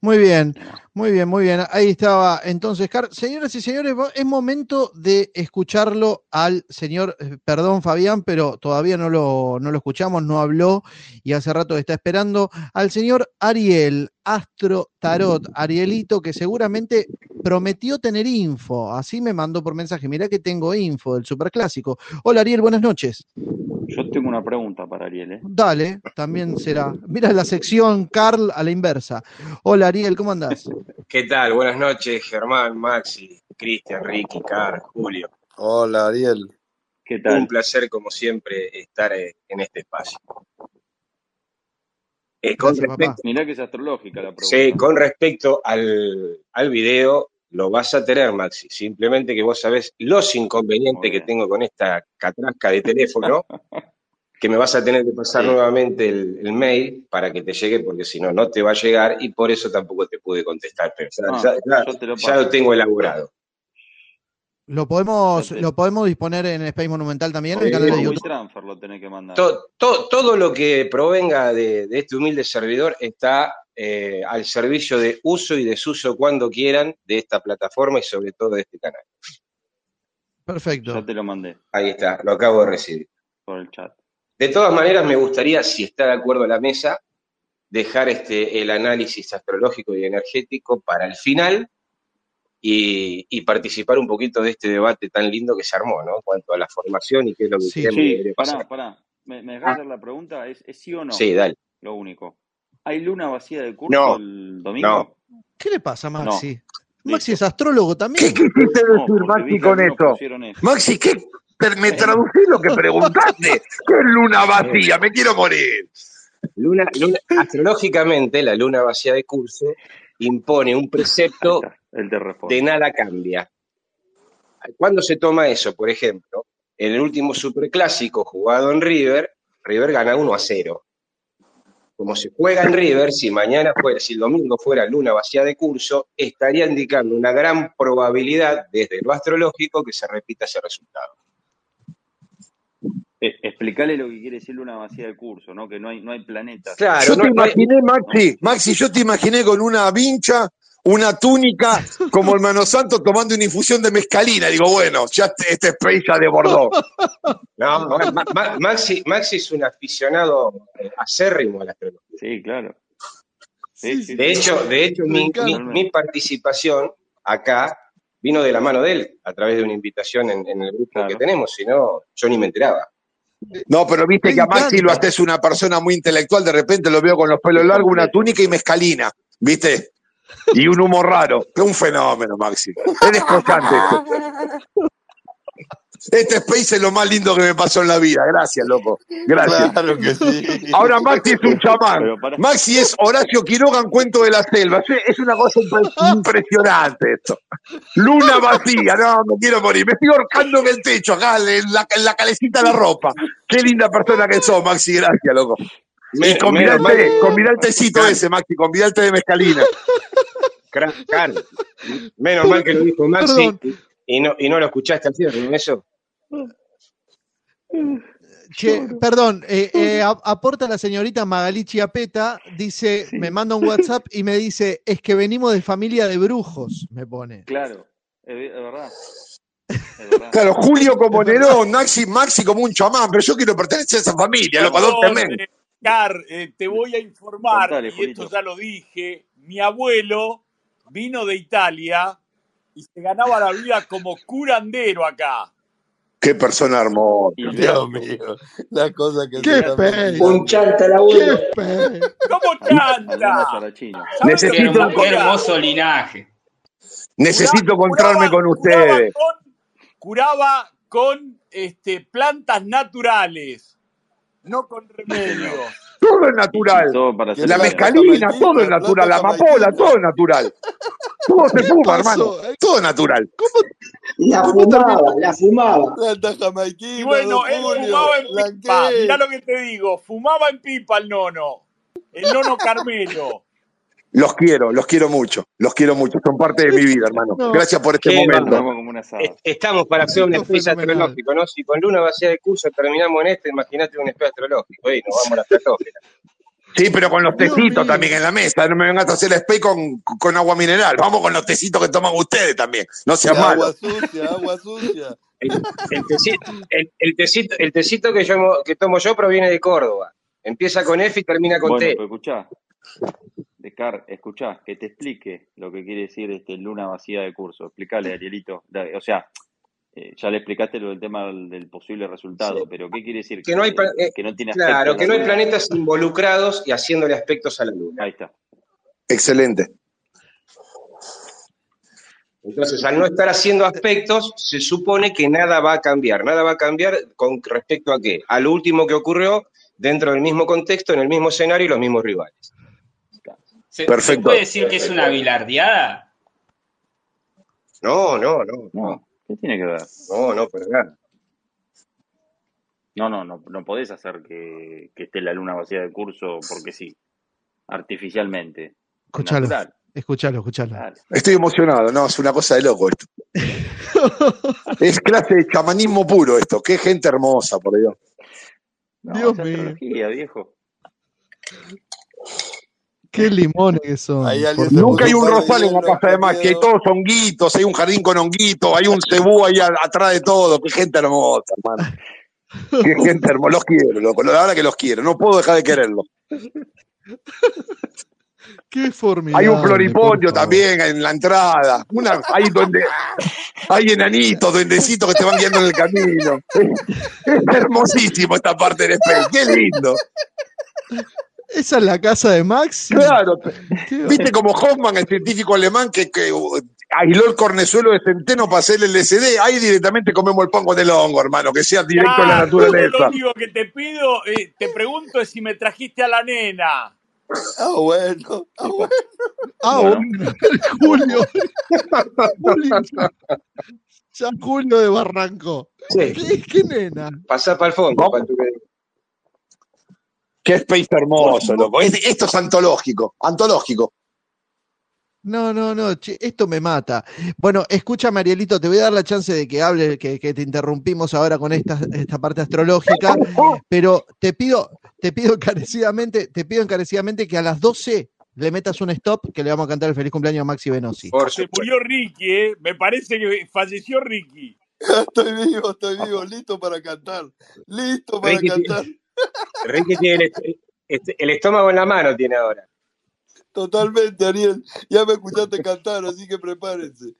Muy bien, muy bien, muy bien. Ahí estaba entonces, Car. Señoras y señores, es momento de escucharlo al señor, eh, perdón Fabián, pero todavía no lo, no lo escuchamos, no habló y hace rato está esperando al señor Ariel, Astro Tarot, Arielito, que seguramente prometió tener info. Así me mandó por mensaje, mirá que tengo info del Superclásico. Hola Ariel, buenas noches. Yo tengo una pregunta para Ariel, ¿eh? Dale, también será. Mira la sección Carl a la inversa. Hola Ariel, ¿cómo andás? ¿Qué tal? Buenas noches, Germán, Maxi, Cristian, Ricky, Car, Julio. Hola, Ariel. ¿Qué Un tal? placer, como siempre, estar eh, en este espacio. Eh, con, Gracias, respecto, Mirá que es astrológica la sí, pregunta. con respecto al, al video, lo vas a tener, Maxi. Simplemente que vos sabés los inconvenientes que tengo con esta catrasca de teléfono, que me vas a tener que pasar Sí, nuevamente el, el mail para que te llegue, porque si no, no te va a llegar y por eso tampoco te pude contestar. Pero ya, ya, ya, yo te lo ya lo paso. tengo elaborado. ¿Lo podemos, lo podemos disponer en Space Monumental también, en el canal de Por YouTube? WeTransfer lo tenés que mandar. To- to- todo lo que provenga de, de este humilde servidor está eh, al servicio de uso y desuso cuando quieran de esta plataforma y sobre todo de este canal. Ya Perfecto. te lo mandé Ahí está, lo acabo de recibir. por el chat. De todas maneras, me gustaría, si está de acuerdo la mesa, dejar este, el análisis astrológico y energético para el final y, y participar un poquito de este debate tan lindo que se armó, ¿no? En cuanto a la formación y qué es lo que Sí. creemos que Sí, pará, pasar. pará. ¿Me, me dejás hacer la pregunta? ¿Es, es sí o no? Sí, dale. Lo único. ¿Hay luna vacía de curso No, el domingo? no. ¿Qué le pasa, No. Maxi? Maxi es astrólogo ¿Qué también. quisiste No, decir, Maxi, con eso? Maxi, ¿qué? ¿Me traducís lo que preguntaste? ¿Qué es luna vacía? Me quiero morir. Luna, luna- astrológicamente, la luna vacía de curso impone un precepto el de nada cambia. ¿Cuándo se toma eso? Por ejemplo, en el último superclásico jugado en River, River gana 1 a 0. Como se juega en River, si mañana fuera, si el domingo fuera luna vacía de curso, estaría indicando una gran probabilidad desde lo astrológico que se repita ese resultado. Eh, explicale lo que quiere decir luna vacía de curso, ¿no? Que no hay, no hay planetas. Claro, Yo no, te no hay- imaginé. Maxi, Maxi, yo te imaginé con una vincha, una túnica, como hermano santo tomando una infusión de mezcalina. Digo, bueno, ya este, este space ya desbordó. no, Ma- Ma- Maxi, Maxi es un aficionado eh, acérrimo a la astrología. Sí, claro. Sí, Sí, sí, De sí. hecho, de hecho mi, participación acá vino de la mano de él, a través de una invitación en, en el grupo que tenemos, si no, yo ni me enteraba. No, pero viste Me que a Maxi lo haces una persona muy intelectual, de repente lo veo con los pelos Es largos, una túnica y mezcalina, ¿viste? Y un humor raro. Que un fenómeno, Maxi. Es descollante esto. Este space es lo más lindo que me pasó en la vida. Gracias, loco. Gracias. Claro que sí. Ahora Maxi es un chamán. Para, Maxi es Horacio Quiroga en Cuento de la Selva. Es- una cosa impre- impresionante esto. Luna vacía, no, me quiero morir. Me estoy ahorcando en el techo, acá, en la, en la calecita de la ropa. Qué linda persona que sos, Maxi. Gracias, loco. Y el el tecito Claro. ese, Maxi, el té de mezcalina. Menos mal que lo dijo Maxi y no, y no lo escuchaste al cierre, ¿no? Eso. Che, perdón, eh, eh, aporta la señorita Magali Chiapeta, dice, Sí. me manda un WhatsApp y me dice, es que venimos de familia de brujos, me pone. claro, es, ve- es verdad. Es verdad. Claro, Julio como Nerón, Maxi, Maxi como un chamán, pero yo quiero pertenecer a esa familia, loco, Perdón, adóptenme. Car, eh, te voy a informar, Contale, y esto ya lo dije, mi abuelo vino de Italia y se ganaba la vida como curandero acá. Qué persona hermosa. Dios mío, las cosas que ¡Qué se. Un chanta el ¡Qué abuelo. ¿Cómo chanta? charachino. ¿Saben Qué, Necesito, hacía? hermoso linaje. necesito Curaba, encontrarme curaba, con curaba ustedes. con, curaba con este, plantas naturales, no con remedios. Todo es Y, y natural. todo para La mezcalina, todo es natural. La amapola, todo es natural. Todo se ¿Qué fuma, hermano. Todo es natural. ¿Cómo, La fumaba, la fumaba. Planta Y jamaiquina, bueno, don él Julio, fumaba en pipa. Mirá lo que te digo, fumaba en pipa el nono. El nono Carmelo. Los quiero, los quiero mucho. Los quiero mucho. Son parte de mi vida, hermano. No, Gracias por este momento. Estamos para hacer un fenomenal. astrológico, ¿no? Si con luna vacía de curso terminamos en este, imagínate un space astrológico. Y nos vamos a la estratosfera. Sí, pero con los tecitos también en la mesa. No me vengas a hacer spray con, con agua mineral. Vamos con los tecitos que toman ustedes también. No sean agua malos. sucia, agua sucia. El, el tecito, el, el tecito, el tecito que, yo, que tomo yo proviene de Córdoba. Empieza con F y termina con Bueno, T. pero escuchá, Descar, escuchá, que te explique lo que quiere decir este luna vacía de curso. Explícale, Arielito. O sea, eh, ya le explicaste lo del tema del, del posible resultado, Sí. pero ¿qué quiere decir? Que no hay, pla- eh, que no tiene claro, que no hay planetas involucrados y haciéndole aspectos a la luna. Ahí está. Excelente. Entonces, al no estar haciendo aspectos, se supone que nada va a cambiar. Nada va a cambiar con respecto a qué? A lo último que ocurrió dentro del mismo contexto, en el mismo escenario y los mismos rivales. ¿Se, se Perfecto. puede decir que es una bilardeada? No, no, no, No, ¿qué tiene que ver? no, no, nada. No, no, no, no podés hacer que, que esté la luna vacía de curso porque sí, artificialmente. Es Escuchalo, natural. escuchalo, escuchalo. Estoy emocionado. No, es una cosa de loco esto. Es clase de chamanismo puro esto. Qué gente hermosa, por Dios. No, Dios mío. viejo. Qué limones que son. Nunca hay un rosal en la casa de. Hay miedo. todos honguitos, hay un jardín con honguitos, hay un cebú ahí a- atrás de todo. Qué gente hermosa, hermano. Qué gente hermosa. Los quiero, loco. La verdad que los quiero. No puedo dejar de quererlos. Qué formidable. Hay un floripondio también en la entrada. Una, hay, donde, hay enanitos, duendecitos que te van guiando en el camino. Es hermosísimo esta parte del space. Qué lindo. Esa es la casa de Maxi. Claro. Viste como Hoffman, el científico alemán que, que uh, aisló el cornezuelo de centeno para hacer el LSD. Ahí directamente comemos el pan con el hongo, hermano, que sea directo a la yo naturaleza. lo único que te pido, eh, te pregunto es si me trajiste a la nena. Ah, bueno. Ah, bueno. Ah, Bueno. bueno. Julio. Julio. Ya Julio de Barranco. Sí, ¿Qué, qué nena? pasá para el fondo. Para tu- Qué space hermoso, loco. Es- Esto es antológico, antológico. No, no, no, che, esto me mata. Bueno, escúchame, Arielito, te voy a dar la chance de que hable, que, que te interrumpimos ahora con esta, esta parte astrológica, pero te pido, te pido encarecidamente, te pido encarecidamente que a las 12 le metas un stop que le vamos a cantar el feliz cumpleaños a Maxi Venosi. Por Se murió Ricky, ¿eh? Me parece que falleció Ricky. Estoy vivo, estoy vivo, listo para cantar. Listo para Ricky, cantar. Ricky tiene el, est- est- el estómago en la mano, tiene ahora. Totalmente, Ariel. Ya me escuchaste cantar, así que prepárense.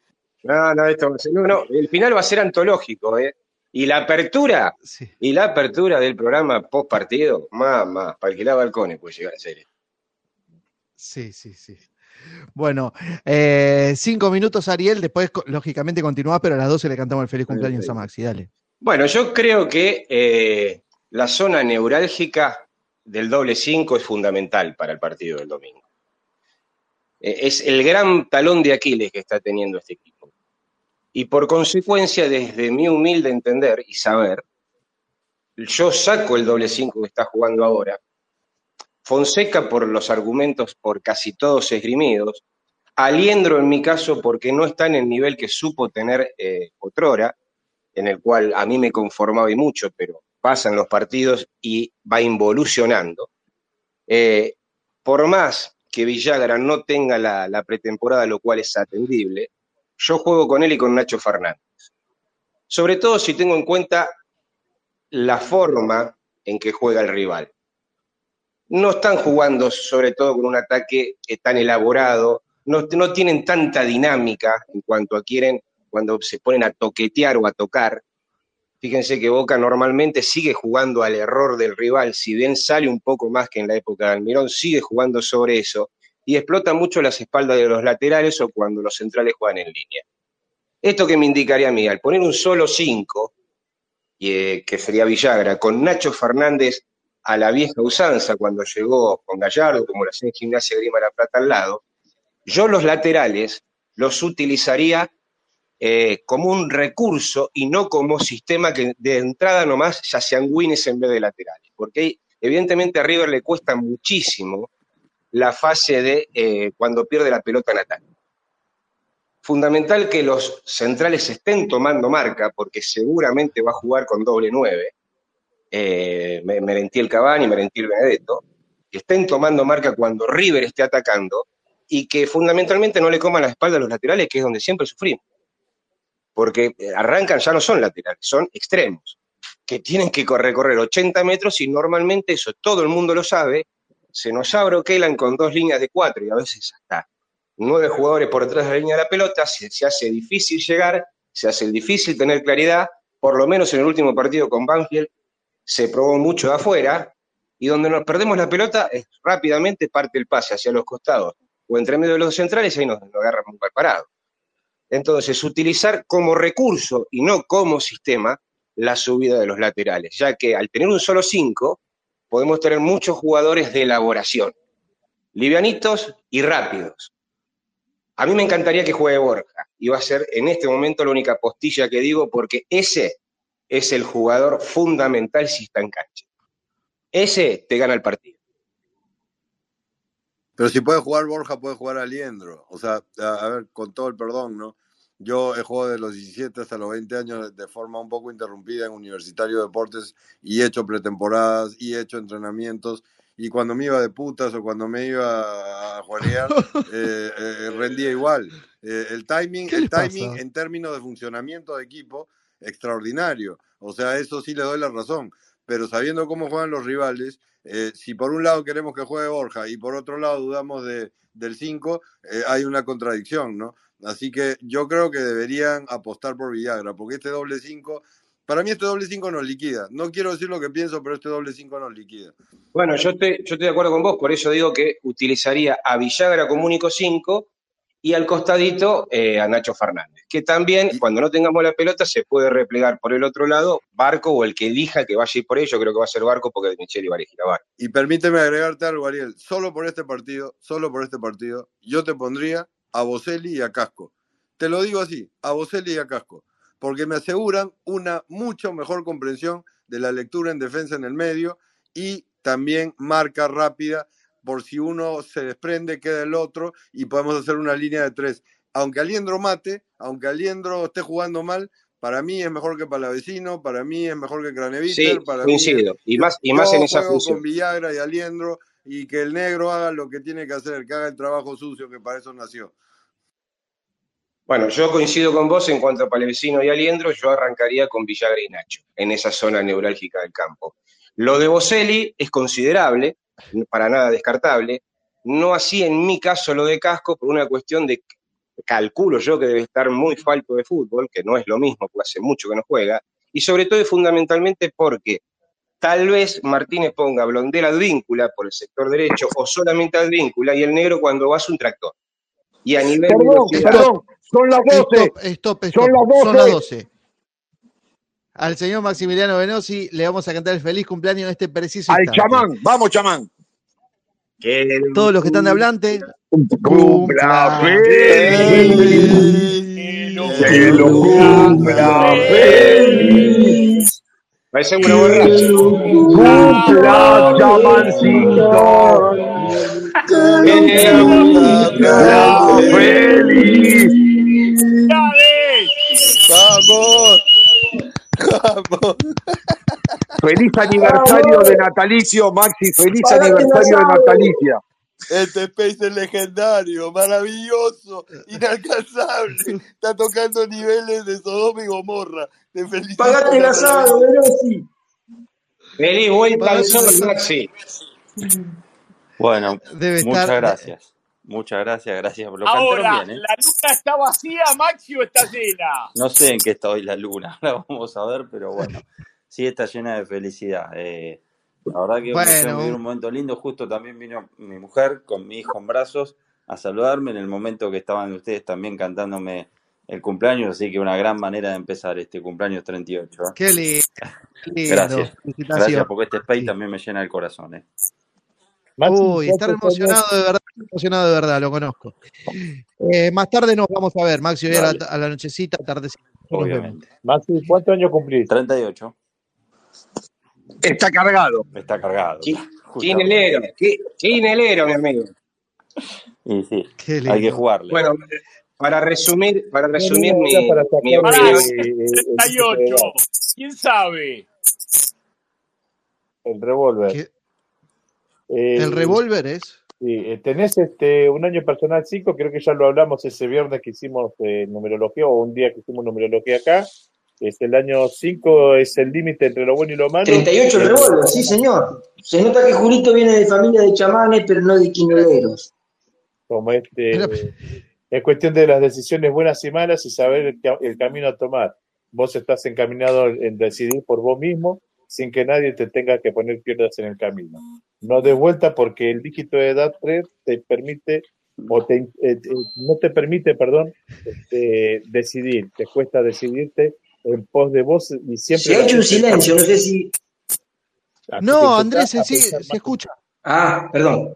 No, no, esto va a ser- no, no, el final va a ser antológico, ¿eh? Y la apertura, Sí. y la apertura del programa post partido, más, más, para alquilar balcones puede llegar a ser. Sí, sí, sí. Bueno, eh, cinco minutos, Ariel. Después, lógicamente, continúas, pero a las 12 le cantamos el feliz cumpleaños a Maxi. Dale. Bueno, yo creo que eh, la zona neurálgica del doble 5 es fundamental para el partido del domingo. Eh, es el gran talón de Aquiles que está teniendo este equipo. Y por consecuencia, desde mi humilde entender y saber, yo saco el doble 5 que está jugando ahora. Fonseca por los argumentos por casi todos esgrimidos. Aliendro en mi caso porque no está en el nivel que supo tener eh, Otrora, en el cual a mí me conformaba y mucho, pero pasan los partidos y va involucionando. Eh, por más que Villagra no tenga la, la pretemporada, lo cual es atendible, yo juego con él y con Nacho Fernández. Sobre todo si tengo en cuenta la forma en que juega el rival. No están jugando sobre todo con un ataque tan elaborado, no, no tienen tanta dinámica en cuanto a quieren, cuando se ponen a toquetear o a tocar. Fíjense que Boca normalmente sigue jugando al error del rival, si bien sale un poco más que en la época de Almirón, sigue jugando sobre eso y explota mucho las espaldas de los laterales o cuando los centrales juegan en línea. Esto que me indicaría a mí, al poner un solo 5, eh, que sería Villagra, con Nacho Fernández a la vieja usanza cuando llegó con Gallardo, como lo hacía en Gimnasia Grima La Plata al lado, yo los laterales los utilizaría eh, como un recurso y no como sistema que de entrada nomás ya sean wins en vez de laterales. Porque evidentemente a River le cuesta muchísimo la fase de eh, cuando pierde la pelota en ataque. Fundamental que los centrales estén tomando marca, porque seguramente va a jugar con doble nueve. Eh, Merentiel Cavani, Merentiel Benedetto, que estén tomando marca cuando River esté atacando y que fundamentalmente no le coman la espalda a los laterales, que es donde siempre sufrimos. Porque eh, arrancan, ya no son laterales, son extremos, que tienen que recorrer 80 metros y normalmente eso todo el mundo lo sabe, se nos abre Okelan con dos líneas de cuatro y a veces hasta nueve jugadores por detrás de la línea de la pelota, se, hace difícil llegar, se hace difícil tener claridad, por lo menos en el último partido con Banfield se probó mucho de afuera, y donde nos perdemos la pelota es rápidamente parte el pase hacia los costados o entre medio de los centrales y ahí nos, nos muy parado. Entonces, utilizar como recurso y no como sistema la subida de los laterales, ya que al tener un solo 5, podemos tener muchos jugadores de elaboración, livianitos y rápidos. A mí me encantaría que juegue Borja, y va a ser en este momento la única postilla que digo, porque ese es el jugador fundamental si está en cancha. Ese te gana el partido. Pero si puede jugar Borja, puede jugar Aliendro. O sea, a, ver, con todo el perdón, ¿no? Yo he jugado de los 17 hasta los 20 años de forma un poco interrumpida en Universitario de Deportes y he hecho pretemporadas y he hecho entrenamientos. Y cuando me iba de putas o cuando me iba a jugar, eh, eh, rendía igual. Eh, el timing, ¿Qué el pasa? timing en términos de funcionamiento de equipo, extraordinario. O sea, eso sí le doy la razón. Pero sabiendo cómo juegan los rivales, eh, si por un lado queremos que juegue Borja y por otro lado dudamos de, del 5, eh, hay una contradicción, ¿no? Así que yo creo que deberían apostar por Villagra, porque este doble 5, para mí este doble 5 nos liquida. No quiero decir lo que pienso, pero este doble 5 nos liquida. Bueno, yo, te, yo estoy de acuerdo con vos, por eso digo que utilizaría a Villagra como único 5 y al costadito eh, a Nacho Fernández, que también Y- cuando no tengamos la pelota se puede replegar por el otro lado Barco o el que elija que vaya a ir por ello, creo que va a ser Barco porque Micheli va a elegir a Barco. Y permíteme agregarte algo, Ariel. Solo por este partido, solo por este partido, yo te pondría a Boselli y a Casco. Te lo digo así, a Boselli y a Casco, porque me aseguran una mucho mejor comprensión de la lectura en defensa en el medio y también marca rápida por si uno se desprende, queda el otro y podemos hacer una línea de tres. Aunque Aliendro mate, aunque Aliendro esté jugando mal, para mí es mejor que Palavecino, para mí es mejor que Sí, Craneviter, para mí es coincido, y más, y más en esa función. con Villagra y Aliendro y que el negro haga lo que tiene que hacer, que haga el trabajo sucio que para eso nació. Bueno, yo coincido con vos en cuanto a Palevecino y Aliendro, yo arrancaría con Villagra y Nacho, en esa zona neurálgica del campo. Lo de Boselli es considerable, para nada descartable, no así en mi caso lo de Casco, por una cuestión de, calculo yo que debe estar muy falto de fútbol, que no es lo mismo, porque hace mucho que no juega, y sobre todo y fundamentalmente porque tal vez Martínez ponga Blondel Advíncula por el sector derecho o solamente Advíncula y el negro cuando va hace un tractor. Y a nivel Perdón, velocidad, perdón, son las 12. Stop, stop, stop. Son las Son las 12. 12. Al señor Maximiliano Venosi le vamos a cantar el feliz cumpleaños en este preciso Al instante. chamán, vamos, chamán. que el- Todos los que están de hablante, Cumpla feliz. que lo cumpla feliz. Parece un borracho. Cumpla, chamancito. Feliz. ¡Vamos! ¡Vamos! Feliz aniversario de natalicio, Maxi. Feliz aniversario de natalicia. Este Space es legendario, maravilloso, inalcanzable. Está tocando niveles de Sodoma y Gomorra. Te felicito. Pagate el asado, Velosi. Vení, vuelta al Pagate sol, el. Maxi. Bueno, Debe muchas estar- gracias. Muchas gracias, gracias. Lo Ahora, bien, ¿eh? ¿la luna está vacía, Maxi, o está llena? No sé en qué está hoy la luna, ahora vamos a ver, pero bueno, sí está llena de felicidad. Eh, la verdad que Bueno. vivir un momento lindo. Justo también vino mi mujer con mi hijo en brazos a saludarme en el momento que estaban ustedes también cantándome el cumpleaños, así que una gran manera de empezar este cumpleaños 38. ¿eh? Qué lindo. qué lindo. Gracias. Gracias, porque este space también me llena el corazón. ¿eh? Uy, estar ¿cuántos años- emocionado de verdad, emocionado de verdad, lo conozco. Eh, más tarde nos vamos a ver, Maxi, hoy a la, a la nochecita, tardecita. Obviamente. Maxi, ¿cuántos años cumplís? 38. Está cargado. Está cargado. Qui- quinelero, mi amigo. Y sí, Qué lindo. hay que jugarle. Bueno, para resumir, para resumir mi, mi opinión, eh, el- 38. ¿Quién sabe? El revólver. ¿Qué- Eh, ¿El revólver es? Sí, eh, tenés este, un año personal 5, creo que ya lo hablamos ese viernes que hicimos eh, numerología o un día que hicimos numerología acá. Es el año 5 es el límite entre lo bueno y lo malo. 38 el revólver, sí, señor. Se nota que Julito viene de familia de chamanes, pero no de quinoleros. Como este, Pero- es cuestión de las decisiones buenas y malas y saber el, ca- el camino a tomar. Vos estás encaminado en decidir por vos mismo sin que nadie te tenga que poner piedras en el camino. No de vuelta porque el dígito de edad 3 te permite o te, eh, te- no te permite, perdón, este, decidir. Te cuesta decidirte en pos de vos y siempre... Se ha hecho un silencio, no sé si. Así No, Andrés, sí, se escucha. Ah, perdón.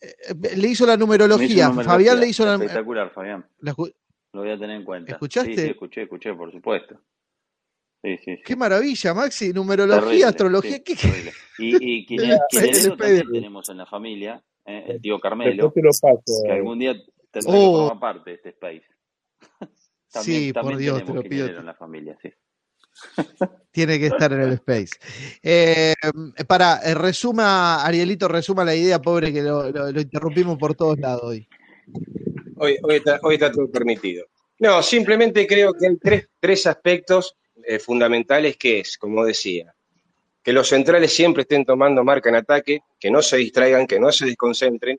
Eh, Le hizo la hizo numerología. numerología. Fabián le hizo la. Espectacular, Fabián. la Lo voy a tener en cuenta. ¿Escuchaste? Sí, sí, escuché, escuché, por supuesto. Sí, sí, sí. Qué maravilla, Maxi. Numerología, Terrible, astrología. sí, ¿qué- terrible. Y, y también tenemos en la familia, eh, el tío Carmelo, te lo paso. que algún día tendrá Oh. que formar parte de este space. También, Sí, por también Dios, te tenemos lo pido. En la familia, sí. Tiene que estar en el space. Eh, para, eh, resuma, Arielito, resuma la idea, pobre, que lo, interrumpimos por todos lados hoy. Hoy, hoy, está, hoy todo permitido. No, simplemente creo que hay tres, aspectos eh, fundamentales que es, como decía, que los centrales siempre estén tomando marca en ataque, que no se distraigan, que no se desconcentren,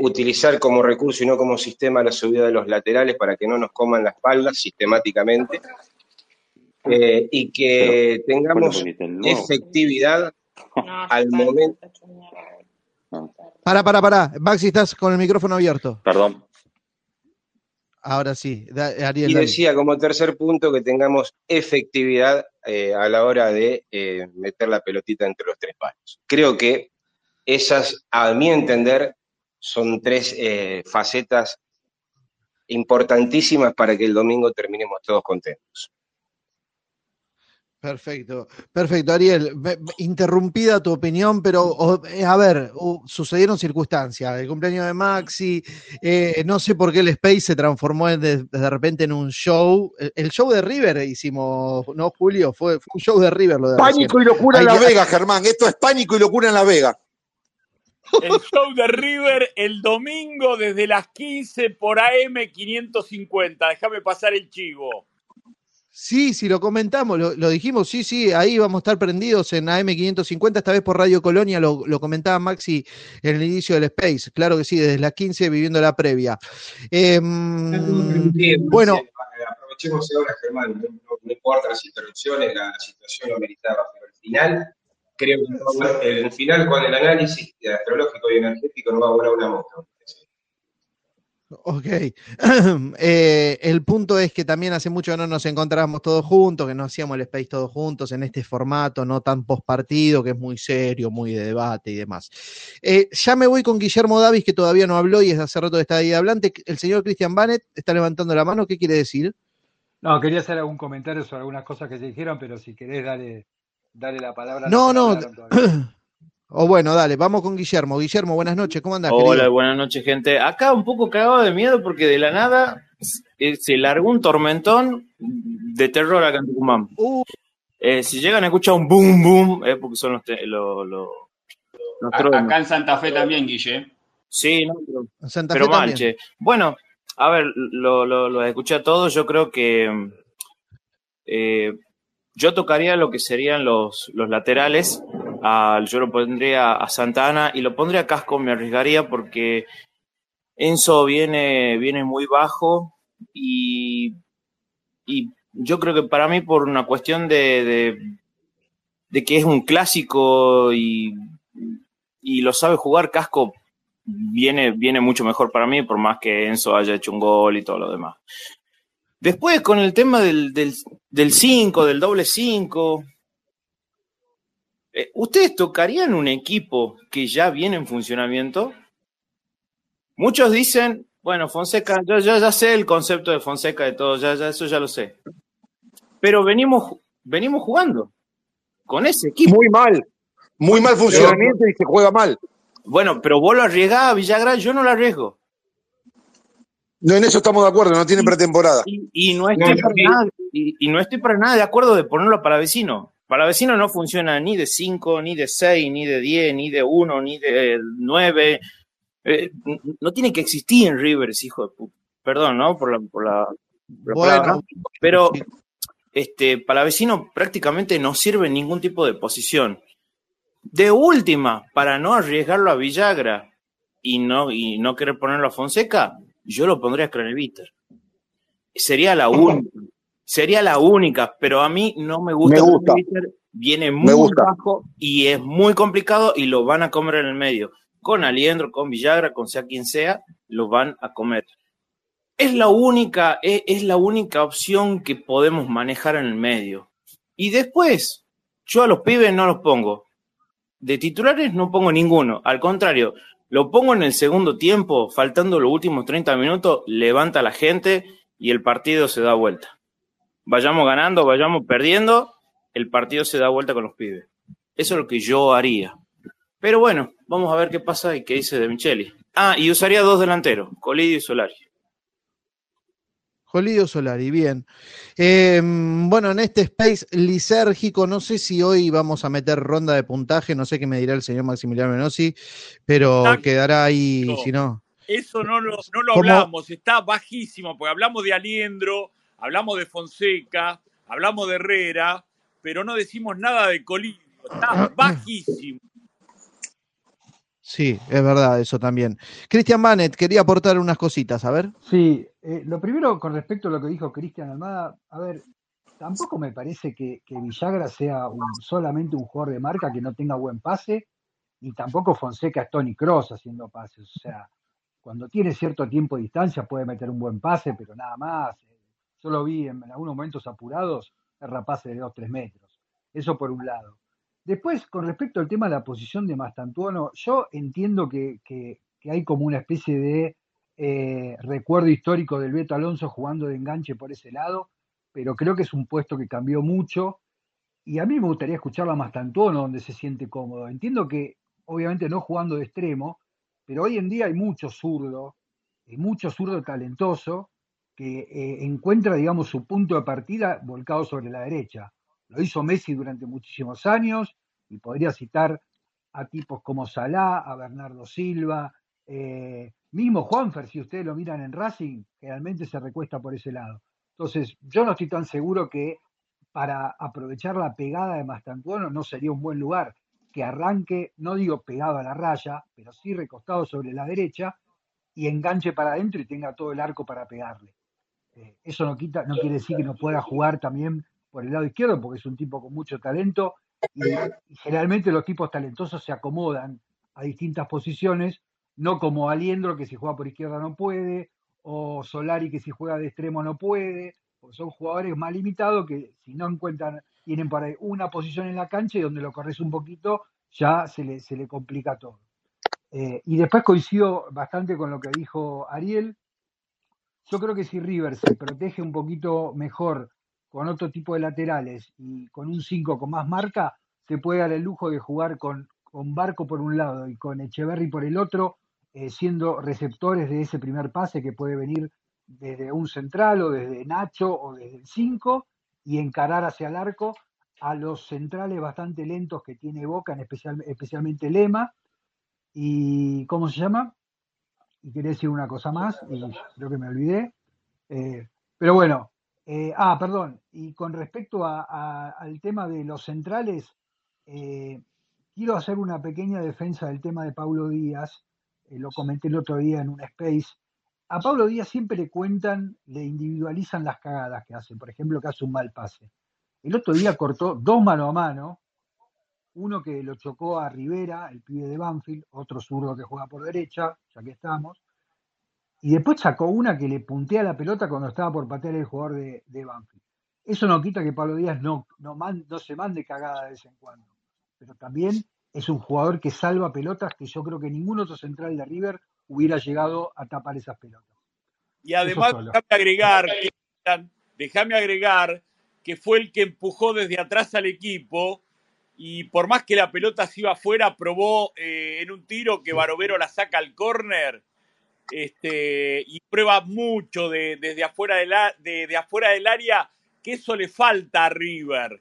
utilizar como recurso y no como sistema la subida de los laterales para que no nos coman la espalda sistemáticamente, eh, y que tengamos efectividad al momento. Para, para, para. Maxi, estás con el micrófono abierto. Perdón. Ahora sí. Da- Ariel, Y dale. decía como tercer punto que tengamos efectividad eh, a la hora de eh, meter la pelotita entre los tres palos. Creo que esas, a mi entender, son tres eh, facetas importantísimas para que el domingo terminemos todos contentos. Perfecto, perfecto, Ariel. Interrumpida tu opinión, pero o- eh, a ver, sucedieron circunstancias. El cumpleaños de Maxi, eh, no sé por qué el Space se transformó en de, de repente en un show. El, el show de River hicimos, ¿no, Julio? Fue, fue un show de River lo de recién. Pánico y locura en Hay Las que- Vegas, Germán. Esto es pánico y locura en Las Vegas. El show de River el domingo desde las 15 por AM 550. Déjame pasar el chivo. Sí, sí, lo comentamos, lo, dijimos, sí, sí, ahí vamos a estar prendidos en AM550, esta vez por Radio Colonia, lo, comentaba Maxi en el inicio del Space, claro que sí, desde las 15 viviendo la previa. Em, bueno, aprovechemos ahora, Germán, no, importa las interrupciones, la, la situación lo meritaba, pero al final, creo que el final con el análisis astrológico y energético no va a volar una moto. Ok. Eh, el punto es que también hace mucho que no nos encontrábamos todos juntos, que no hacíamos el space todos juntos en este formato, no tan post partido, que es muy serio, muy de debate y demás. Eh, ya me voy con Guillermo Davis, que todavía no habló y es hace rato que está ahí hablante. El señor Christian Banet está levantando la mano. ¿Qué quiere decir? No, quería hacer algún comentario sobre algunas cosas que se dijeron, pero si querés, dale, dale la palabra. No, no. O bueno, dale, vamos con Guillermo. Guillermo, buenas noches, ¿cómo andás, Hola, querido? buenas noches, gente. Acá un poco cagado de miedo porque de la nada se largó un tormentón de terror acá en Tucumán. Uh, Eh, si llegan a escuchar un boom boom, es porque son los. Acá en Santa Fe también, Guille. Sí, no, pero, en Santa pero Fe mal, también. che. Bueno, a ver, lo, lo, lo escuché a todos. Yo creo que eh, yo tocaría lo que serían los, los laterales. Yo lo pondría a Santana y lo pondría a Casco, me arriesgaría porque Enzo viene, viene muy bajo y, y yo creo que para mí por una cuestión de, de, que es un clásico y, y lo sabe jugar, Casco viene, viene mucho mejor para mí, por más que Enzo haya hecho un gol y todo lo demás. Después con el tema del 5, del, del, cinco, del doble 5, eh, ¿ustedes tocarían un equipo que ya viene en funcionamiento? Muchos dicen, bueno, Fonseca, yo, yo ya sé el concepto de Fonseca de todo, ya, ya, eso ya lo sé. Pero venimos, venimos jugando con ese equipo. Muy mal, muy mal funcionamiento y se juega mal. Bueno, pero vos lo arriesgás a Villagra, yo no lo arriesgo. No, en eso estamos de acuerdo, no tiene pretemporada. Y, y no estoy para nada, y, y no estoy para nada de acuerdo de ponerlo para vecino. Para vecino no funciona ni de 5, ni de 6, ni de 10, ni de 1, ni de 9. Eh, no tiene que existir en Rivers, hijo de puta. Perdón, ¿no? Por la, por la, por Bueno. Pero este, para vecino prácticamente no sirve ningún tipo de posición. De última, para no arriesgarlo a Villagra y no, y no querer ponerlo a Fonseca, yo lo pondría a Craneviter. Sería la única. Sería la única, pero a mí no me gusta. Me gusta. Craneviter. Viene muy gusta. bajo y es muy complicado y lo van a comer en el medio. Con Aliendro, con Villagra, con sea quien sea, lo van a comer. Es la única, es, es la única opción que podemos manejar en el medio. Y después, yo a los pibes no los pongo. De titulares no pongo ninguno. Al contrario, lo pongo en el segundo tiempo, faltando los últimos 30 minutos, levanta a la gente y el partido se da vuelta. Vayamos ganando, vayamos perdiendo, el partido se da vuelta con los pibes. Eso es lo que yo haría. Pero bueno, vamos a ver qué pasa y qué dice de Micheli. Ah, y usaría dos delanteros, Colidio y Solari. Jolido Solari, bien. Eh, bueno, en este space lisérgico, no sé si hoy vamos a meter ronda de puntaje, no sé qué me dirá el señor Maximiliano Menossi, pero Exacto. quedará ahí, si no. Eso no lo, no lo hablamos, está bajísimo, porque hablamos de Aliendro, hablamos de Fonseca, hablamos de Herrera, pero no decimos nada de Colidio, está bajísimo. Sí, es verdad, eso también. Cristian Banet quería aportar unas cositas, a ver. Sí, eh, lo primero con respecto a lo que dijo Cristian Almada, a ver, tampoco me parece que, que Villagra sea un- solamente un jugador de marca que no tenga buen pase, ni tampoco Fonseca es Tony Cross haciendo pases. O sea, cuando tiene cierto tiempo de distancia puede meter un buen pase, pero nada más. Yo lo vi en, algunos momentos apurados, erra pase de 2-3 metros. Eso por un lado. Después, con respecto al tema de la posición de Mastantuono, yo entiendo que hay como una especie de eh, recuerdo histórico del Beto Alonso jugando de enganche por ese lado, pero creo que es un puesto que cambió mucho y a mí me gustaría escucharlo a Mastantuono donde se siente cómodo. Entiendo que obviamente no jugando de extremo, pero hoy en día hay mucho zurdo, hay mucho zurdo talentoso que eh, encuentra, digamos, su punto de partida volcado sobre la derecha. Lo hizo Messi durante muchísimos años y podría citar a tipos como Salah, a Bernardo Silva, eh, mismo Juanfer, si ustedes lo miran en Racing, generalmente se recuesta por ese lado. Entonces, yo no estoy tan seguro que para aprovechar la pegada de Mastantuono no sería un buen lugar que arranque, no digo pegado a la raya, pero sí recostado sobre la derecha y enganche para adentro y tenga todo el arco para pegarle. Eh, eso no quita, no quiere decir que no pueda jugar también por el lado izquierdo, porque es un tipo con mucho talento y, generalmente los tipos talentosos se acomodan a distintas posiciones, no como Aliendro que si juega por izquierda no puede, o Solari que si juega de extremo no puede, porque son jugadores más limitados que si no encuentran, tienen para una posición en la cancha y donde lo corres un poquito ya se le, se le complica todo. Eh, y después coincido bastante con lo que dijo Ariel. Yo creo que si River se protege un poquito mejor con otro tipo de laterales y con un 5 con más marca, se puede dar el lujo de jugar con, con Barco por un lado y con Echeverry por el otro, eh, siendo receptores de ese primer pase que puede venir desde un central o desde Nacho o desde el 5 y encarar hacia el arco a los centrales bastante lentos que tiene Boca, en especial, especialmente Lema. ¿Y cómo se llama? Y quería decir una cosa más, y creo que me olvidé. Eh, pero bueno, eh, ah, perdón, y con respecto al tema de los centrales, eh, quiero hacer una pequeña defensa del tema de Pablo Díaz, lo comenté el otro día en un space. A Pablo Díaz siempre le cuentan, le individualizan las cagadas que hace, por ejemplo, que hace un mal pase. El otro día cortó dos mano a mano, uno que lo chocó a Rivera, el pibe de Banfield, otro zurdo que juega por derecha, ya que estamos, y después sacó una que le puntea la pelota cuando estaba por patear el jugador de, de Banfield. Eso no quita que Pablo Díaz no, no, man- no se mande cagada de vez en cuando, pero también es un jugador que salva pelotas que yo creo que ningún otro central de River hubiera llegado a tapar esas pelotas. Y además, déjame agregar, déjame agregar que fue el que empujó desde atrás al equipo y por más que la pelota se iba afuera, probó eh, en un tiro que Barovero la saca al córner este, y prueba mucho de- desde afuera de, de afuera del área que eso le falta a River.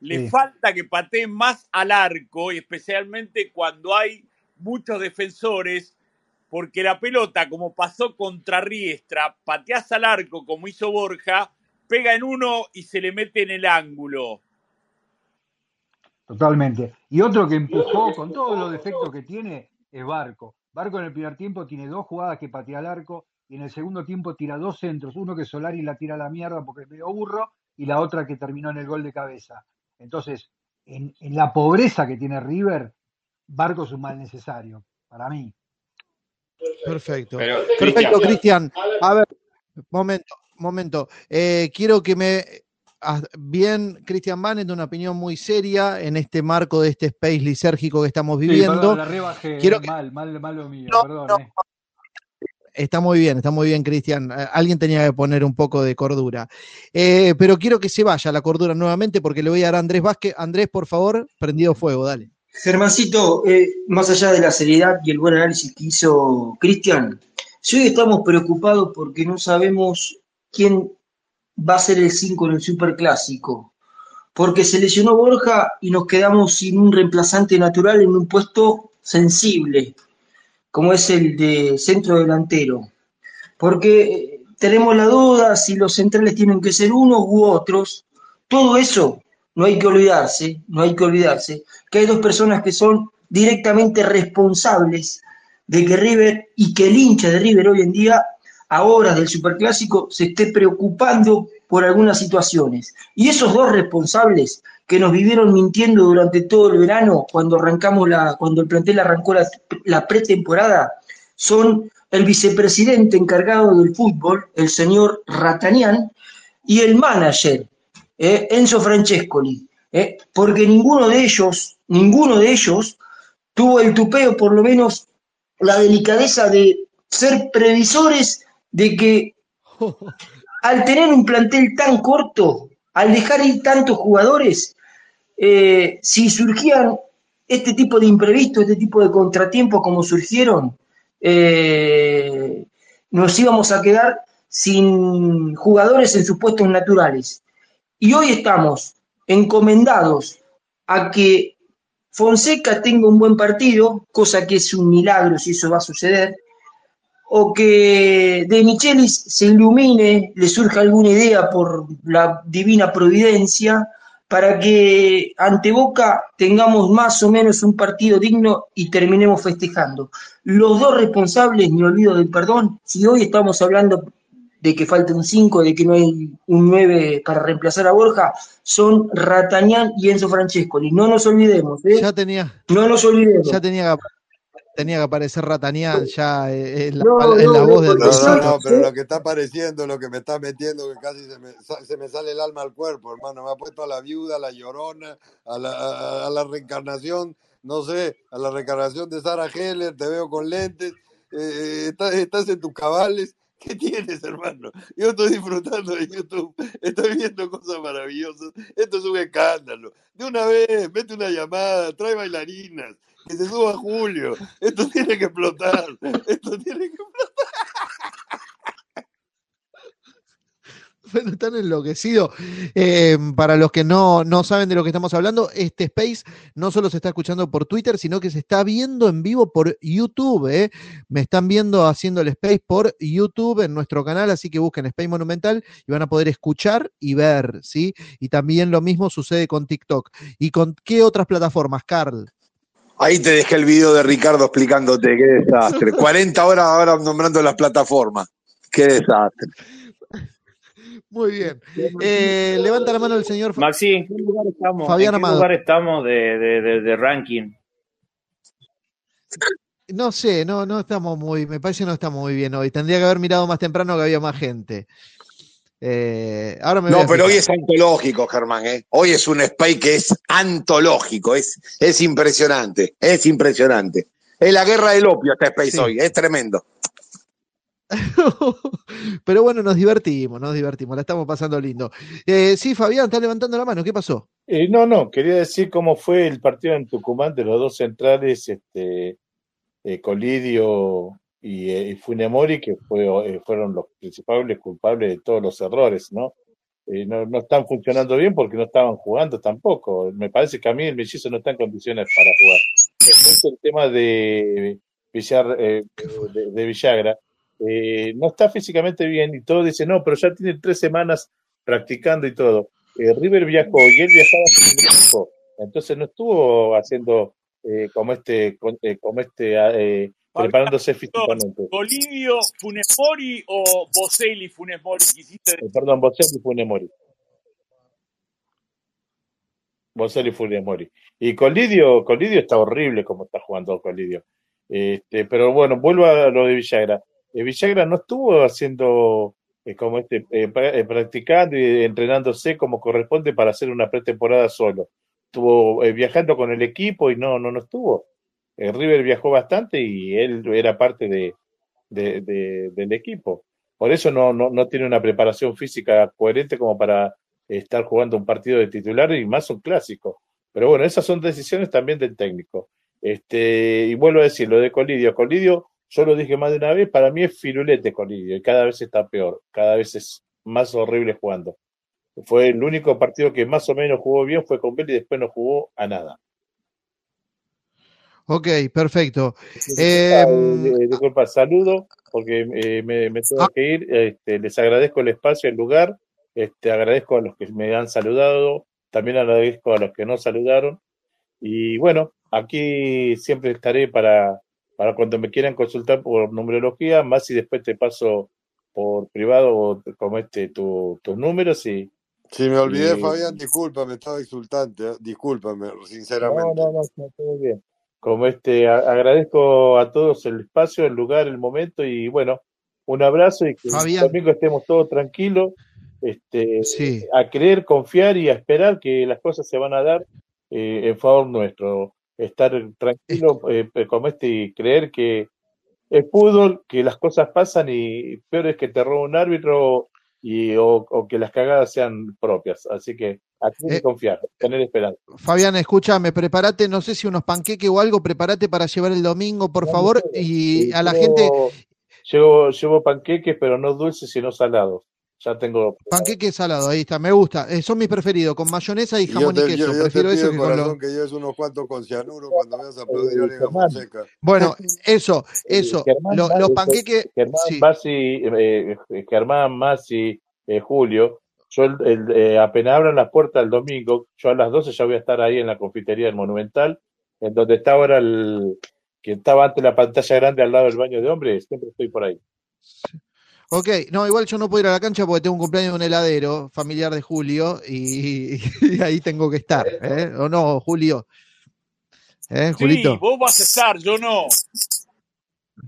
Le Sí. falta que pateen más al arco y especialmente cuando hay muchos defensores porque la pelota, como pasó contra Riestra, pateás al arco como hizo Borja, pega en uno y se le mete en el ángulo. Totalmente. Y otro que empujó con todos los defectos que tiene es Barco. Barco en el primer tiempo tiene dos jugadas que patea al arco y en el segundo tiempo tira dos centros. Uno que Solari la tira a la mierda porque es medio burro y la otra que terminó en el gol de cabeza. Entonces, en, en la pobreza que tiene River, Barco es un mal necesario, para mí. Perfecto. Pero, Perfecto, Cristian, Cristian. A ver, momento, momento. Eh, quiero que me. Bien, Cristian Banet, una opinión muy seria en este marco de este space lisérgico que estamos Sí, viviendo. perdón, la rebajé, Quiero que- mal, mal, mal lo mío, No, perdón. no, eh. Está muy bien, está muy bien, Cristian. Alguien tenía que poner un poco de cordura. Eh, pero quiero que se vaya la cordura nuevamente porque le voy a dar a Andrés Vázquez. Andrés, por favor, prendido fuego, dale. Germancito, eh, más allá de la seriedad y el buen análisis que hizo Cristian, si hoy estamos preocupados porque no sabemos quién va a ser el 5 en el Superclásico, porque se lesionó Borja y nos quedamos sin un reemplazante natural en un puesto sensible, como es el de centro delantero, porque eh, tenemos la duda si los centrales tienen que ser unos u otros, todo eso no hay que olvidarse, no hay que olvidarse que hay dos personas que son directamente responsables de que River y que el hincha de River hoy en día, a del Superclásico, se esté preocupando por algunas situaciones. Y esos dos responsables que nos vivieron mintiendo durante todo el verano, cuando arrancamos la, cuando el plantel arrancó la, la pretemporada, son el vicepresidente encargado del fútbol, el señor Ratanian, y el manager, eh, Enzo Francescoli, eh, porque ninguno de ellos, ninguno de ellos tuvo el tupeo, por lo menos la delicadeza de ser previsores de que al tener un plantel tan corto, al dejar ir tantos jugadores, eh, si surgían este tipo de imprevistos, este tipo de contratiempos como surgieron, eh, nos íbamos a quedar sin jugadores en sus puestos naturales. Y hoy estamos encomendados a que Fonseca tenga un buen partido, cosa que es un milagro si eso va a suceder, o que De Michelis se ilumine, le surja alguna idea por la divina providencia, para que ante Boca tengamos más o menos un partido digno y terminemos festejando. Los dos responsables, me olvido del perdón, si hoy estamos hablando de que falta un 5, de que no hay un 9 para reemplazar a Borja, son Ratañán y Enzo Francescoli. No nos olvidemos, ¿eh? Ya tenía, No nos olvidemos. ya tenía tenía que aparecer Ratanian ya eh, en la, No, en la no, voz del No, no, no, pero lo que está apareciendo, lo que me está metiendo, que casi se me, se me sale el alma al cuerpo, hermano. Me ha puesto a la viuda, a la llorona, a la, a, a la reencarnación, no sé, a la reencarnación de Sarah Heller, te veo con lentes, eh, estás, estás en tus cabales. ¿Qué tienes, hermano? Yo estoy disfrutando de YouTube, estoy viendo cosas maravillosas. Esto es un escándalo. De una vez, mete una llamada, trae bailarinas, que se suba Julio. Esto tiene que explotar. Esto tiene que Bueno, están enloquecidos. Eh, para los que no, no saben de lo que estamos hablando, este Space no solo se está escuchando por Twitter, sino que se está viendo en vivo por YouTube. ¿eh? Me están viendo haciendo el Space por YouTube en nuestro canal, así que busquen Space Monumental y van a poder escuchar y ver, ¿sí? Y también lo mismo sucede con TikTok. ¿Y con qué otras plataformas, Carl? Ahí te dejé el video de Ricardo explicándote qué desastre. 40 horas ahora nombrando las plataformas. Qué desastre. Muy bien. Eh, levanta la mano el señor Maxi, ¿en qué lugar estamos? Fabián ¿En qué Amado. lugar estamos de, de, de- de ranking? No sé, no, no estamos muy, me parece que no estamos muy bien hoy. Tendría que haber mirado más temprano que había más gente. Eh, ahora me No, pero hoy es antológico, Germán. ¿eh? Hoy es un spy que es antológico. Es, es impresionante. Es impresionante. Es la guerra del opio este space Sí. hoy. Es tremendo. Pero bueno, nos divertimos, nos divertimos, la estamos pasando lindo. Eh, sí, Fabián, está levantando la mano, ¿qué pasó? Eh, no, no, quería decir cómo fue el partido en Tucumán de los dos centrales, este, eh, Colidio y, y Funemori, que fue, fueron los principales culpables de todos los errores, ¿no? No, no están funcionando bien porque no estaban jugando tampoco. Me parece que a mí el mellizo no está en condiciones para jugar. Después el tema de Villagra, eh, no está físicamente bien y todo dice, no, pero ya tiene tres semanas practicando y todo. Eh, River viajó y él viajaba con el equipo, entonces no estuvo haciendo eh, como este, eh, como este, ah, preparándose físicamente. ¿Bolivio, Funes Mori o Boselli, Funes Mori? Quisiste Eh, perdón, Bocelli Funemori. Bocelli Funemori. Y Colidio, Colidio está horrible como está jugando Colidio. Este, pero bueno, vuelvo a lo de Villagra. Eh, Villagra no estuvo haciendo eh, como este, eh, pra- practicando y entrenándose como corresponde para hacer una pretemporada solo. Estuvo viajando con el equipo y no, no, no estuvo. Eh, River viajó bastante y él era parte de- del equipo. Por eso no, no, no tiene una preparación física coherente como para estar jugando un partido de titular y más un clásico. Pero bueno, esas son decisiones también del técnico. Este, y vuelvo a decir, lo de Colidio. Colidio, yo lo dije más de una vez, para mí es firulete Colidio y cada vez está peor, cada vez es más horrible jugando. Fue el único partido que más o menos jugó bien, fue con Vélez y después no jugó a nada. Ok, perfecto. Disculpa, Eh, eh, disculpa, saludo porque eh, me, me tengo ah, que ir. Este, les agradezco el espacio, el lugar. Este, agradezco a los que me han saludado. También agradezco a los que no saludaron. Y bueno, aquí siempre estaré para, para cuando me quieran consultar por numerología, más si después te paso por privado o como este tu, tus números y, Si me olvidé, y Fabián, discúlpame, estaba insultante, ¿eh? discúlpame, no, sinceramente. no, no, está todo bien. Como este, a- agradezco a todos el espacio, el lugar, el momento y bueno, un abrazo y que el Fabián, domingo estemos todos tranquilos, este, sí. a creer, confiar y a esperar que las cosas se van a dar eh, en favor nuestro. Estar Es- tranquilo eh, eh, como este y creer que es fútbol, que las cosas pasan y peor es que te roba un árbitro y, o, o que las cagadas sean propias. Así que a creer y eh, confiar, tener esperanza. Fabián, escúchame, prepárate, no sé si unos panqueques o algo, prepárate para llevar el domingo, por No, favor, y Eh, a la gente, llevo, llevo, llevo panqueques, pero no dulces, sino salados. Ya tengo. panqueque salado, ahí está, me gusta, eh, son mis preferidos, con mayonesa y yo jamón y yo, queso, te prefiero eso pido, que con corazón, que lleves unos cuantos con cianuro cuando veas aplaudir a Eh, Fonseca. Bueno, eso, eh, eso, Germán, lo- Ma- los eh, panqueques, Germán, sí, Masi, eh, eh, Germán, Masi, eh, Julio. Yo el- el, eh, apenas abran las puertas el domingo, yo a las 12 ya voy a estar ahí en la confitería del Monumental, en donde está ahora el que estaba antes la pantalla grande al lado del baño de hombres, siempre estoy por ahí. Ok, no, igual yo no puedo ir a la cancha porque tengo un cumpleaños de un heladero familiar de Julio y, y ahí tengo que estar, ¿eh? ¿O no, Julio? ¿Eh, Sí, Julito? vos vas a estar, yo no.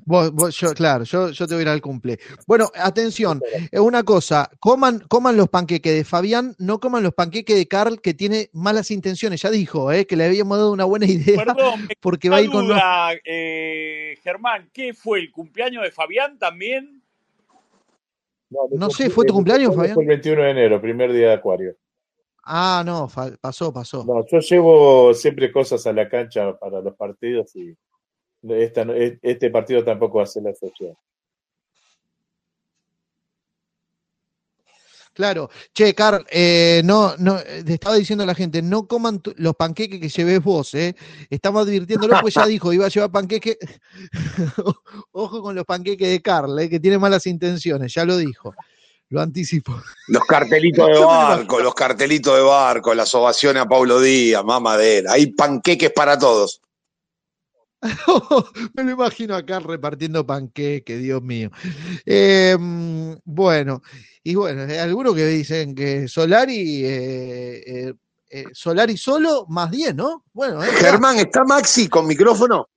Vos- vos- yo, claro, yo, yo te voy a ir al cumple. Bueno, atención, eh, una cosa, coman, coman los panqueques de Fabián, no coman los panqueques de Carl, que tiene malas intenciones. Ya dijo, eh, que le habíamos dado una buena idea, Perdón, porque va a ir con... duda, eh, Germán, ¿qué fue? ¿El cumpleaños de Fabián también? No sé, ¿fue tu cumpleaños, Fue Fabián? el 21 de enero, primer día de Acuario. Ah, no, pasó, pasó. No, yo llevo siempre cosas a la cancha para los partidos y esta e- este partido tampoco va a ser la excepción. Claro. Che, Carl, eh, no, no, te estaba diciendo a la gente, no coman tu- los panqueques que lleves vos, ¿eh? Estamos advirtiéndolo, pues ya dijo, iba a llevar panqueques. Ojo con los panqueques de Carl, ¿eh? que tiene malas intenciones, ya lo dijo. Lo anticipo. Los cartelitos de barco, los cartelitos de barco, las ovaciones a Paulo Díaz, mamadera. Hay panqueques para todos. Me lo imagino acá repartiendo panqueque, Dios mío. Eh, mm, bueno, y bueno, hay algunos que dicen que Solari, eh, eh, eh, Solari solo más 10, ¿no? Bueno, eh. Germán, ¿está Maxi con micrófono?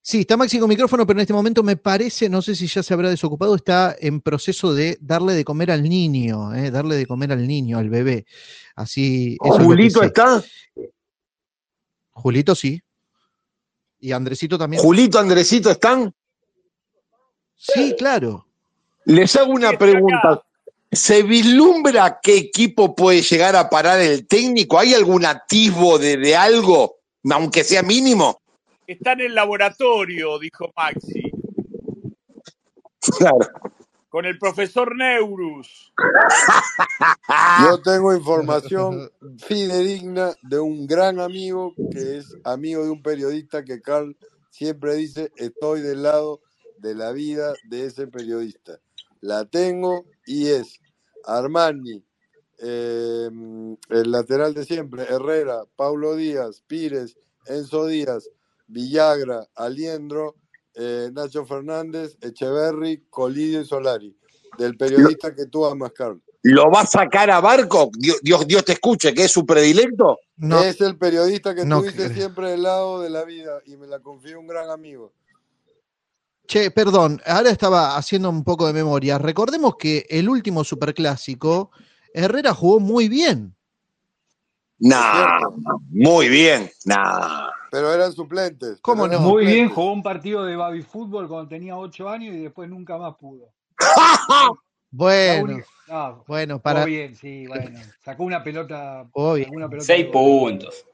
Sí, está Maxi con micrófono, pero en este momento me parece, no sé si ya se habrá desocupado, está en proceso de darle de comer al niño, eh, darle de comer al niño, al bebé. Así. eso ¿Julito está? Julito sí. Y Andresito también. ¿Julito, Andresito están? Sí, claro. Les hago una pregunta. ¿Se vislumbra qué equipo puede llegar a parar el técnico? ¿Hay algún atisbo de, de algo, aunque sea mínimo? Está en el laboratorio, dijo Maxi, Claro. Con el profesor Neurus. Yo tengo información fidedigna de un gran amigo que es amigo de un periodista que Carl siempre dice, estoy del lado de la vida de ese periodista. La tengo y es Armani, eh, el lateral de siempre, Herrera, Paulo Díaz, Pires, Enzo Díaz, Villagra, Aliendro, eh, Nacho Fernández, Echeverry, Colidio y Solari. Del periodista que tú amas, Carl. ¿Lo va a sacar a Barco? Dios, Dios, Dios te escuche, que es su predilecto. No, es el periodista que no tuviste creo. siempre del lado de la vida y me la confió un gran amigo. Che, perdón, ahora estaba haciendo un poco de memoria. Recordemos que el último superclásico, Herrera jugó muy bien. Nah, muy bien. Nah. Pero eran suplentes. ¿Cómo no? Muy bien, jugó un partido de baby fútbol cuando tenía 8 años y después nunca más pudo. Bueno, no, bueno, jugó para. bien, sí, bueno. Sacó una pelota, pelota Seis puntos.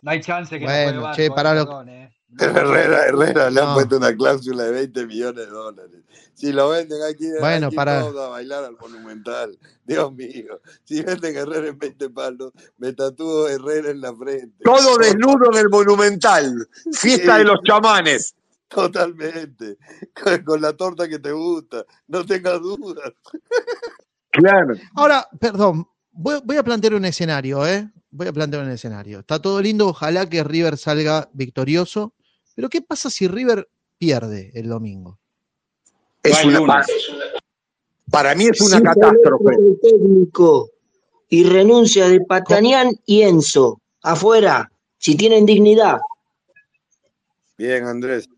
No hay chance que no Bueno, Barco, che, eh, para lo. perdón, eh. Pero Herrera, Herrera le han No. puesto una cláusula de 20 millones de dólares. Si lo venden, hay Bueno, ir para. todos a bailar al Monumental. Dios mío. Si venden Herrera en 20 palos, me tatúo Herrera en la frente. Todo desnudo en el Monumental. Fiesta de los chamanes. totalmente. Con, con la torta que te gusta. No tengas dudas. Claro. Ahora, perdón, voy, voy a plantear un escenario, ¿eh? Voy a plantear un escenario. Está todo lindo, ojalá que River salga victorioso. Pero ¿qué pasa si River pierde el domingo? Es una, para, lunes. para mí es una Si catástrofe. el técnico y renuncia de Patanián y Enzo, afuera, si tienen dignidad. Bien, Andrés.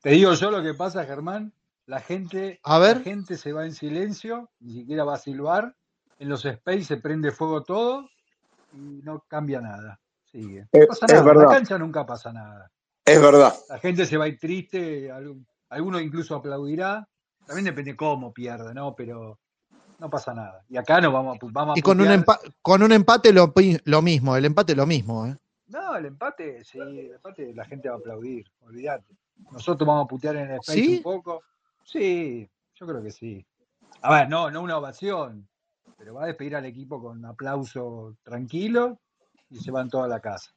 Te digo yo lo que pasa, Germán. La gente, A la ver, gente se va en silencio, ni siquiera va a silbar. En los space se prende fuego todo y no cambia nada. Sigue. No Es, pasa es nada. En la verdad, cancha nunca pasa nada. Es verdad. La gente se va a ir triste, alguno incluso aplaudirá. También depende cómo pierde, ¿no? Pero no pasa nada. Y acá nos vamos a, vamos y con un, empa- con un empate lo, mismo, el empate lo mismo, ¿eh? No, el empate, sí, el empate la gente va a aplaudir, olvídate. Nosotros vamos a putear en el space un ¿Sí? poco. Sí, yo creo que sí. A ver, no, no una ovación, pero va a despedir al equipo con un aplauso tranquilo y se van toda a la casa.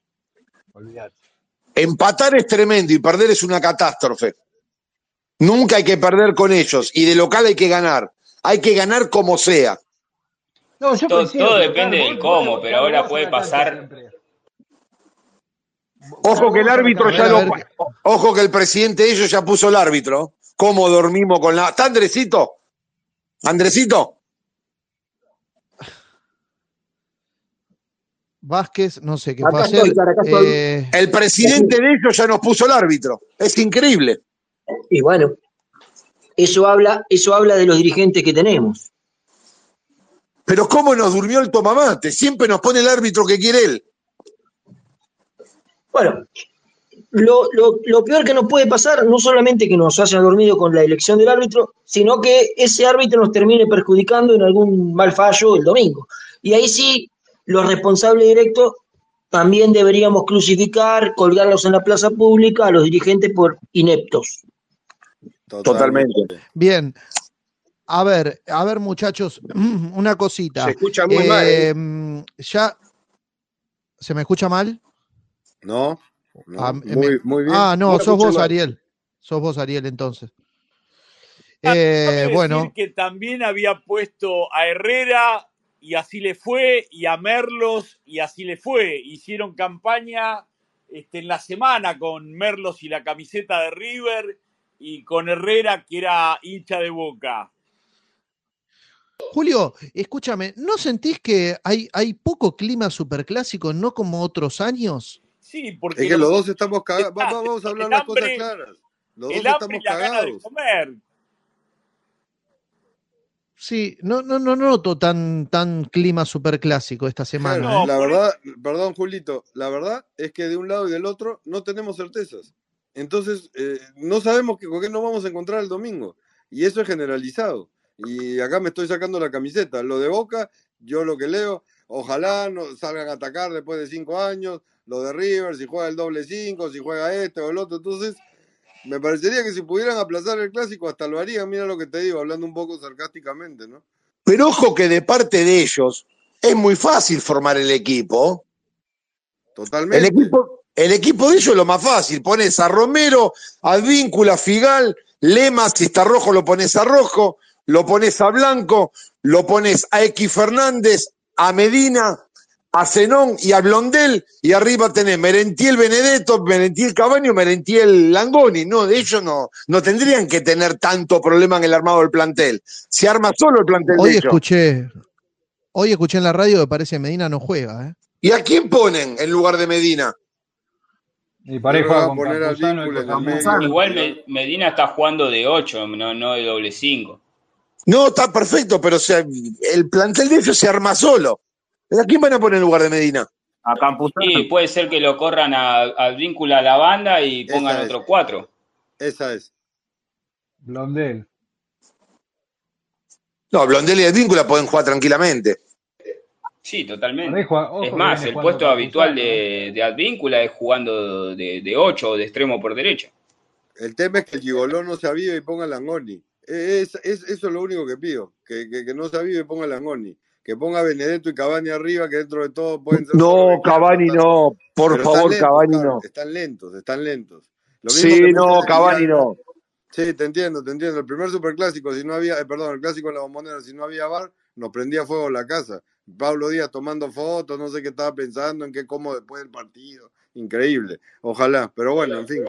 Olvídate. Empatar es tremendo y perder es una catástrofe. Nunca hay que perder con ellos y de local hay que ganar. Hay que ganar como sea. No, yo Todo, depende del cómo, pero ahora puede pasar. Ojo que el árbitro ya lo. Ojo que el presidente de ellos ya puso el árbitro. ¿Cómo dormimos con la. ¿Está Andresito? ¿Andresito? Vázquez, no sé qué Acá fue a estoy, hacer. Clara, acá estoy. Eh, El presidente de ellos ya nos puso el árbitro. Es increíble. Y bueno, eso habla, eso habla de los dirigentes que tenemos. Pero cómo nos durmió el tomamate. Siempre nos pone el árbitro que quiere él. Bueno, lo, lo- lo peor que nos puede pasar, no solamente que nos haya dormido con la elección del árbitro, sino que ese árbitro nos termine perjudicando en algún mal fallo el domingo. Y ahí sí, los responsables directos también deberíamos crucificar, colgarlos en la plaza pública a los dirigentes por ineptos. Totalmente. bien. A ver, a ver, muchachos, una cosita. Se escucha muy mal, ¿eh? Eh, Ya. ¿Se me escucha mal? No, no, Ah, muy, me- muy bien. Ah, no, sos vos, mal. Ariel. Sos vos, Ariel, entonces. Ah, Eh, decir bueno, que también había puesto a Herrera y así le fue, y a Merlos y así le fue. Hicieron campaña este, en la semana con Merlos y la camiseta de River y con Herrera que era hincha de boca. Julio, escúchame, ¿no sentís que hay, hay poco clima superclásico, no como otros años? Sí, porque Es que los- los dos estamos cagados. Vamos a hablar las cosas claras. Los dos el hambre estamos y la gana de cagados. comer. Sí, no, no, no noto tan, tan clima superclásico esta semana. Claro, ¿eh? la verdad, perdón, Julito, la verdad es que de un lado y del otro no tenemos certezas. Entonces, eh, no sabemos que, con qué nos vamos a encontrar el domingo. Y eso es generalizado. Y acá me estoy sacando la camiseta. Lo de Boca, yo lo que leo, ojalá no salgan a atacar después de cinco años. Lo de River, si juega el doble cinco, si juega este o el otro. Entonces, me parecería que si pudieran aplazar el clásico, hasta lo harían. Mira lo que te digo, hablando un poco sarcásticamente, ¿no? Pero ojo que de parte de ellos es muy fácil formar el equipo. Totalmente. El equipo, el equipo de ellos es lo más fácil. Pones a Romero, Advíncula, Figal, Lema, si está rojo lo pones a rojo, lo pones a Blanco, lo pones a X Fernández, a Medina, a Zenón y a Blondel, y arriba tenés Merentiel Benedetto, Merentiel Cabaño, Merentiel Langoni. No, de ellos no, no tendrían que tener tanto problema en el armado del plantel. Se arma solo el plantel Hoy de ellos. escuché, hoy escuché en la radio que parece que Medina no juega, ¿eh? ¿Y a quién ponen en lugar de Medina? Y a poner medio. Igual Me- Medina está jugando de 8, no, no de doble 5. No, está perfecto, pero o sea, el plantel de ellos se arma solo. ¿A quién van a poner en lugar de Medina? A Campuzano. Sí, puede ser que lo corran a- al vínculo a la banda y pongan Esa es. otro 4. Esa es. Blondel. No, Blondel y Advíncula pueden jugar tranquilamente. Sí, totalmente. Ojo Es más, el puesto habitual Campuzano, de, de Advíncula es jugando de, de 8 o de extremo por derecha. El tema es que el gigoló no se avive y ponga Langoni. Es, es- eso es lo único que pido, que, que, que no se avive y ponga Langoni. Que ponga Benedetto y Cavani arriba, que dentro de todo pueden ser No, Cavani no, por favor, lentos, Cavani están, no. están lentos, están lentos. Lo mismo Sí, no, Cavani no. Sí, te entiendo, te entiendo. El primer superclásico, si no había, eh, perdón, el clásico en la bombonera, si no había bar, nos prendía fuego la casa. Pablo Díaz tomando fotos, no sé qué estaba pensando, en qué como después del partido. Increíble. Ojalá, pero bueno, en fin.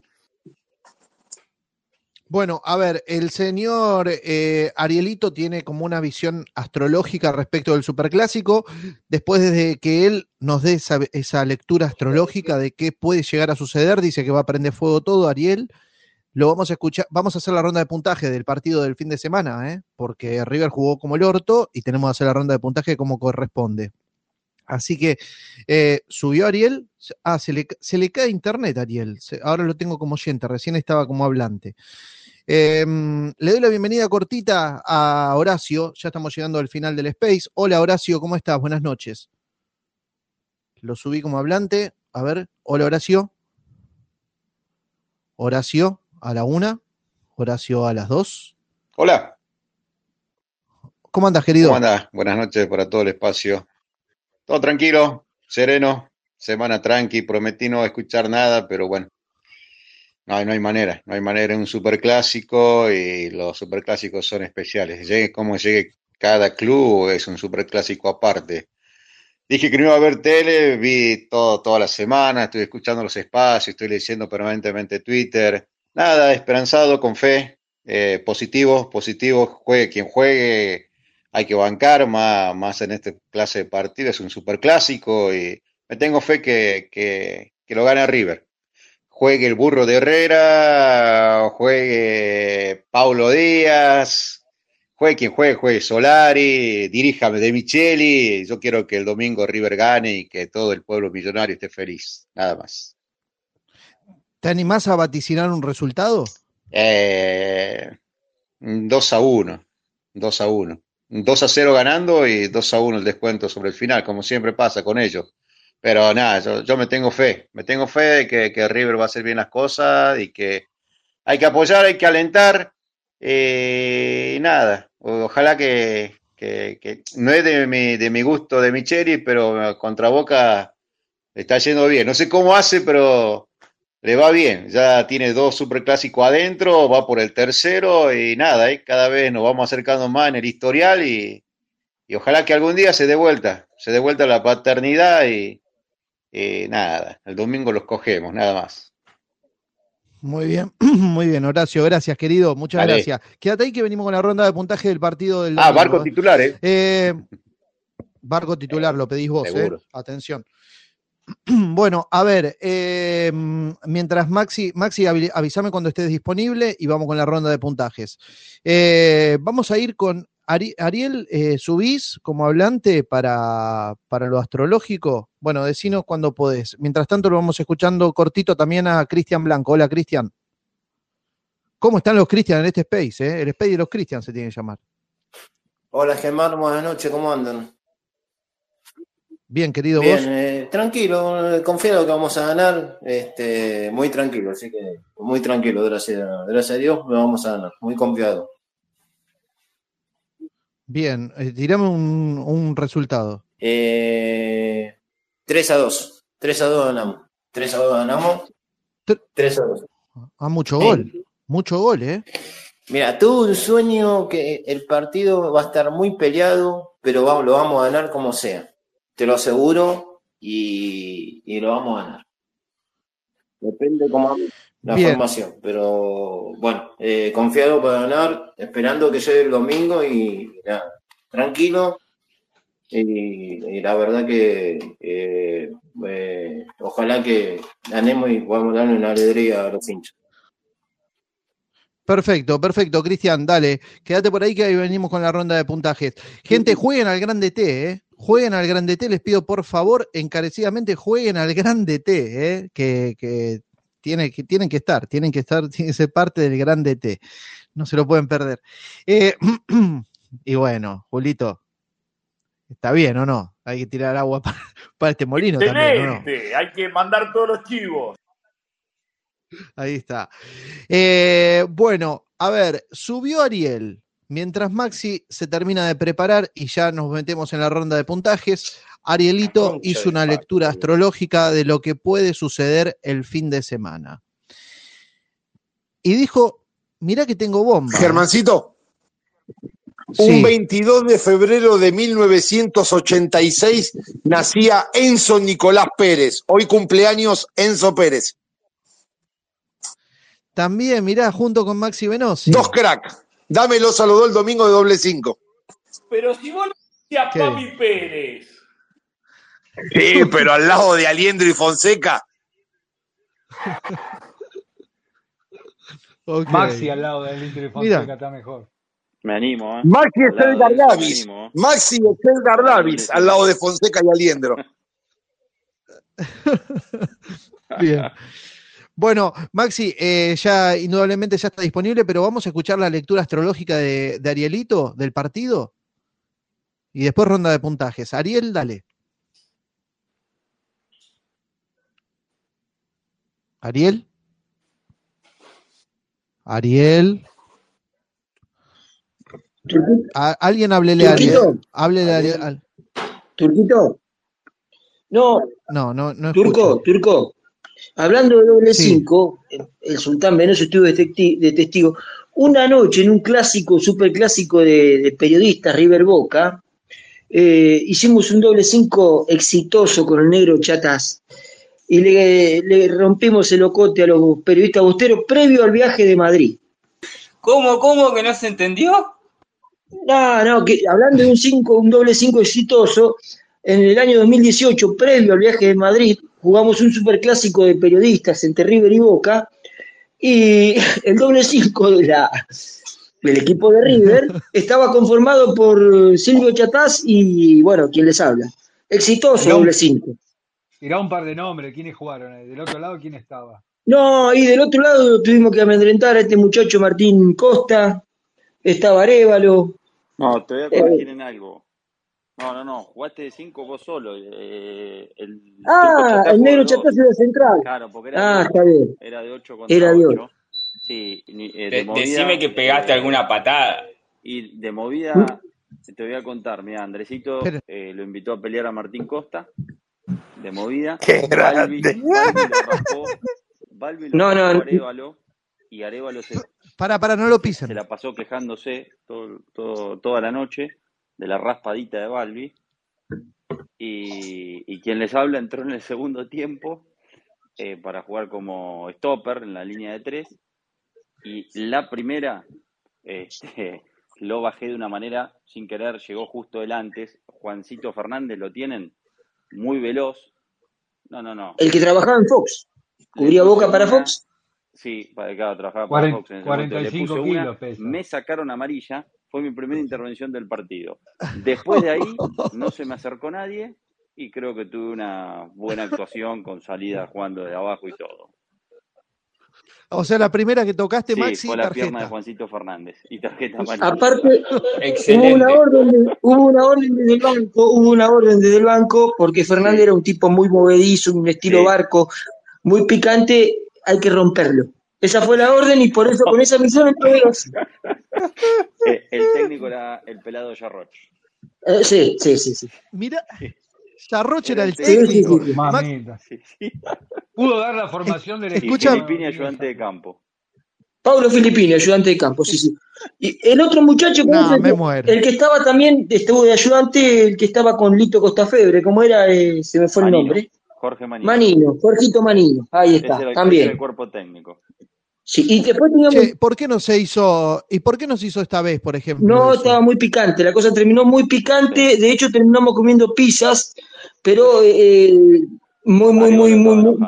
Bueno, a ver, el señor eh, Arielito tiene como una visión astrológica respecto del superclásico, después de que él nos dé esa, lectura astrológica de qué puede llegar a suceder, dice que va a prender fuego todo, Ariel. Lo vamos a escuchar, vamos a hacer la ronda de puntaje del partido del fin de semana, ¿eh? porque River jugó como el orto y tenemos que hacer la ronda de puntaje como corresponde. Así que eh, subió Ariel. Ah, se le, se le cae internet Ariel. Ahora lo tengo como oyente, recién estaba como hablante. Eh, le doy la bienvenida cortita a Horacio. Ya estamos llegando al final del Space. Hola Horacio, ¿cómo estás? Buenas noches. Lo subí como hablante. A ver, hola Horacio. Horacio a la una. Horacio a las dos. Hola, ¿Cómo andas, querido? ¿cómo andás? Buenas noches para todo el espacio. Todo tranquilo, sereno, semana tranqui, prometí no escuchar nada, pero bueno, no, no hay manera, no hay manera, un superclásico y los superclásicos son especiales. Llegue como llegue cada club, es un superclásico aparte. Dije que no iba a ver tele, vi todo, toda la semana, estoy escuchando los espacios, estoy leyendo permanentemente Twitter. Nada, esperanzado, con fe, eh, positivo, positivo, juegue quien juegue, hay que bancar, más, más en esta clase de partido, es un superclásico y Me tengo fe que, que, que lo gane River. Juegue el burro de Herrera, juegue Paulo Díaz, juegue quien juegue, juegue Solari, diríjame de Micheli. Yo quiero que el domingo River gane y que todo el pueblo millonario esté feliz. Nada más. ¿Te animás a vaticinar un resultado? Eh, 2 a 1. 2 a 1. 2 a 0 ganando y 2 a 1 el descuento sobre el final, como siempre pasa con ellos. Pero nada, yo, yo me tengo fe, me tengo fe de que, que River va a hacer bien las cosas y que hay que apoyar, hay que alentar. eh, y nada, ojalá que, que- no es de mi, de mi gusto de Micheli, pero contra Boca está yendo bien. No sé cómo hace, pero le va bien. Ya tiene dos superclásicos adentro, va por el tercero y nada, eh, cada vez nos vamos acercando más en el historial y, y ojalá que algún día se dé vuelta, se dé vuelta la paternidad y, y nada, el domingo los cogemos, nada más. Muy bien, muy bien, Horacio, gracias, querido, muchas Dale. gracias. Quédate ahí que venimos con la ronda de puntaje del partido del Ah, domingo, barco ¿eh? titular, ¿eh? Eh, barco titular, lo pedís vos, ¿eh? Seguro. Atención. Bueno, a ver, eh, mientras Maxi, Maxi, avísame cuando estés disponible y vamos con la ronda de puntajes. Eh, vamos a ir con Ari- Ariel, eh, subís como hablante para, para lo astrológico. Bueno, decinos cuando podés. Mientras tanto, lo vamos escuchando cortito también a Cristian Blanco. Hola, Cristian. ¿Cómo están los Cristian en este space? eh? El space de los Cristian se tiene que llamar. Hola Germán, buenas noches, ¿cómo andan? Bien, querido Bien, vos. eh, tranquilo, confiado que vamos a ganar, este, muy tranquilo, así que muy tranquilo, gracias, gracias a Dios, lo vamos a ganar, muy confiado. Bien, eh, tirame un, un resultado. Eh, 3 a 2, 3 a 2 ganamos, 3 a 2 ganamos, 3 a 2. Ah, mucho gol. Mucho gol, ¿eh? Mira, tuve un sueño que el partido va a estar muy peleado, pero vamos, lo vamos a ganar como sea. Te lo aseguro y, y lo vamos a ganar. Depende cómo la Bien. formación, pero bueno, eh, confiado para ganar, esperando que llegue el domingo y nada, tranquilo. Y, y la verdad que eh, eh, ojalá que ganemos y podamos darle una alegría a los hinchas. Perfecto, perfecto, Cristian, dale. Quédate por ahí que ahí venimos con la ronda de puntajes. Gente, jueguen al Grande T, ¿eh? Jueguen al Grande T, les pido por favor, encarecidamente jueguen al Grande T, ¿eh? Que, que, tiene, que tienen que estar, tienen que estar, tienen que ser parte del Grande T. No se lo pueden perder. Eh, y bueno, Julito, está bien o no? Hay que tirar agua para, para este molino también, ¿o no? Excelente, hay que mandar todos los chivos. Ahí está. Eh, bueno, a ver, subió Ariel. Mientras Maxi se termina de preparar y ya nos metemos en la ronda de puntajes, Arielito hizo una lectura astrológica de lo que puede suceder el fin de semana. Y dijo, mirá que tengo bomba. ¿eh?". Germancito, Sí. un 22 de febrero de 1986 nacía Enzo Nicolás Pérez. Hoy cumpleaños Enzo Pérez. También, mirá, junto con Maxi Venosi. Dos crack. Dámelo saludó el domingo de doble cinco. Pero si vos. Papi Pérez. Sí, pero al lado de Aliendro y Fonseca. Maxi al lado del Inter y Mira. Fonseca está mejor. Me animo, ¿eh? Maxi es el de. Maxi es el Gardavis al lado de Fonseca y Aliendro. Bien. Bueno, Maxi, eh, ya indudablemente ya está disponible, pero vamos a escuchar la lectura astrológica de, de Arielito del partido y después ronda de puntajes. Ariel, dale. Ariel. Ariel. A- alguien háblele a Ariel. Turquito. Háblele a Ariel. al- Turquito. No, No, no, no Turco, escucho. Turco. Hablando de doble Sí. cinco, el Sultán Venoso estuvo de, testi- de testigo. Una noche en un clásico, super clásico de, de periodistas, River Boca, eh, hicimos un doble cinco exitoso con el negro Chatas y le, le rompimos el ocote a los periodistas busteros previo al viaje de Madrid. ¿Cómo, cómo que no se entendió? No, no, que hablando de un cinco, un doble cinco exitoso, en el año 2018, previo al viaje de Madrid, jugamos un superclásico de periodistas entre River y Boca, y el doble 5 de la, del equipo de River estaba conformado por Silvio Chatás y, bueno, quien les habla. Exitoso doble 5. Tirá un par de nombres, ¿quiénes jugaron? ahí? Del otro lado, ¿quién estaba? No, y del otro lado tuvimos que amedrentar a este muchacho Martín Costa, estaba Arevalo. No, te voy a eh, corregir en algo. No, no, no, jugaste de 5 vos solo. eh, el ah, el de negro 2. Chatás era central. Claro, porque era Ah, de está 8. bien. Era de 8 contra Era de 8. 8. Sí, eh, de De- movida. decime que pegaste eh, alguna patada. y de movida, te voy a contar. Mira, Andresito eh, lo invitó a pelear a Martín Costa. De movida. ¡Qué Balbi, grande! Balbi lo raspó. Balbi lo No, raspó no, Arevalo. Y Arevalo se, Para, para, no lo se pisen. la pasó quejándose todo, todo- toda la noche de la raspadita de Balbi. Y, y quien les habla entró en el segundo tiempo eh, para jugar como stopper en la línea de tres. Y la primera este, lo bajé de una manera sin querer, llegó justo el antes. Juancito Fernández lo tienen muy veloz. No, no, no. El que trabajaba en Fox. Cubría Boca para una, Fox. sí, para claro, trabajaba para Fox en ese momento. Le 45 puse una, kilos pesa. me sacaron amarilla, fue mi primera intervención del partido. Después de ahí no se me acercó nadie y creo que tuve una buena actuación con salida jugando de abajo y todo. O sea, la primera que tocaste, Sí, Maxi, fue la pierna de tarjeta. Juancito Fernández y tarjeta amarilla. Aparte, hubo una Excelente. orden, de- hubo una orden desde el banco, hubo una orden desde el banco, porque Fernández Sí, era un tipo muy movedizo, un estilo sí. barco, muy picante, hay que romperlo. Esa fue la orden y por eso con esa misión. Eh, El técnico era el pelado Yarroch. Eh, sí, sí, sí, sí. Mira, Charroche Era era el el Sí, sí, técnico. técnico. sí. sí. Max, Mamita. Sí, sí. Pudo dar la formación del escucha, Filippini, no ayudante de campo. Paulo Filippini, ayudante de campo, sí, sí. Y el otro muchacho, ¿cómo es no, el me que, muero. el que estaba también, estuvo de ayudante, el que estaba con Lito Costafebre, ¿cómo era? Eh, se me fue el nombre. Jorge Manino. Manino, Jorgito Manino, ahí Ese está, ese era el también. cuerpo técnico. Sí, y después teníamos, Che, ¿por qué no se hizo? ¿Y por qué no se hizo esta vez, por ejemplo, no, estaba muy picante, la cosa terminó muy picante, de hecho terminamos comiendo pizzas, pero eh, muy, muy, muy, muy, muy,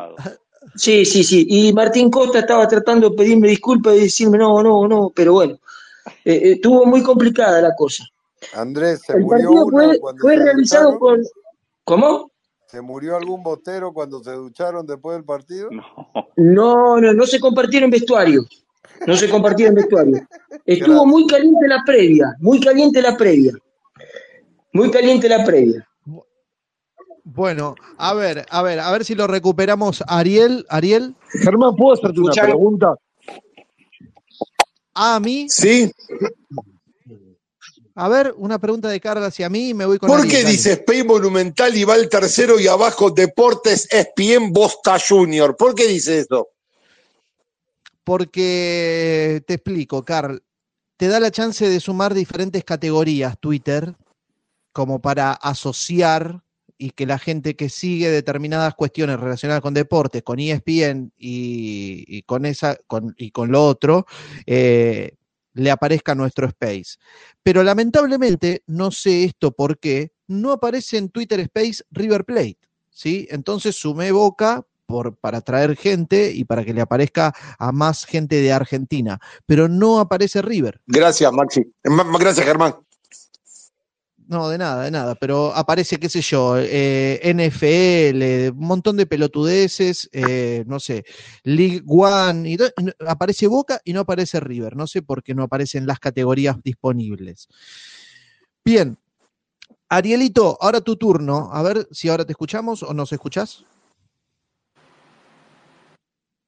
sí, sí, sí. Y Martín Costa estaba tratando de pedirme disculpas y decirme no, no, no, pero bueno, eh, eh, estuvo muy complicada la cosa. Andrés, ¿se El murió partido uno fue, cuando fue se realizado con, ¿cómo? ¿Se murió algún botero cuando se ducharon después del partido? No. No, no, no se compartieron vestuario, no se compartieron vestuario. Estuvo Gracias. muy caliente la previa, muy caliente la previa, muy caliente la previa. Bu- Bueno, a ver, a ver, a ver si lo recuperamos. Ariel, Ariel, Germán, ¿puedo hacerte una pregunta? a mí, Sí. a ver, una pregunta de Carla hacia mí y me voy con ¿Por Ariel, qué dale. dice Spain Monumental y va el tercero y abajo Deportes ESPN Bosta Junior? ¿Por qué dice eso? Porque te explico, Carl, te da la chance de sumar diferentes categorías Twitter como para asociar y que la gente que sigue determinadas cuestiones relacionadas con deportes, con ESPN y, con esa con, y con lo otro, eh, le aparezca nuestro space. Pero lamentablemente, no sé esto por qué, no aparece en Twitter Space River Plate. ¿sí? Entonces sumé Boca por, para traer gente y para que le aparezca a más gente de Argentina, pero no aparece River. Gracias, Maxi. Ma- ma- Gracias, Germán. No, de nada, de nada, pero aparece, qué sé yo, eh, NFL, un montón de pelotudeces, eh, no sé, League One, y aparece Boca y no aparece River, no sé por qué no aparecen las categorías disponibles. Bien, Arielito, ahora tu turno, a ver si ahora te escuchamos o nos escuchás.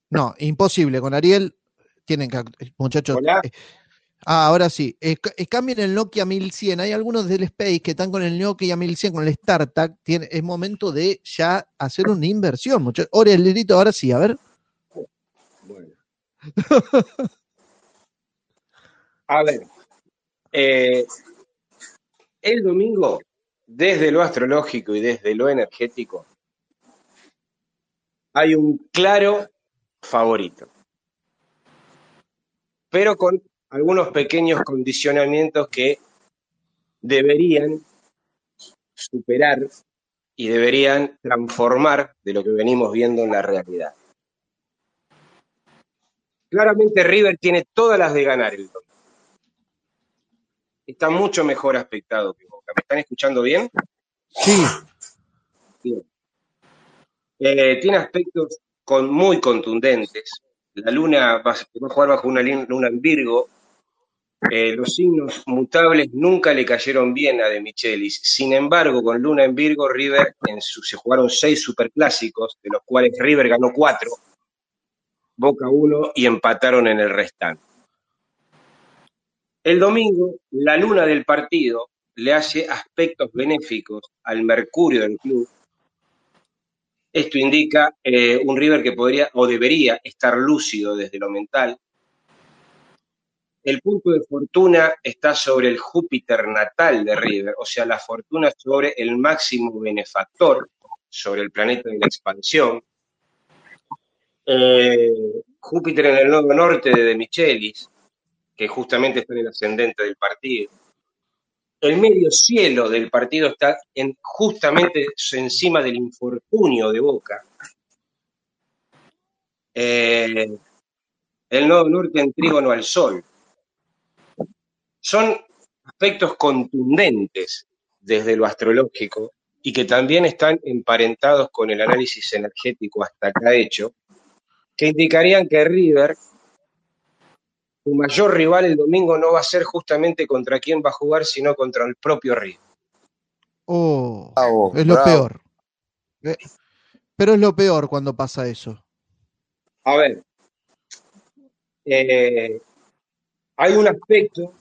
No, imposible, con Ariel tienen que, muchachos, Hola. eh, Ah, ahora sí. Eh, eh, cambien el Nokia 1100. Hay algunos del Space que están con el Nokia 1100, con el StarTAC. Tiene, es momento de ya hacer una inversión, muchachos. Ahora el lirito, ahora sí, a ver. Bueno. A ver, eh, el domingo, desde lo astrológico y desde lo energético, hay un claro favorito, pero con algunos pequeños condicionamientos que deberían superar y deberían transformar de lo que venimos viendo en la realidad. Claramente River tiene todas las de ganar el domingo. Está mucho mejor aspectado que Boca. ¿Me están escuchando bien? Sí, Bien. Eh, tiene aspectos con, muy contundentes. La luna va, a va a jugar bajo una luna en Virgo. Eh, los signos mutables nunca le cayeron bien a De Michelis. Sin embargo, con luna en Virgo, River en su- se jugaron seis superclásicos, de los cuales River ganó cuatro, Boca uno y empataron en el restante. El domingo, la luna del partido le hace aspectos benéficos al Mercurio del club. Esto indica eh, un River que podría o debería estar lúcido desde lo mental. El punto de fortuna está sobre el Júpiter natal de River, o sea, la fortuna sobre el máximo benefactor, sobre el planeta de la expansión. Eh, Júpiter en el nodo norte de De Michelis, que justamente está en el ascendente del partido. El medio cielo del partido está en, justamente encima del infortunio de Boca. Eh, el nodo norte en trígono al sol. Son aspectos contundentes desde lo astrológico y que también están emparentados con el análisis energético hasta acá hecho, que indicarían que River, su mayor rival el domingo, no va a ser justamente contra quién va a jugar, sino contra el propio River. oh, Bravo, es lo bravo. peor. Eh, Pero es lo peor cuando pasa eso. A ver, eh, hay un aspecto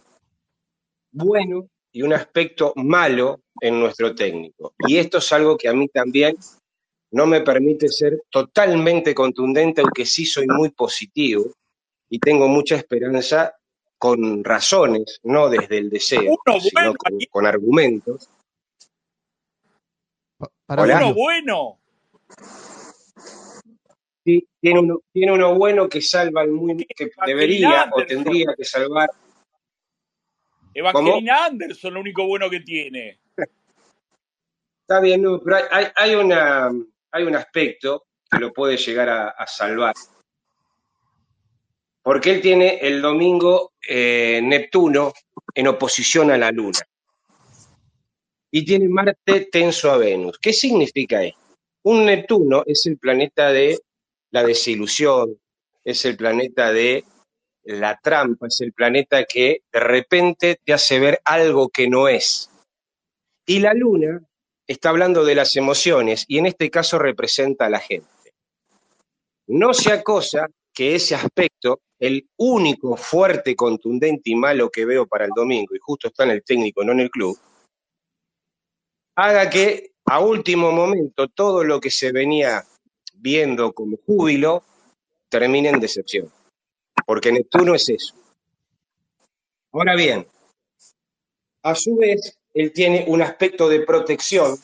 bueno y un aspecto malo en nuestro técnico. Y esto es algo que a mí también no me permite ser totalmente contundente, aunque sí soy muy positivo y tengo mucha esperanza con razones, no desde el deseo, Uno sino bueno, con, con argumentos. Pa- Para Hola. uno bueno. Sí, tiene uno, tiene uno bueno que salva al muy, que debería o tendría que salvar. Evangelina Anderson, lo único bueno que tiene. Está bien, no, pero hay, hay, hay una, hay un aspecto que lo puede llegar a, a salvar. Porque él tiene el domingo eh, Neptuno en oposición a la Luna. Y tiene Marte tenso a Venus. ¿Qué significa esto? Un Neptuno es el planeta de la desilusión, es el planeta de la trampa, es el planeta que de repente te hace ver algo que no es. Y la Luna está hablando de las emociones y en este caso representa a la gente. No sea cosa que ese aspecto, el único fuerte, contundente y malo que veo para el domingo, y justo está en el técnico, no en el club, haga que a último momento todo lo que se venía viendo como júbilo termine en decepción. Porque Neptuno es eso. Ahora bien, a su vez, él tiene un aspecto de protección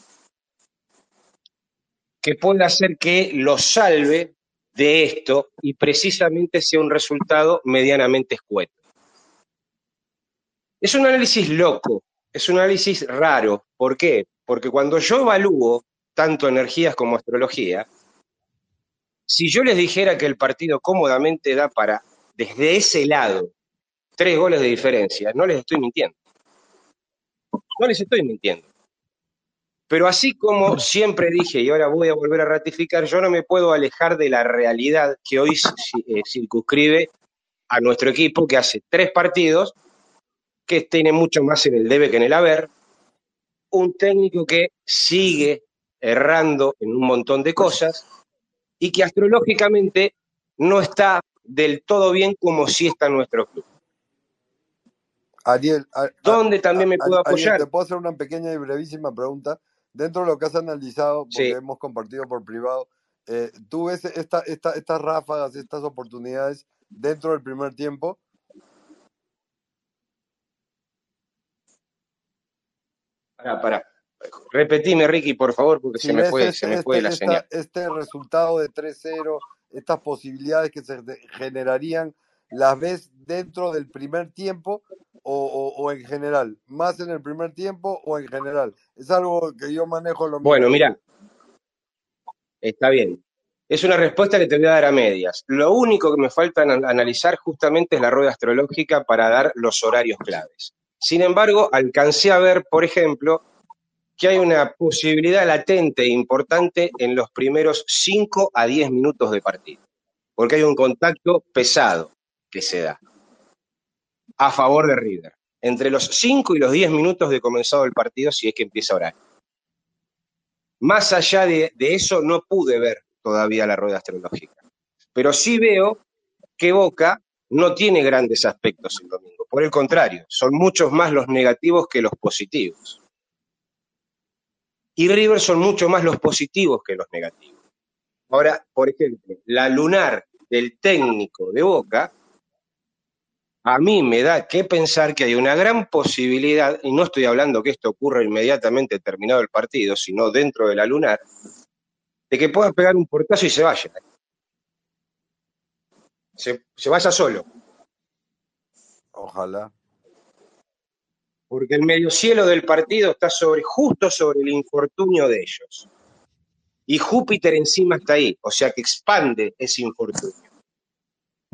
que puede hacer que lo salve de esto y precisamente sea un resultado medianamente escueto. Es un análisis loco, es un análisis raro. ¿Por qué? Porque cuando yo evalúo tanto energías como astrología, si yo les dijera que el partido cómodamente da para, desde ese lado, tres goles de diferencia, no les estoy mintiendo. No les estoy mintiendo. Pero así como siempre dije, y ahora voy a volver a ratificar, yo no me puedo alejar de la realidad que hoy eh, circunscribe a nuestro equipo, que hace tres partidos, que tiene mucho más en el debe que en el haber, un técnico que sigue errando en un montón de cosas y que astrológicamente no está del todo bien como si está nuestro club. Ariel, a- a- ¿Dónde también me a- puedo Ariel, apoyar? te puedo hacer una pequeña y brevísima pregunta. Dentro de lo que has analizado, porque Sí. hemos compartido por privado, eh, ¿tú ves esta, esta, estas ráfagas, estas oportunidades dentro del primer tiempo? Pará, pará. Repetime, Ricky, por favor, porque Si se me fue, se este, me fue este, la señal. este resultado de 3-0, estas posibilidades que se generarían, ¿las ves dentro del primer tiempo o, o- o en general? ¿Más en el primer tiempo o en general? Es algo que yo manejo lo mismo. Bueno, mira, está bien. Es una respuesta que te voy a dar a medias. Lo único que me falta an- analizar justamente es la rueda astrológica para dar los horarios claves. Sin embargo, alcancé a ver, por ejemplo, que hay una posibilidad latente e importante en los primeros 5 a 10 minutos de partido, porque hay un contacto pesado que se da a favor de River, entre los 5 y los 10 minutos de comenzado el partido, si es que empieza horario. Más allá de, de eso, no pude ver todavía la rueda astrológica, pero sí veo que Boca no tiene grandes aspectos el domingo, por el contrario, son muchos más los negativos que los positivos. Y River son mucho más los positivos que los negativos. Ahora, por ejemplo, la lunar del técnico de Boca, a mí me da que pensar que hay una gran posibilidad, y no estoy hablando que esto ocurra inmediatamente terminado el partido, sino dentro de la lunar, de que pueda pegar un portazo y se vaya. Se, se vaya solo. Ojalá. Porque el medio cielo del partido está sobre, justo sobre el infortunio de ellos. Y Júpiter encima está ahí, o sea que expande ese infortunio.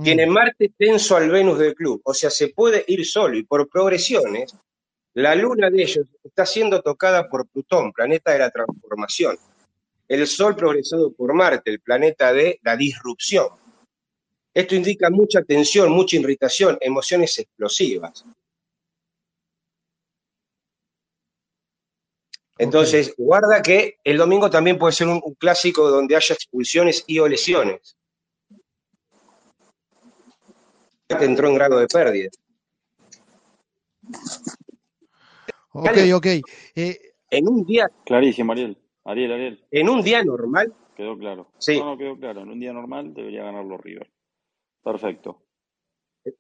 Tiene Marte tenso al Venus del club, o sea, se puede ir solo y por progresiones, la luna de ellos está siendo tocada por Plutón, planeta de la transformación. El Sol progresado por Marte, el planeta de la disrupción. Esto indica mucha tensión, mucha irritación, emociones explosivas. Entonces, guarda que el domingo también puede ser un, un clásico donde haya expulsiones y o lesiones. Entró en grado de pérdida. Ok, ok. Eh, En un día, Clarísimo, Ariel. Ariel, Ariel. en un día normal, Quedó claro. Sí. No, no, quedó claro. En un día normal debería ganarlo River. Perfecto.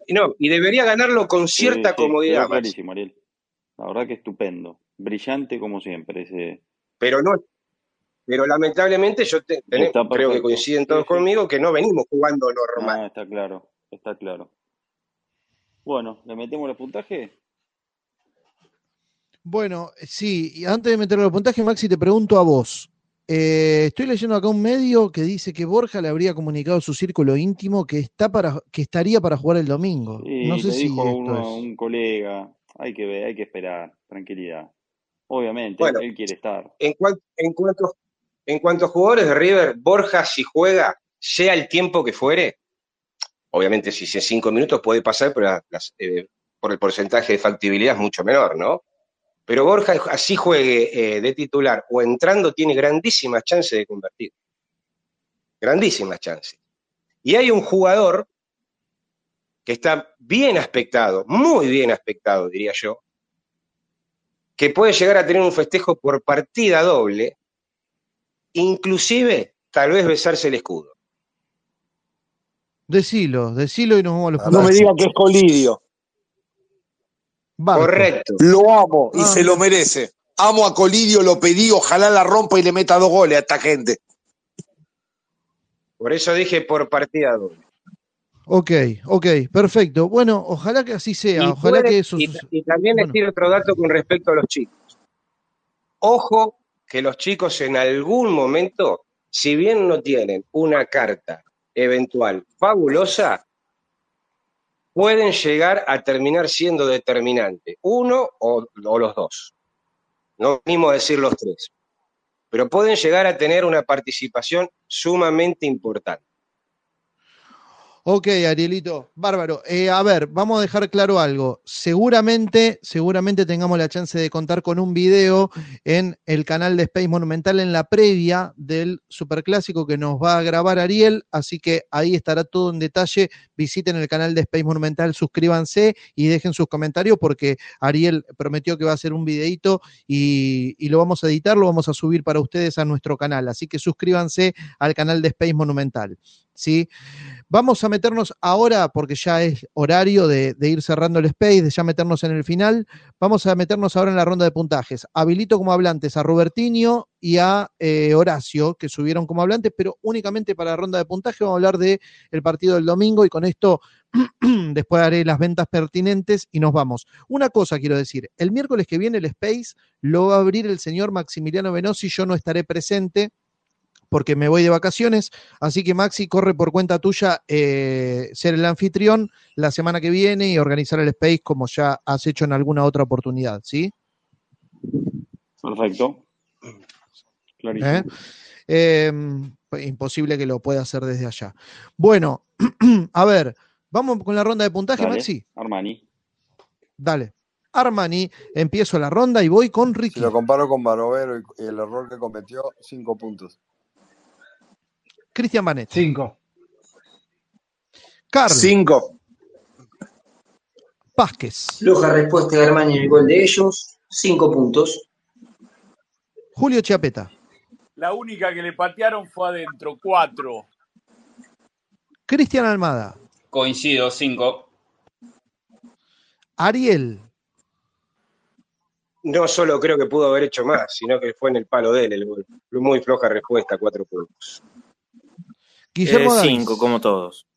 no, y debería ganarlo con cierta sí, comodidad, quedó clarísimo, Ariel. La verdad que estupendo. Brillante como siempre. Ese... pero no, pero lamentablemente yo te- creo que coinciden todos Sí, sí. conmigo que no venimos jugando normal. Ah, está claro. Está claro. Bueno, ¿le metemos el puntaje? Bueno, sí, y antes de meterlo al puntaje, Maxi, te pregunto a vos. Eh, estoy leyendo acá un medio que dice que Borja le habría comunicado a su círculo íntimo que está para, que estaría para jugar el domingo. Sí, no sé le si dijo esto uno, es. un colega. Hay que ver, hay que esperar. Tranquilidad. Obviamente, Bueno. él quiere estar. En, cuan- en, cuanto, en cuanto a jugadores de River, Borja si juega, sea el tiempo que fuere, obviamente si es cinco minutos puede pasar, pero las, eh, por el porcentaje de factibilidad es mucho menor, ¿no? Pero Borja, así juegue eh, de titular o entrando, tiene grandísimas chances de convertir. Grandísimas chances. Y hay un jugador que está bien aspectado, muy bien aspectado, diría yo, que puede llegar a tener un festejo por partida doble, inclusive tal vez besarse el escudo. Decilo, decilo y nos vamos a los No me puntajes. diga que es Colidio. Barco. Correcto. Lo amo y Ah, se lo merece. Amo a Colidio, lo pedí, ojalá la rompa y le meta dos goles a esta gente. Por eso dije por partida doble. Ok, ok, perfecto. Bueno, ojalá que así sea, Y, ojalá que eso y- y también Bueno. tiro otro dato con respecto a los chicos. Ojo que los chicos en algún momento, si bien no tienen una carta eventual fabulosa, pueden llegar a terminar siendo determinante. Uno o, o los dos. No a decir los tres. Pero pueden llegar a tener una participación sumamente importante. Ok, Arielito, bárbaro. Eh, a ver, vamos a dejar claro algo. Seguramente, seguramente tengamos la chance de contar con un video en el canal de Space Monumental en la previa del Superclásico que nos va a grabar Ariel, así que ahí estará todo en detalle. Visiten el canal de Space Monumental, suscríbanse y dejen sus comentarios porque Ariel prometió que va a hacer un videito y, y lo vamos a editar, lo vamos a subir para ustedes a nuestro canal. Así que suscríbanse al canal de Space Monumental. ¿sí? Vamos a meternos ahora, porque ya es horario de, ir cerrando el space, de ya meternos en el final. Vamos a meternos ahora en la ronda de puntajes. Habilito como hablantes a Robertinho y a eh, Horacio, que subieron como hablantes, pero únicamente para la ronda de puntaje vamos a hablar del el partido del domingo y con esto Después haré las ventas pertinentes y nos vamos. Una cosa quiero decir, el miércoles que viene el Space lo va a abrir el señor Maximiliano Venosi, yo no estaré presente porque me voy de vacaciones, así que Maxi corre por cuenta tuya eh, ser el anfitrión la semana que viene y organizar el Space como ya has hecho en alguna otra oportunidad, ¿sí? Perfecto. Clarísimo. ¿Eh? Eh, imposible que lo pueda hacer desde allá. Bueno, a ver, vamos con la ronda de puntaje, Dale, Maxi. Armani. Dale. Armani, empiezo la ronda y voy con Si Ricky. lo comparo con Barovero y el error que cometió, cinco puntos. Cristian Banet. Cinco. Carl Cinco. Vázquez. Floja respuesta de Armani en el gol de ellos. Cinco puntos. Julio Chiapeta. La única que le patearon fue adentro, cuatro. Cristian Almada. Coincido, 5. Ariel. No solo creo que pudo haber hecho más, sino que fue en el palo de él el gol. Muy floja respuesta, cuatro puntos. Guillermo Eh, Davis. cinco, como todos.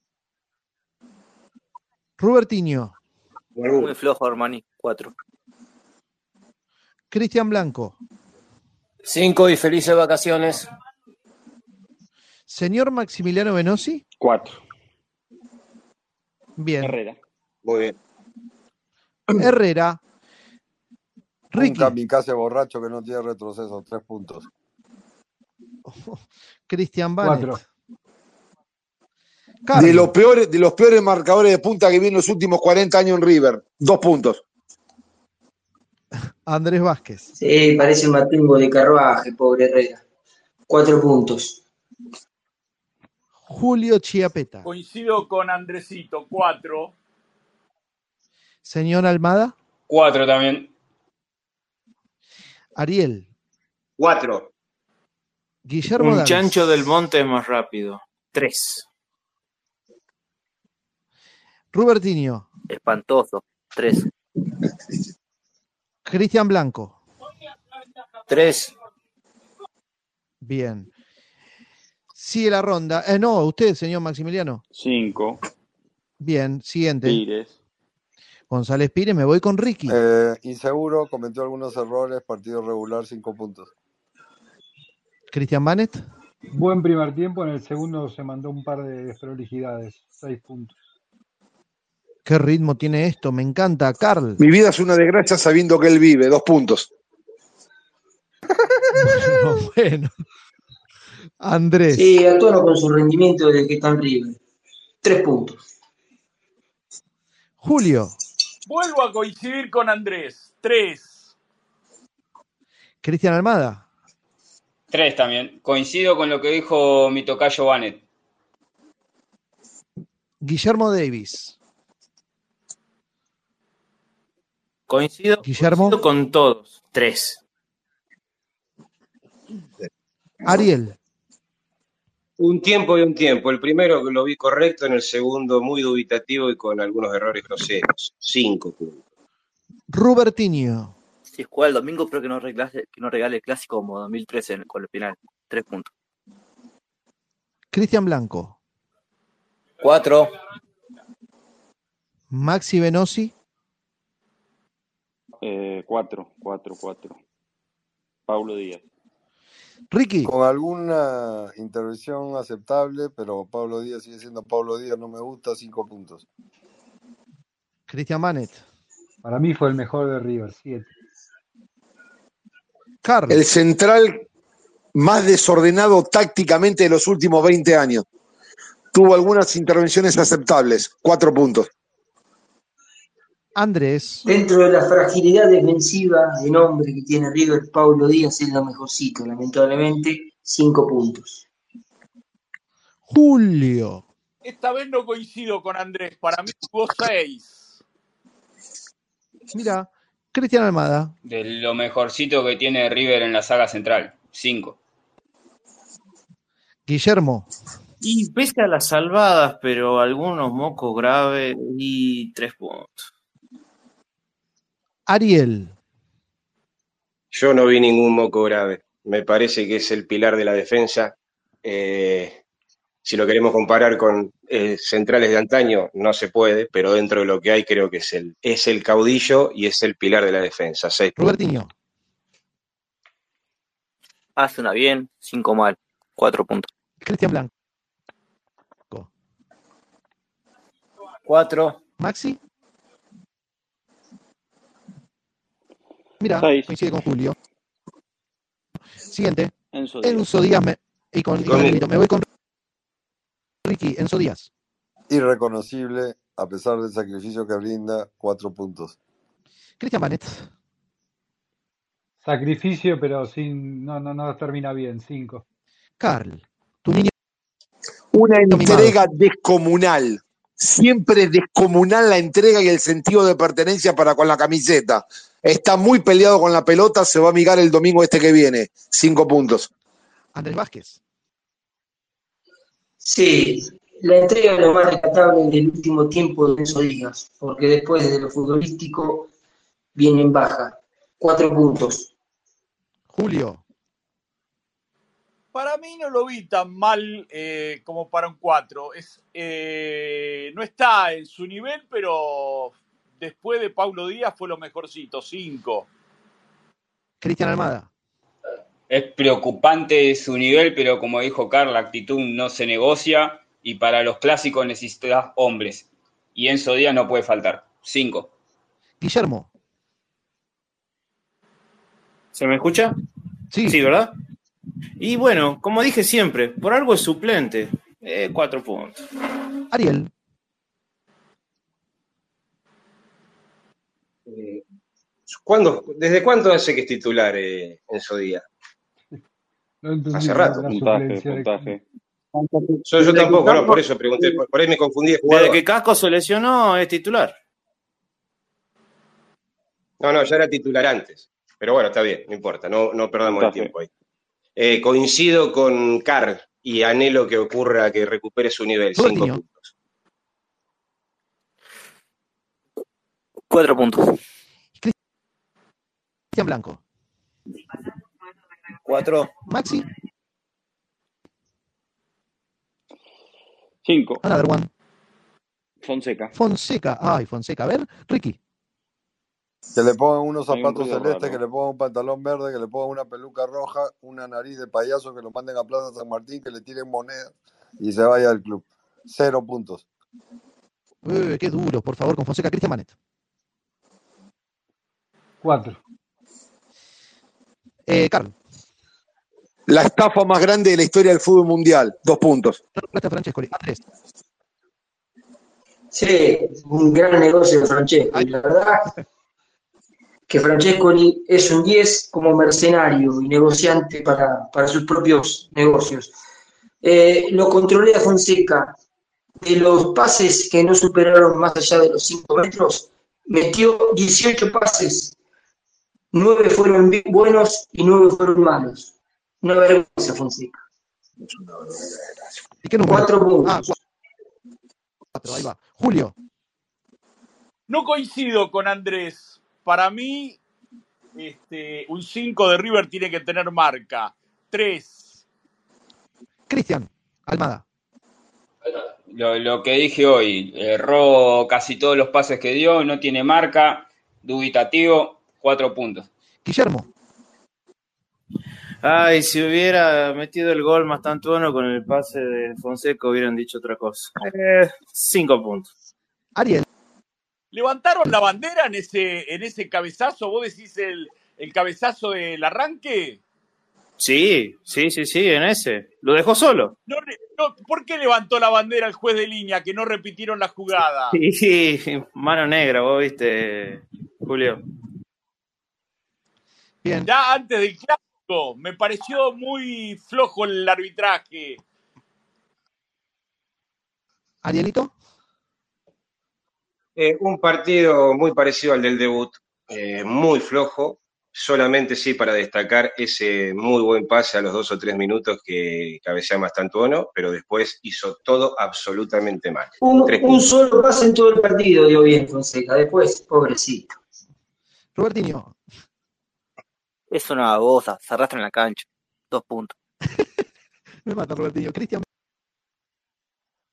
Rubertinho. Muy flojo, Armani. Cuatro. Cristian Blanco. Cinco y felices vacaciones. Señor Maximiliano Venosi. Cuatro. Bien. Herrera. Muy bien. Herrera. Un Ricky. kamikaze borracho que no tiene retroceso, tres puntos. Cristian Banet. Cuatro. Carlos. De los, peores, de los peores marcadores de punta que vi en los últimos 40 años en River. Dos puntos. Andrés Vázquez. Sí, parece un matumbo de carruaje, pobre Herrera. Cuatro puntos. Julio Chiapeta. Coincido con Andresito, cuatro. Señor Almada. 4 también. Ariel. Cuatro. Guillermo Un Davis. chancho del monte es más rápido. Tres. Rubertinho. Espantoso. Tres. Cristian Blanco. Tres. Bien. Sigue la ronda. Eh, no, usted, señor Maximiliano. Cinco. Bien, siguiente. Pires. González Pires, me voy con Ricky. Eh, inseguro, cometió algunos errores, partido regular, cinco puntos. Cristian Banet. Buen primer tiempo, en el segundo se mandó un par de desprolijidades. Seis puntos. ¿Qué ritmo tiene esto? Me encanta. Carl. Mi vida es una desgracia sabiendo que él vive. Dos puntos. Bueno, bueno. Andrés. Sí, a tono con su rendimiento desde que está en River. Tres puntos. Julio. Vuelvo a coincidir con Andrés, tres. Cristian Almada. 3 también. Coincido con lo que dijo mi tocayo Banet. Guillermo Davis. Coincido, Guillermo. coincido con todos. Tres. Ariel. Un tiempo y un tiempo. El primero que lo vi correcto, en el segundo muy dubitativo y con algunos errores groseros. Cinco puntos. Rubertinho. Si juega el domingo, espero que no, reglase- que no regale el clásico como 2013 en- con el final. Tres puntos. Cristian Blanco. Cuatro. Maxi Venosi. Eh, cuatro, cuatro, cuatro. Paulo Díaz. Ricky. Con alguna intervención aceptable, pero Pablo Díaz sigue siendo Pablo Díaz, no me gusta, cinco puntos. Cristian Banet. Para mí fue el mejor de River. Siete. Carlos. El central más desordenado tácticamente de los últimos 20 años. Tuvo algunas intervenciones aceptables. Cuatro puntos. Andrés. Dentro de la fragilidad defensiva de nombre que tiene River, Paulo Díaz es lo mejorcito, lamentablemente, cinco puntos. Julio. Esta vez no coincido con Andrés, para mí hubo seis. Mira, Cristian Almada. De lo mejorcito que tiene River en la saga central. 5. Guillermo. Y pese a las salvadas, pero algunos mocos graves y tres puntos. Ariel. Yo no vi ningún moco grave. Me parece que es el pilar de la defensa. Eh, Si lo queremos comparar con eh, centrales de antaño, no se puede, pero dentro de lo que hay creo que es el, es el caudillo y es el pilar de la defensa. Seis. Robertinho. Hace una bien, cinco mal, cuatro puntos. Cristian Blanco. Cuatro. Maxi. Mira, Seis. coincide con Julio. Siguiente. Enzo Díaz. Enzo Díaz me, y con, y con. Me voy con Ricky. Enzo Díaz. Irreconocible, a pesar del sacrificio que brinda, cuatro puntos. Cristian Manet. Sacrificio, pero sin, no, no, no termina bien, cinco. Carl. Tu niño Una entrega descomunal. Siempre descomunal la entrega y el sentido de pertenencia para con la camiseta. Está muy peleado con la pelota, se va a amigar el domingo este que viene. Cinco puntos. Andrés Vázquez. Sí, la entrega es lo más rescatable del último tiempo de Enzo Díaz, porque después de lo futbolístico viene en baja. Cuatro puntos. Julio. Para mí no lo vi tan mal eh, como para un 4. Es, eh, no está en su nivel, pero después de Paulo Díaz fue lo mejorcito, 5. Cristian Almada. Es preocupante su nivel, pero como dijo Carl, la actitud no se negocia y para los clásicos necesitas hombres. Y Enzo Díaz no puede faltar. 5. Guillermo. ¿Se me escucha? Sí. Sí, ¿verdad? Y bueno, como dije siempre, por algo es suplente. Eh, cuatro puntos. Ariel. Eh, ¿cuándo- ¿Desde cuándo hace que es titular eh, Enzo Díaz? No entendí Hace rato. Puntaje, puntaje. Yo, tampoco, no, por eso pregunté, por, por ahí me confundí de Desde que Casco se lesionó, es titular. No, no, ya era titular antes. Pero bueno, está bien, no importa, no, no perdamos el tiempo ahí. Eh, coincido con Carl y anhelo que ocurra que recupere su nivel. Cinco puntos. Cuatro puntos. Cristian Blanco. Cuatro. Maxi. 5. Another one. Fonseca. Fonseca. Ay, Fonseca. A ver, Ricky. Que le pongan unos un zapatos celestes, raro. que le pongan un pantalón verde, que le pongan una peluca roja, una nariz de payaso, que lo manden a Plaza San Martín, que le tiren monedas y se vaya del club. Cero puntos. Eh, qué duro, por favor, con Fonseca. Cristian Manet. Cuatro. Eh, Carl. La estafa más grande de la historia del fútbol mundial. Dos puntos. Roberto Francescoli. Andrés. Sí, un gran negocio de Francesco. Y la verdad que Francescoli es un 10 como mercenario y negociante para, para sus propios negocios. Eh, lo controlé a Fonseca. De los pases que no superaron más allá de los 5 metros, metió 18 pases. 9 fueron buenos y 9 fueron malos. Una vergüenza, Fonseca. ¿Y qué número? 4 puntos. Ah, cuatro. Ahí va. Julio. No coincido con Andrés. Para mí, este, un 5 de River tiene que tener marca. 3. Cristian. Almada. Lo, lo que dije hoy, erró casi todos los pases que dio, no tiene marca, dubitativo, 4 puntos. Guillermo. Ay, si hubiera metido el gol más tantuano con el pase de Fonseca, hubieran dicho otra cosa. Eh, cinco puntos. Ariel. ¿Levantaron la bandera en ese, en ese cabezazo? ¿Vos decís el, el cabezazo del arranque? Sí, sí, sí, sí, en ese. Lo dejó solo. No, no, ¿Por qué levantó la bandera el juez de línea que no repitieron la jugada? Sí, mano negra, vos viste, Julio. Bien. Ya antes del clásico, me pareció muy flojo el arbitraje. Arielito. Eh, un partido muy parecido al del debut, eh, muy flojo, solamente sí para destacar ese muy buen pase a los dos o tres minutos que cabecea Mastantuono, pero después hizo todo absolutamente mal. Un, solo pase en todo el partido dio bien Fonseca. Después, pobrecito. Robertinho. Es una babosa, se arrastra en la cancha. Dos puntos. Me mata Robertinho. Cristian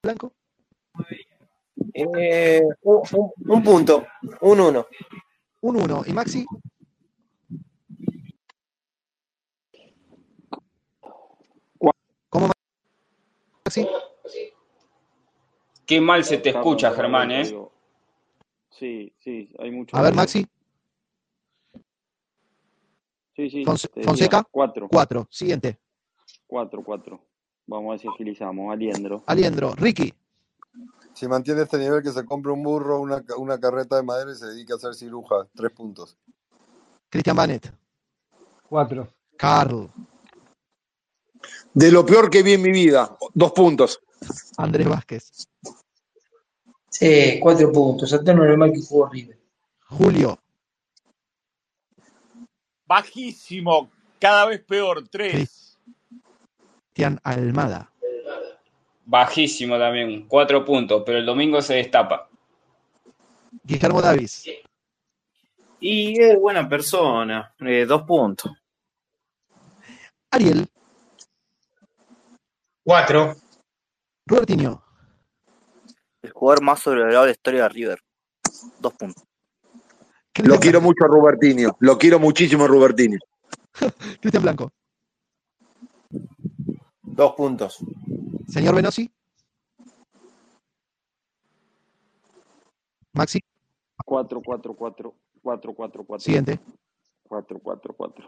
Blanco. Eh, un, un- un punto, un uno. Un 1. ¿Y Maxi? ¿Cómo Maxi? Qué mal se te escucha, Germán, ¿eh? Sí, sí, hay mucho A ver. Maxi. Sí, sí, Fonse- Fonseca. cuatro. 4. Siguiente. Cuatro, cuatro. Vamos a ver si agilizamos. Aliendro. Aliendro. Ricky. Si mantiene este nivel, que se compre un burro, una, una carreta de madera y se dedique a hacer ciruja. Tres puntos. Cristian Banet. 4. Carl. De lo peor que vi en mi vida, dos puntos. Andrés Vázquez. Sí, cuatro puntos. Santana no es mal que jugó River. Julio. Bajísimo, cada vez peor, tres. Cristian Almada. Bajísimo también, cuatro puntos, pero el domingo se destapa. Guillermo Davis. Y es buena persona, eh, dos puntos. Ariel. Cuatro. Robertinho. El jugador más sobrevalorado de la historia de River. Dos puntos. Lo quiero mucho a Rubertinho. Lo quiero muchísimo a Rubertinho. Cristian Blanco. Dos puntos. Señor Venosi. Maxi. Cuatro, cuatro, cuatro. Cuatro, cuatro, cuatro. Siguiente. Cuatro, cuatro, cuatro.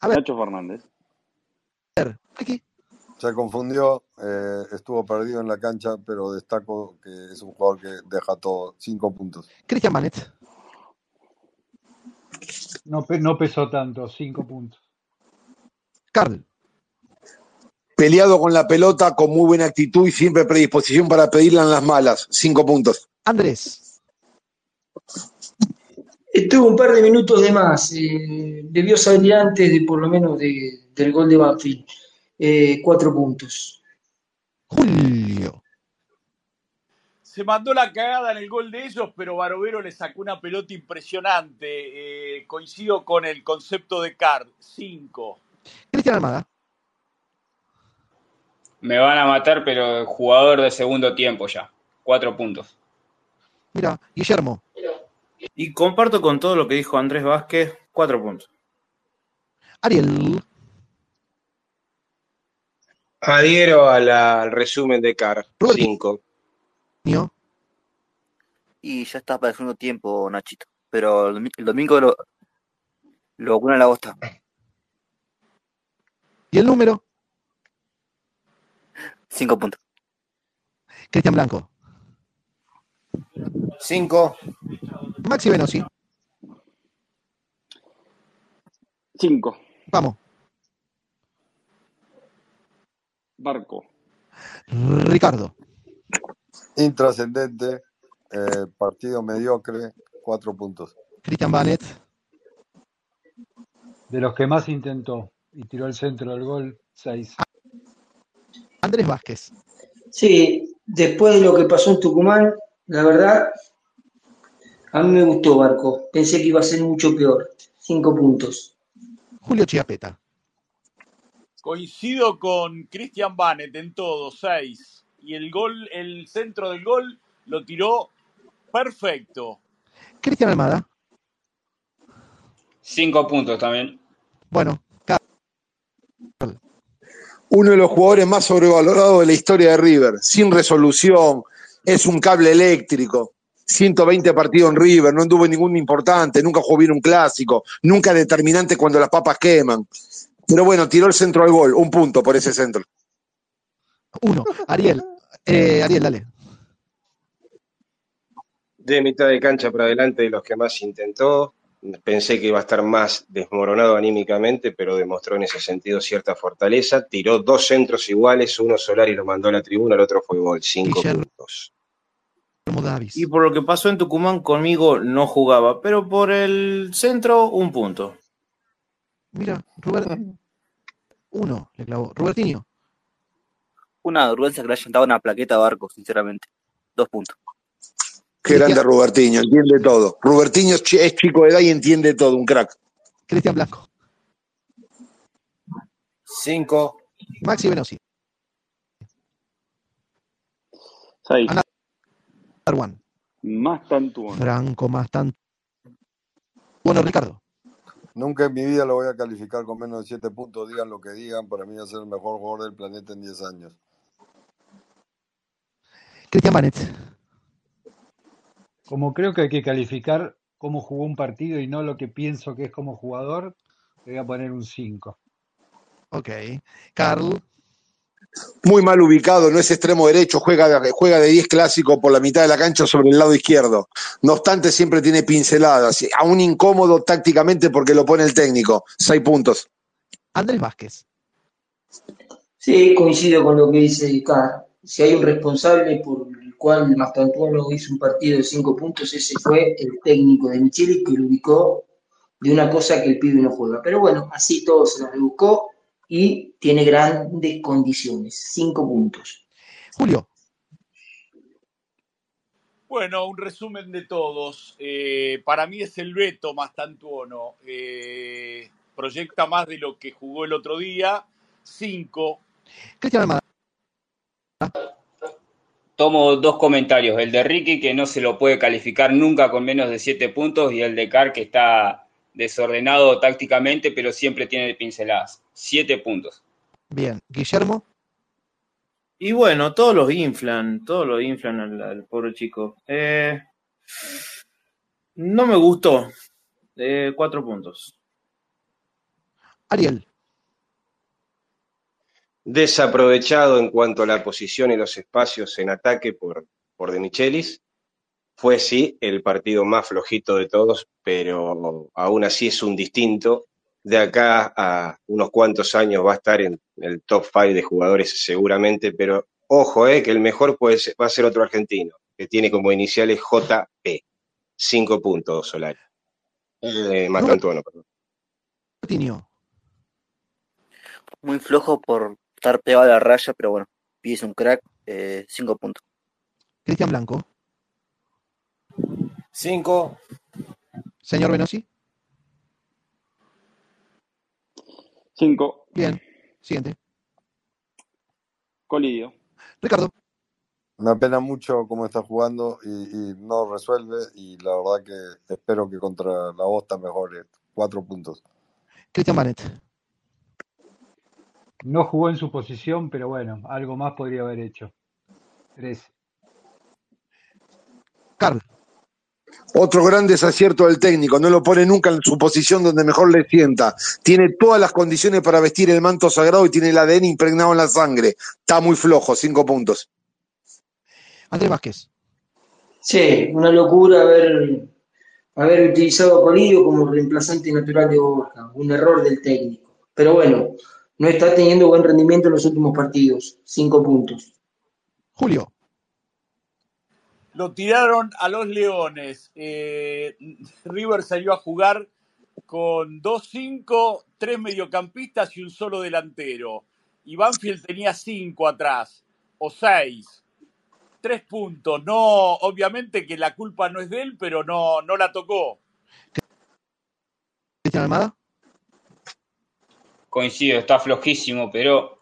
A ver. Nacho Fernández. Aquí. Se confundió, eh, estuvo perdido en la cancha, pero destaco que es un jugador que deja todo. Cinco puntos. Cristian Banet. No, no pesó tanto, 5 puntos. Carl. Peleado con la pelota, con muy buena actitud y siempre predisposición para pedirla en las malas. Cinco puntos. Andrés. Estuvo un par de minutos de más. eh, debió salir antes de por lo menos de- del gol de Banfield. Eh, cuatro puntos. Julio. Se mandó la cagada en el gol de ellos, pero Barovero le sacó una pelota impresionante. Eh, coincido con el concepto de Card. Cinco. Cristian Almada. Me van a matar, pero jugador de segundo tiempo ya. Cuatro puntos. Mira, Guillermo. Y comparto con todo lo que dijo Andrés Vázquez, cuatro puntos. Ariel. Adhiero a la- al resumen de Car. Cinco. Y ya está para el segundo tiempo, Nachito. Pero el, domi- el domingo lo, lo vacuna la bosta. ¿Y el número? Cinco puntos. Cristian Blanco. Cinco. Maxi Venosi. Cinco. Vamos. Barco. Ricardo. Intrascendente, eh, partido mediocre, cuatro puntos. Cristian Banet. De los que más intentó y tiró el centro del gol, 6. Andrés Vázquez. Sí, después de lo que pasó en Tucumán, la verdad, a mí me gustó Barco. Pensé que iba a ser mucho peor. Cinco puntos. Julio Chiapeta. Coincido con Christian Banet en todo, seis. Y el gol, el centro del gol lo tiró perfecto. Cristian Almada. Cinco puntos también. Bueno, Uno de los jugadores más sobrevalorados de la historia de River. Sin resolución. Es un cable eléctrico. 120 partidos en River. No anduvo en ningún importante. Nunca jugó bien un clásico. Nunca determinante cuando las papas queman. Pero bueno, tiró el centro al gol. Un punto por ese centro. uno. Ariel. Eh, Ariel, dale. De mitad de cancha para adelante de los que más intentó. Pensé que iba a estar más desmoronado anímicamente, pero demostró en ese sentido cierta fortaleza. Tiró dos centros iguales, uno solar y lo mandó a la tribuna, el otro fue gol. Cinco Guillermo. puntos. Davis. Y por lo que pasó en Tucumán, conmigo no jugaba, pero por el centro, un punto. Mira, Rubén. Uno, le clavó. Robertinho. Una vergüenza que le hayan dado una plaqueta a Barco, sinceramente. Dos puntos. Qué grande Rubertiño, entiende todo. Rubertiño es chi- es chico de edad y entiende todo, un crack. Cristian Blanco. Cinco. Maxi Venosi. Seis. Arwan. Más tantuono. Franco más tanto. Bueno, Ricardo. Nunca en mi vida lo voy a calificar con menos de 7 puntos, digan lo que digan, para mí va a ser el mejor jugador del planeta en 10 años. Cristian Manet. Como creo que hay que calificar cómo jugó un partido y no lo que pienso que es como jugador, le voy a poner un 5. Ok. Carl. Muy mal ubicado, no es extremo derecho, juega, juega de 10 clásico por la mitad de la cancha sobre el lado izquierdo. No obstante, siempre tiene pinceladas, aún incómodo tácticamente porque lo pone el técnico. 6 puntos. Andrés Vázquez. Sí, coincido con lo que dice Carl. Si hay un responsable por cual Mastantuono hizo un partido de 5 puntos, ese fue el técnico de Micheli que lo ubicó de una cosa que el pibe no juega. Pero bueno, así todo se la rebuscó y tiene grandes condiciones. Cinco puntos. Julio. Bueno, un resumen de todos. Eh, para mí es el Beto más tantuono. Eh, proyecta más de lo que jugó el otro día. Cinco. Cristian Almada. Tomo dos comentarios. El de Ricky, que no se lo puede calificar nunca con menos de siete puntos, y el de Car, que está desordenado tácticamente, pero siempre tiene pinceladas. Siete puntos. Bien. Guillermo. Y bueno, todos los inflan, todos lo inflan al, al pobre chico. Eh, no me gustó. Eh, cuatro puntos. Ariel. Desaprovechado en cuanto a la posición y los espacios en ataque por, por De Michelis. Fue sí el partido más flojito de todos, pero aún así es un distinto. De acá a unos cuantos años va a estar en el top 5 de jugadores seguramente, pero ojo, eh, que el mejor puede ser- va a ser otro argentino, que tiene como iniciales JP. Cinco puntos, Solari. Eh, perdón. Muy flojo por estar pegado a la raya, pero bueno, es un crack, eh, cinco puntos. Cristian Blanco. Cinco. Señor Benosi. Cinco. Bien. Siguiente. Colidio. Ricardo. Me apena mucho cómo está jugando y, y no resuelve y la verdad que espero que contra la Bosta mejore. Cuatro puntos. Cristian Manet. No jugó en su posición, pero bueno, algo más podría haber hecho. Tres. Carl. Otro gran desacierto del técnico, no lo pone nunca en su posición donde mejor le sienta. Tiene todas las condiciones para vestir el manto sagrado y tiene el ADN impregnado en la sangre. Está muy flojo, cinco puntos. Andrés Vázquez. Sí, una locura haber, haber utilizado a Colidio como reemplazante natural de Borja. Un error del técnico. Pero bueno, no está teniendo buen rendimiento en los últimos partidos. Cinco puntos. Julio. Lo tiraron a los Leones. Eh, River salió a jugar con 2-5, tres mediocampistas y un solo delantero. Y Banfield tenía cinco atrás, o seis. Tres puntos. No, obviamente que la culpa no es de él, pero no, no la tocó. Cristian Almada. Coincido, está flojísimo, pero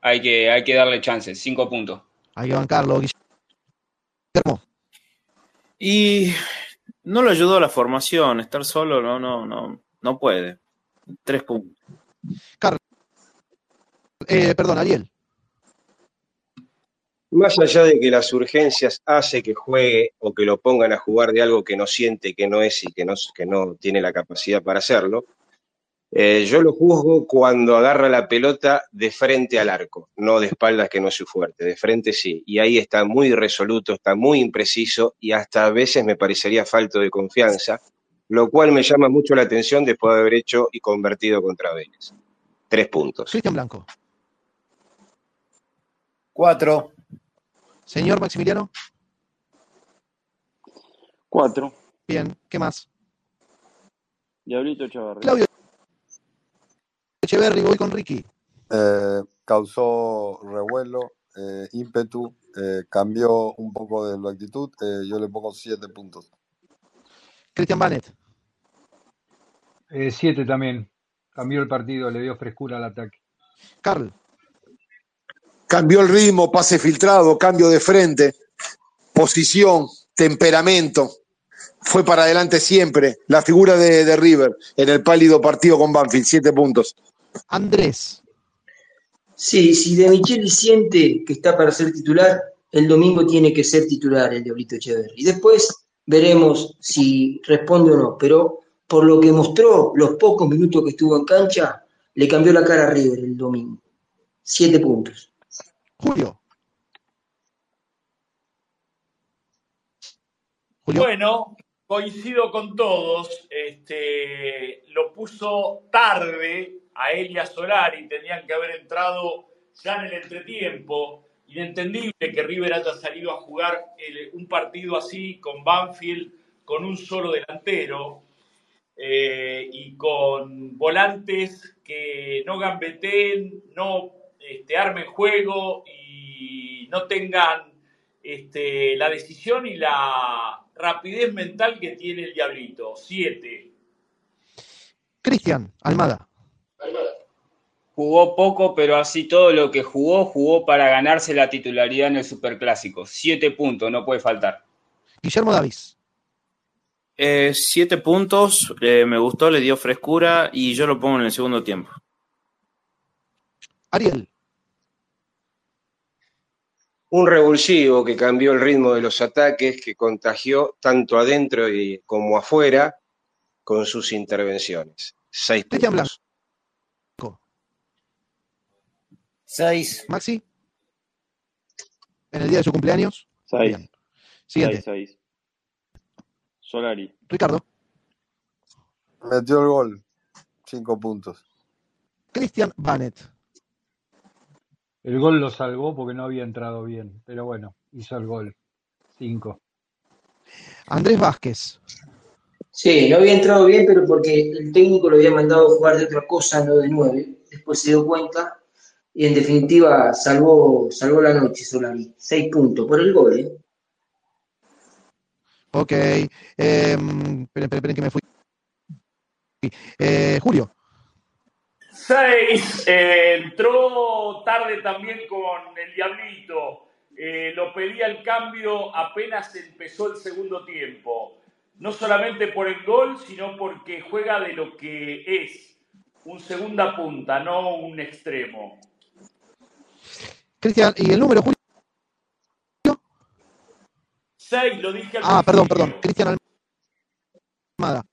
hay que, hay que darle chance. Cinco puntos. Hay que bancarlo. Guillermo. Y no le ayudó a la formación, estar solo no, no, no, no puede. Tres puntos. Carl. Eh, perdón, Ariel. Más allá de que las urgencias hace que juegue o que lo pongan a jugar de algo que no siente, que no es y que no, que no tiene la capacidad para hacerlo, eh, yo lo juzgo cuando agarra la pelota de frente al arco, no de espaldas que no es su fuerte, de frente sí. Y ahí está muy resoluto, está muy impreciso y hasta a veces me parecería falto de confianza, lo cual me llama mucho la atención después de haber hecho y convertido contra Vélez. Tres puntos. Cristian Blanco. Cuatro. Señor Maximiliano. Cuatro. Bien. ¿Qué más? Diablito Echeverri. Claudio Echeverri, voy con Ricky. Eh, causó revuelo, eh, ímpetu, eh, cambió un poco de la actitud. eh, yo le pongo siete puntos. Cristian Banet. Eh, siete también. Cambió el partido, le dio frescura al ataque. Carl. Cambió el ritmo, pase filtrado, cambio de frente. posición, temperamento. Fue para adelante siempre. La figura de, de River en el pálido partido con Banfield, siete puntos. Andrés. Sí, si De Micheli siente que está para ser titular, el domingo tiene que ser titular el Diablito Echeverri. Y después veremos si responde o no. Pero por lo que mostró los pocos minutos que estuvo en cancha, le cambió la cara a River el domingo. Siete puntos. Julio. Bueno, coincido con todos. Este, lo puso tarde a él y a Solari. Tenían que haber entrado ya en el entretiempo. Inentendible que River haya salido a jugar el- un partido así con Banfield, con un solo delantero eh, y con volantes que no gambeteen, no este, armen juego y no tengan este, la decisión y la rapidez mental que tiene el Diablito. Siete. Cristian Almada. Jugó poco, pero así todo lo que jugó, jugó para ganarse la titularidad en el Superclásico. Siete puntos, no puede faltar. Guillermo Davis. Eh, siete puntos, eh, me gustó, le dio frescura y yo lo pongo en el segundo tiempo. Ariel. Un revulsivo que cambió el ritmo de los ataques, que contagió tanto adentro y como afuera con sus intervenciones. Seis puntos. Seis. Maxi. En el día de su cumpleaños. Seis. Bien. Siguiente. Seis, seis. Solari. Ricardo. Metió el gol. Cinco puntos. Cristian Banet. El gol lo salvó porque no había entrado bien, pero bueno, hizo el gol. Cinco. Andrés Vázquez. Sí, no había entrado bien, pero porque el técnico lo había mandado a jugar de otra cosa, no de nueve. Después se dio cuenta y en definitiva salvó, salvó la noche Solari. Seis puntos por el gol, ¿eh? Ok. Eh, esperen, que me fui. Eh, Julio. Seis. eh, entró tarde también con el Diablito. Eh, lo pedía el cambio apenas empezó el segundo tiempo. No solamente por el gol, sino porque juega de lo que es. Un segunda punta, no un extremo. Cristian, ¿y el número, Julio? Seis, lo dije al Ah, perdón, perdón. Cristian Almada.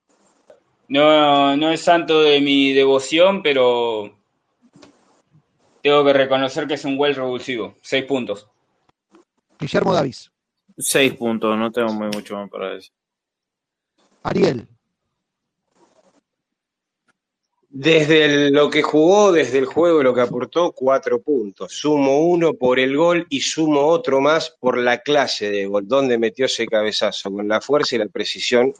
No, no es santo de mi devoción, pero tengo que reconocer que es un buen revulsivo. Seis puntos. Guillermo Davis. Seis puntos, no tengo muy mucho más para decir. Ariel. Desde el- lo que jugó, desde el juego, lo que aportó, cuatro puntos. Sumo uno por el gol y sumo otro más por la clase de gol, donde metió ese cabezazo, con la fuerza y la precisión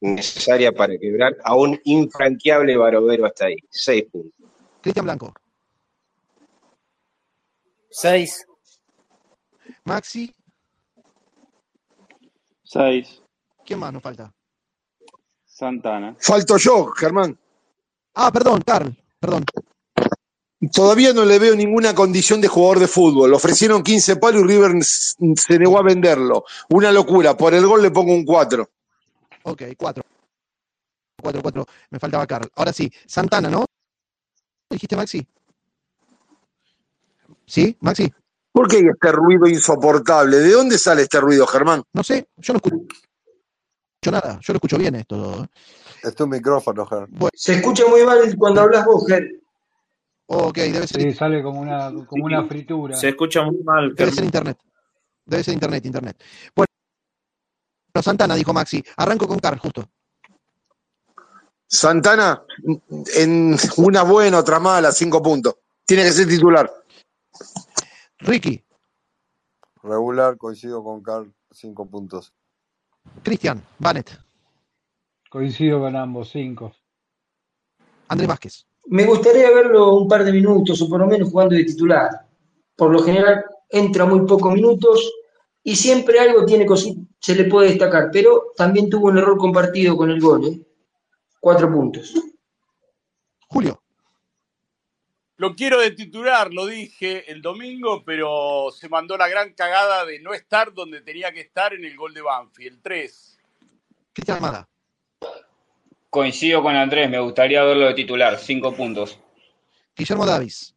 necesaria para quebrar a un infranqueable Barovero hasta ahí. Seis puntos. Cristian Blanco. Seis. Maxi. Seis. ¿Quién más nos falta? Santana. Falto yo, Germán. Ah, perdón, Carl. Perdón. Todavía no le veo ninguna condición de jugador de fútbol. Le ofrecieron 15 palos y River se negó a venderlo. Una locura. Por el gol le pongo un 4. Ok, cuatro. Cuatro, cuatro. Me faltaba Carl. Ahora sí, Santana, ¿no? ¿Dijiste Maxi? ¿Sí, Maxi? ¿Por qué hay este ruido insoportable? ¿De dónde sale este ruido, Germán? No sé, yo no escucho nada. Yo lo escucho bien esto. Es tu micrófono, Ger. Se escucha muy mal cuando hablas vos, Ger. Ok, debe ser, Sí, sale como una, como una fritura. Se escucha muy mal. debe ser internet. Debe ser internet, internet. Bueno, Santana, dijo Maxi. Arranco con Carl, justo. Santana, en una buena, otra mala, cinco puntos. Tiene que ser titular. Ricky, Regular, coincido con Carl, cinco puntos. Cristian, Banet, Coincido con ambos, cinco. Andrés Vázquez. Me gustaría verlo un par de minutos o por lo menos jugando de titular. Por lo general entra muy pocos minutos y siempre algo tiene se le puede destacar, pero también tuvo un error compartido con el gol, ¿eh? Cuatro puntos. Julio, Lo quiero de titular, lo dije el domingo, pero se mandó la gran cagada de no estar donde tenía que estar en el gol de Banfield. 3. Cristian Almada. Coincido con Andrés, me gustaría verlo de titular. Cinco puntos. Guillermo Davis.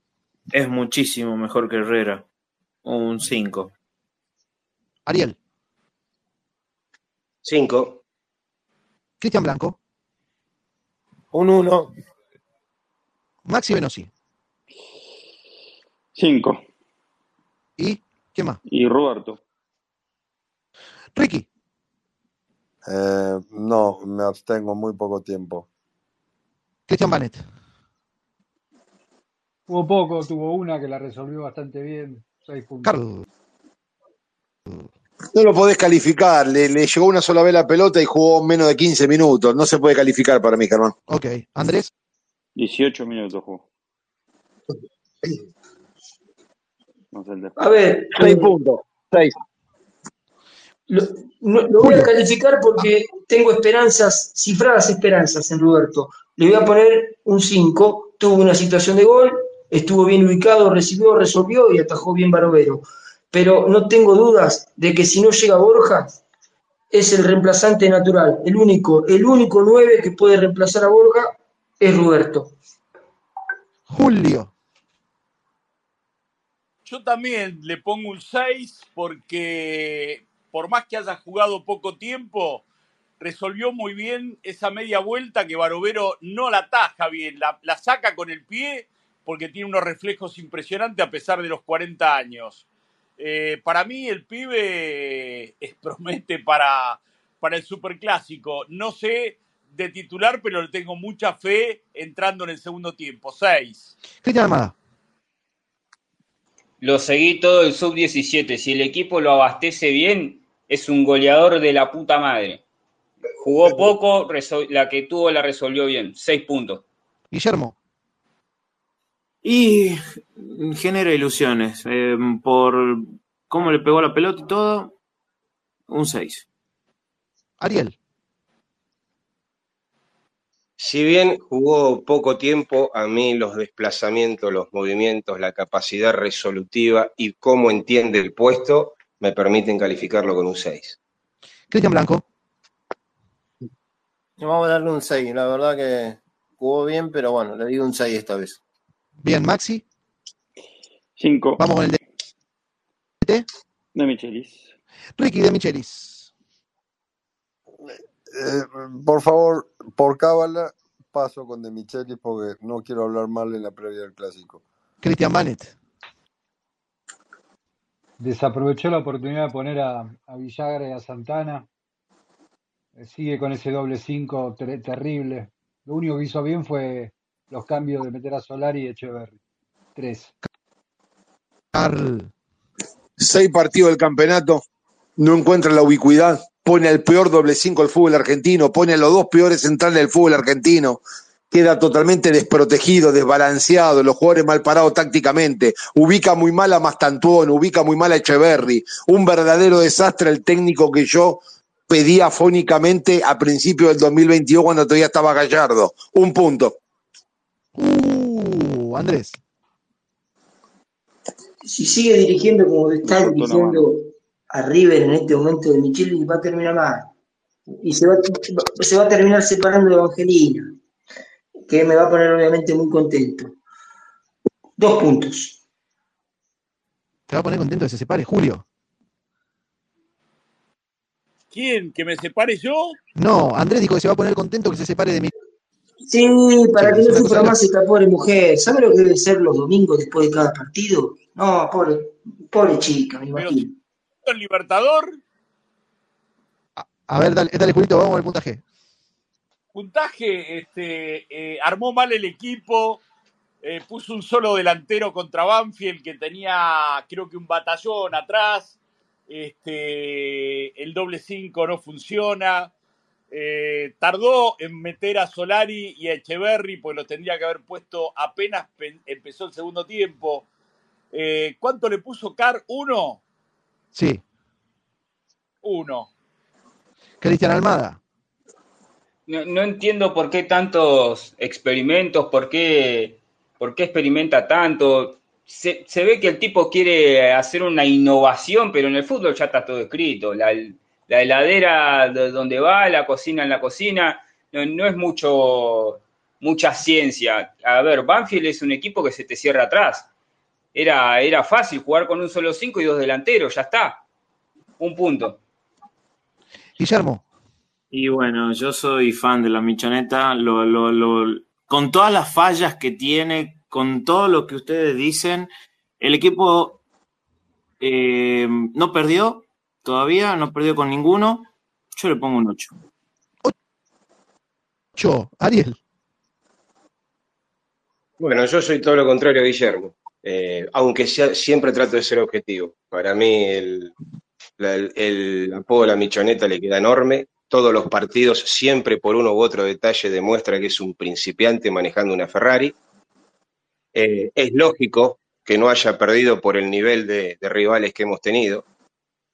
Es muchísimo mejor que Herrera. Un 5. Ariel. Cinco. Cristian Blanco. Un 1. Maxi Venosi. 5. ¿Y qué más? Y Roberto. Ricky. Eh, no, me abstengo muy poco tiempo. Cristian Banet. Tuvo poco, tuvo una que la resolvió bastante bien. Seis puntos. Carlos. No lo podés calificar, le, le llegó una sola vez la pelota y jugó menos de 15 minutos. No se puede calificar para mí, Germán. Ok. Andrés. 18 minutos jugó. No sé el de- A ver, Seis puntos. Seis. Lo, no- lo voy a calificar porque tengo esperanzas, cifradas esperanzas en Roberto. Le voy a poner un 5. Tuvo una situación de gol, estuvo bien ubicado, recibió, resolvió y atajó bien Barovero. Pero no tengo dudas de que si no llega Borja, es el reemplazante natural. El único, el único 9 que puede reemplazar a Borja es Roberto. Julio. Yo también le pongo un 6 porque por más que haya jugado poco tiempo, resolvió muy bien esa media vuelta que Barovero no la ataja bien, la, saca con el pie porque tiene unos reflejos impresionantes a pesar de los 40 años. Eh, para mí el pibe es, promete para, para el Superclásico. No sé de titular, pero le tengo mucha fe entrando en el segundo tiempo. 6. Cristian Almada. Lo seguí todo el sub-17. Si el equipo lo abastece bien, es un goleador de la puta madre. Jugó poco, la que tuvo la resolvió bien. Seis puntos. Guillermo. Y genera ilusiones. eh, por cómo le pegó la pelota y todo, un 6. Ariel. Si bien jugó poco tiempo, a mí los desplazamientos, los movimientos, la capacidad resolutiva y cómo entiende el puesto me permiten calificarlo con un 6. Cristian Blanco. Vamos a darle un 6. La verdad que jugó bien, pero bueno, le digo un 6 esta vez. Bien, Maxi. 5. Vamos con el de De Michelis. Ricky de Michelis. Eh, por favor, por cábala, paso con De Michelis porque no quiero hablar mal en la previa del clásico. Cristian Banet. Desaprovechó la oportunidad de poner a, a Villagra y a Santana. Eh, Sigue con ese doble 5 terrible. Lo único que hizo bien fue los cambios de meter a Solari y Echeverry. Tres. Carl. Seis partidos del campeonato, no encuentra la ubicuidad, pone al peor doble cinco del fútbol argentino, pone a los dos peores centrales del fútbol argentino, queda totalmente desprotegido, desbalanceado, los jugadores mal parados tácticamente, ubica muy mal a Mastantuón, ubica muy mal a Echeverry, un verdadero desastre el técnico que yo pedía fónicamente a principios del 2022 cuando todavía estaba Gallardo. Un punto. Uh, Andrés. Si sigue dirigiendo como está dirigiendo a River en este momento de Micheli, va a terminar mal. Y se va, se va a terminar separando de Evangelina, que me va a poner obviamente muy contento. Dos puntos. Te va a poner contento que se separe Julio. ¿Quién? ¿Que me separe yo? No, Andrés dijo que se va a poner contento que se separe de mí. Sí, para que no sufra más esta pobre mujer. ¿Sabe lo que debe ser los domingos después de cada partido? No, pobre, pobre chica, me imagino. El Libertador, A ver, dale, dale Julito, vamos al puntaje. puntaje, este, eh, armó mal el equipo, eh, puso un solo delantero contra Banfield que tenía, creo que un batallón atrás, este, el doble 5 no funciona, eh, tardó en meter a Solari y a Echeverry, pues lo tendría que haber puesto apenas pe- empezó el segundo tiempo. Eh, ¿Cuánto le puso Car? ¿Uno? Sí. Uno. Cristian Almada. No, no entiendo por qué tantos experimentos, por qué, ¿Por qué experimenta tanto? Se, se ve que el tipo quiere hacer una innovación, pero en el fútbol ya está todo escrito. La, la heladera de donde va, la cocina en la cocina, no, no es mucho, mucha ciencia. A ver, Banfield es un equipo que se te cierra atrás. Era, era fácil jugar con un solo cinco y dos delanteros, ya está. Un punto. Guillermo. Y bueno, yo soy fan de la Michoneta, lo, lo, lo, con todas las fallas que tiene, con todo lo que ustedes dicen, el equipo eh, no perdió todavía, no perdió con ninguno. Yo le pongo un 8. 8, Ariel. Bueno, yo soy todo lo contrario a Guillermo, eh, aunque siempre trato de ser objetivo. Para mí el, el- el apodo de la Michoneta le queda enorme. Todos los partidos, siempre por uno u otro detalle, demuestra que es un principiante manejando una Ferrari. Eh, es lógico que no haya perdido por el nivel de, rivales que hemos tenido.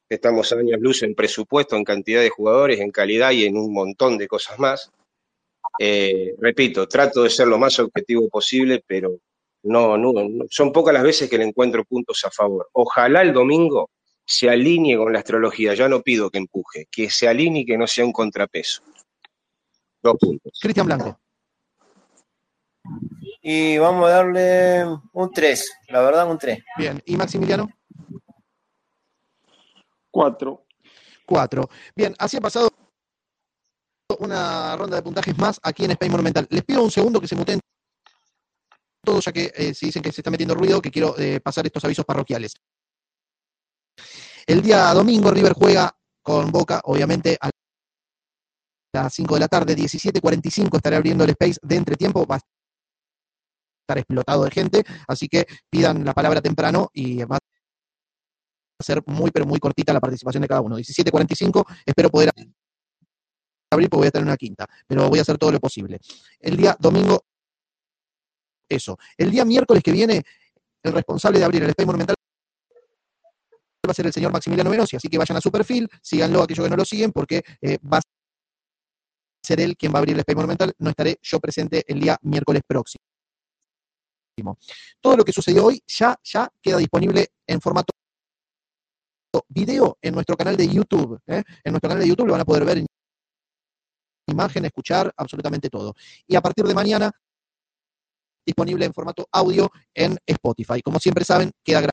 Estamos años luz en presupuesto, en cantidad de jugadores, en calidad y en un montón de cosas más. Eh, repito, trato de ser lo más objetivo posible, pero no, no, no- son pocas las veces que le encuentro puntos a favor. Ojalá el domingo se alinee con la astrología. Ya no pido que empuje, que se alinee y que no sea un contrapeso. Dos puntos. Cristian Blanco. Y vamos a darle un 3, la verdad, un 3. Bien. ¿Y Maximiliano? 4. 4. Bien, así ha pasado una ronda de puntajes más aquí en Space Monumental. Les pido un segundo que se muten ya que eh, si dicen que se está metiendo ruido, que quiero eh, pasar estos avisos parroquiales. El día domingo River juega con Boca, obviamente, a las 5 de la tarde, 17.45 estaré abriendo el space de entretiempo, va a estar explotado de gente, así que pidan la palabra temprano y va a ser muy, pero muy cortita la participación de cada uno. 17.45, espero poder abrir porque voy a tener una quinta, pero voy a hacer todo lo posible. El día domingo, eso. El día miércoles que viene, el responsable de abrir el Space Monumental va a ser el señor Maximiliano Venosi, así que vayan a su perfil, síganlo aquellos que no lo siguen, porque eh, va a ser él quien va a abrir el Space Monumental, no estaré yo presente el día miércoles próximo. Todo lo que sucedió hoy ya, ya queda disponible en formato video en nuestro canal de YouTube. ¿eh? En nuestro canal de YouTube lo van a poder ver en imagen, escuchar, absolutamente todo. Y a partir de mañana, disponible en formato audio en Spotify. Como siempre saben, queda gra-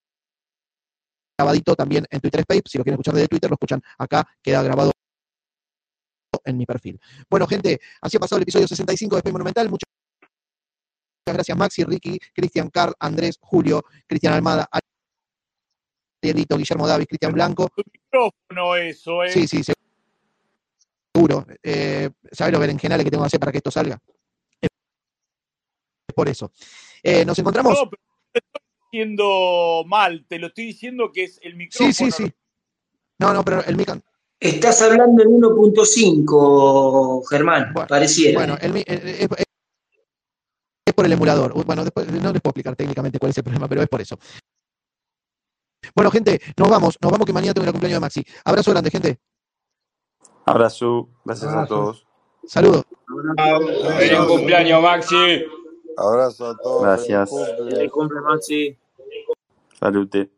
grabadito también en Twitter Space. Si lo quieren escuchar desde Twitter, lo escuchan acá, queda grabado en mi perfil. Bueno, gente, así ha pasado el episodio 65 de Space Monumental. Muchas gracias, Maxi, Ricky, Cristian, Carl, Andrés, Julio, Cristian Almada, Arielito, Guillermo Davis, Cristian Blanco. micrófono eso, ¿eh? Sí, sí, seguro. Eh, ¿Sabes los berenjenales que tengo que hacer para que esto salga? Por eso. Eh, nos encontramos. No, pero te estoy diciendo mal, te lo estoy diciendo que es el micrófono. Sí, sí, sí. No, no, pero el mic. Estás hablando en 1.5, Germán, pareciera. Bueno, el mi- el- es, es- es por el emulador. Bueno, después no les puedo explicar técnicamente cuál es el problema, pero es por eso. Bueno, gente, nos vamos. Nos vamos que mañana tengo el cumpleaños de Maxi. Abrazo grande, gente. Abrazo, gracias a todos. Saludos. Feliz cumpleaños, Maxi. Abrazo a todos. Gracias. cumple. Feliz cumple, Maxi. Salute.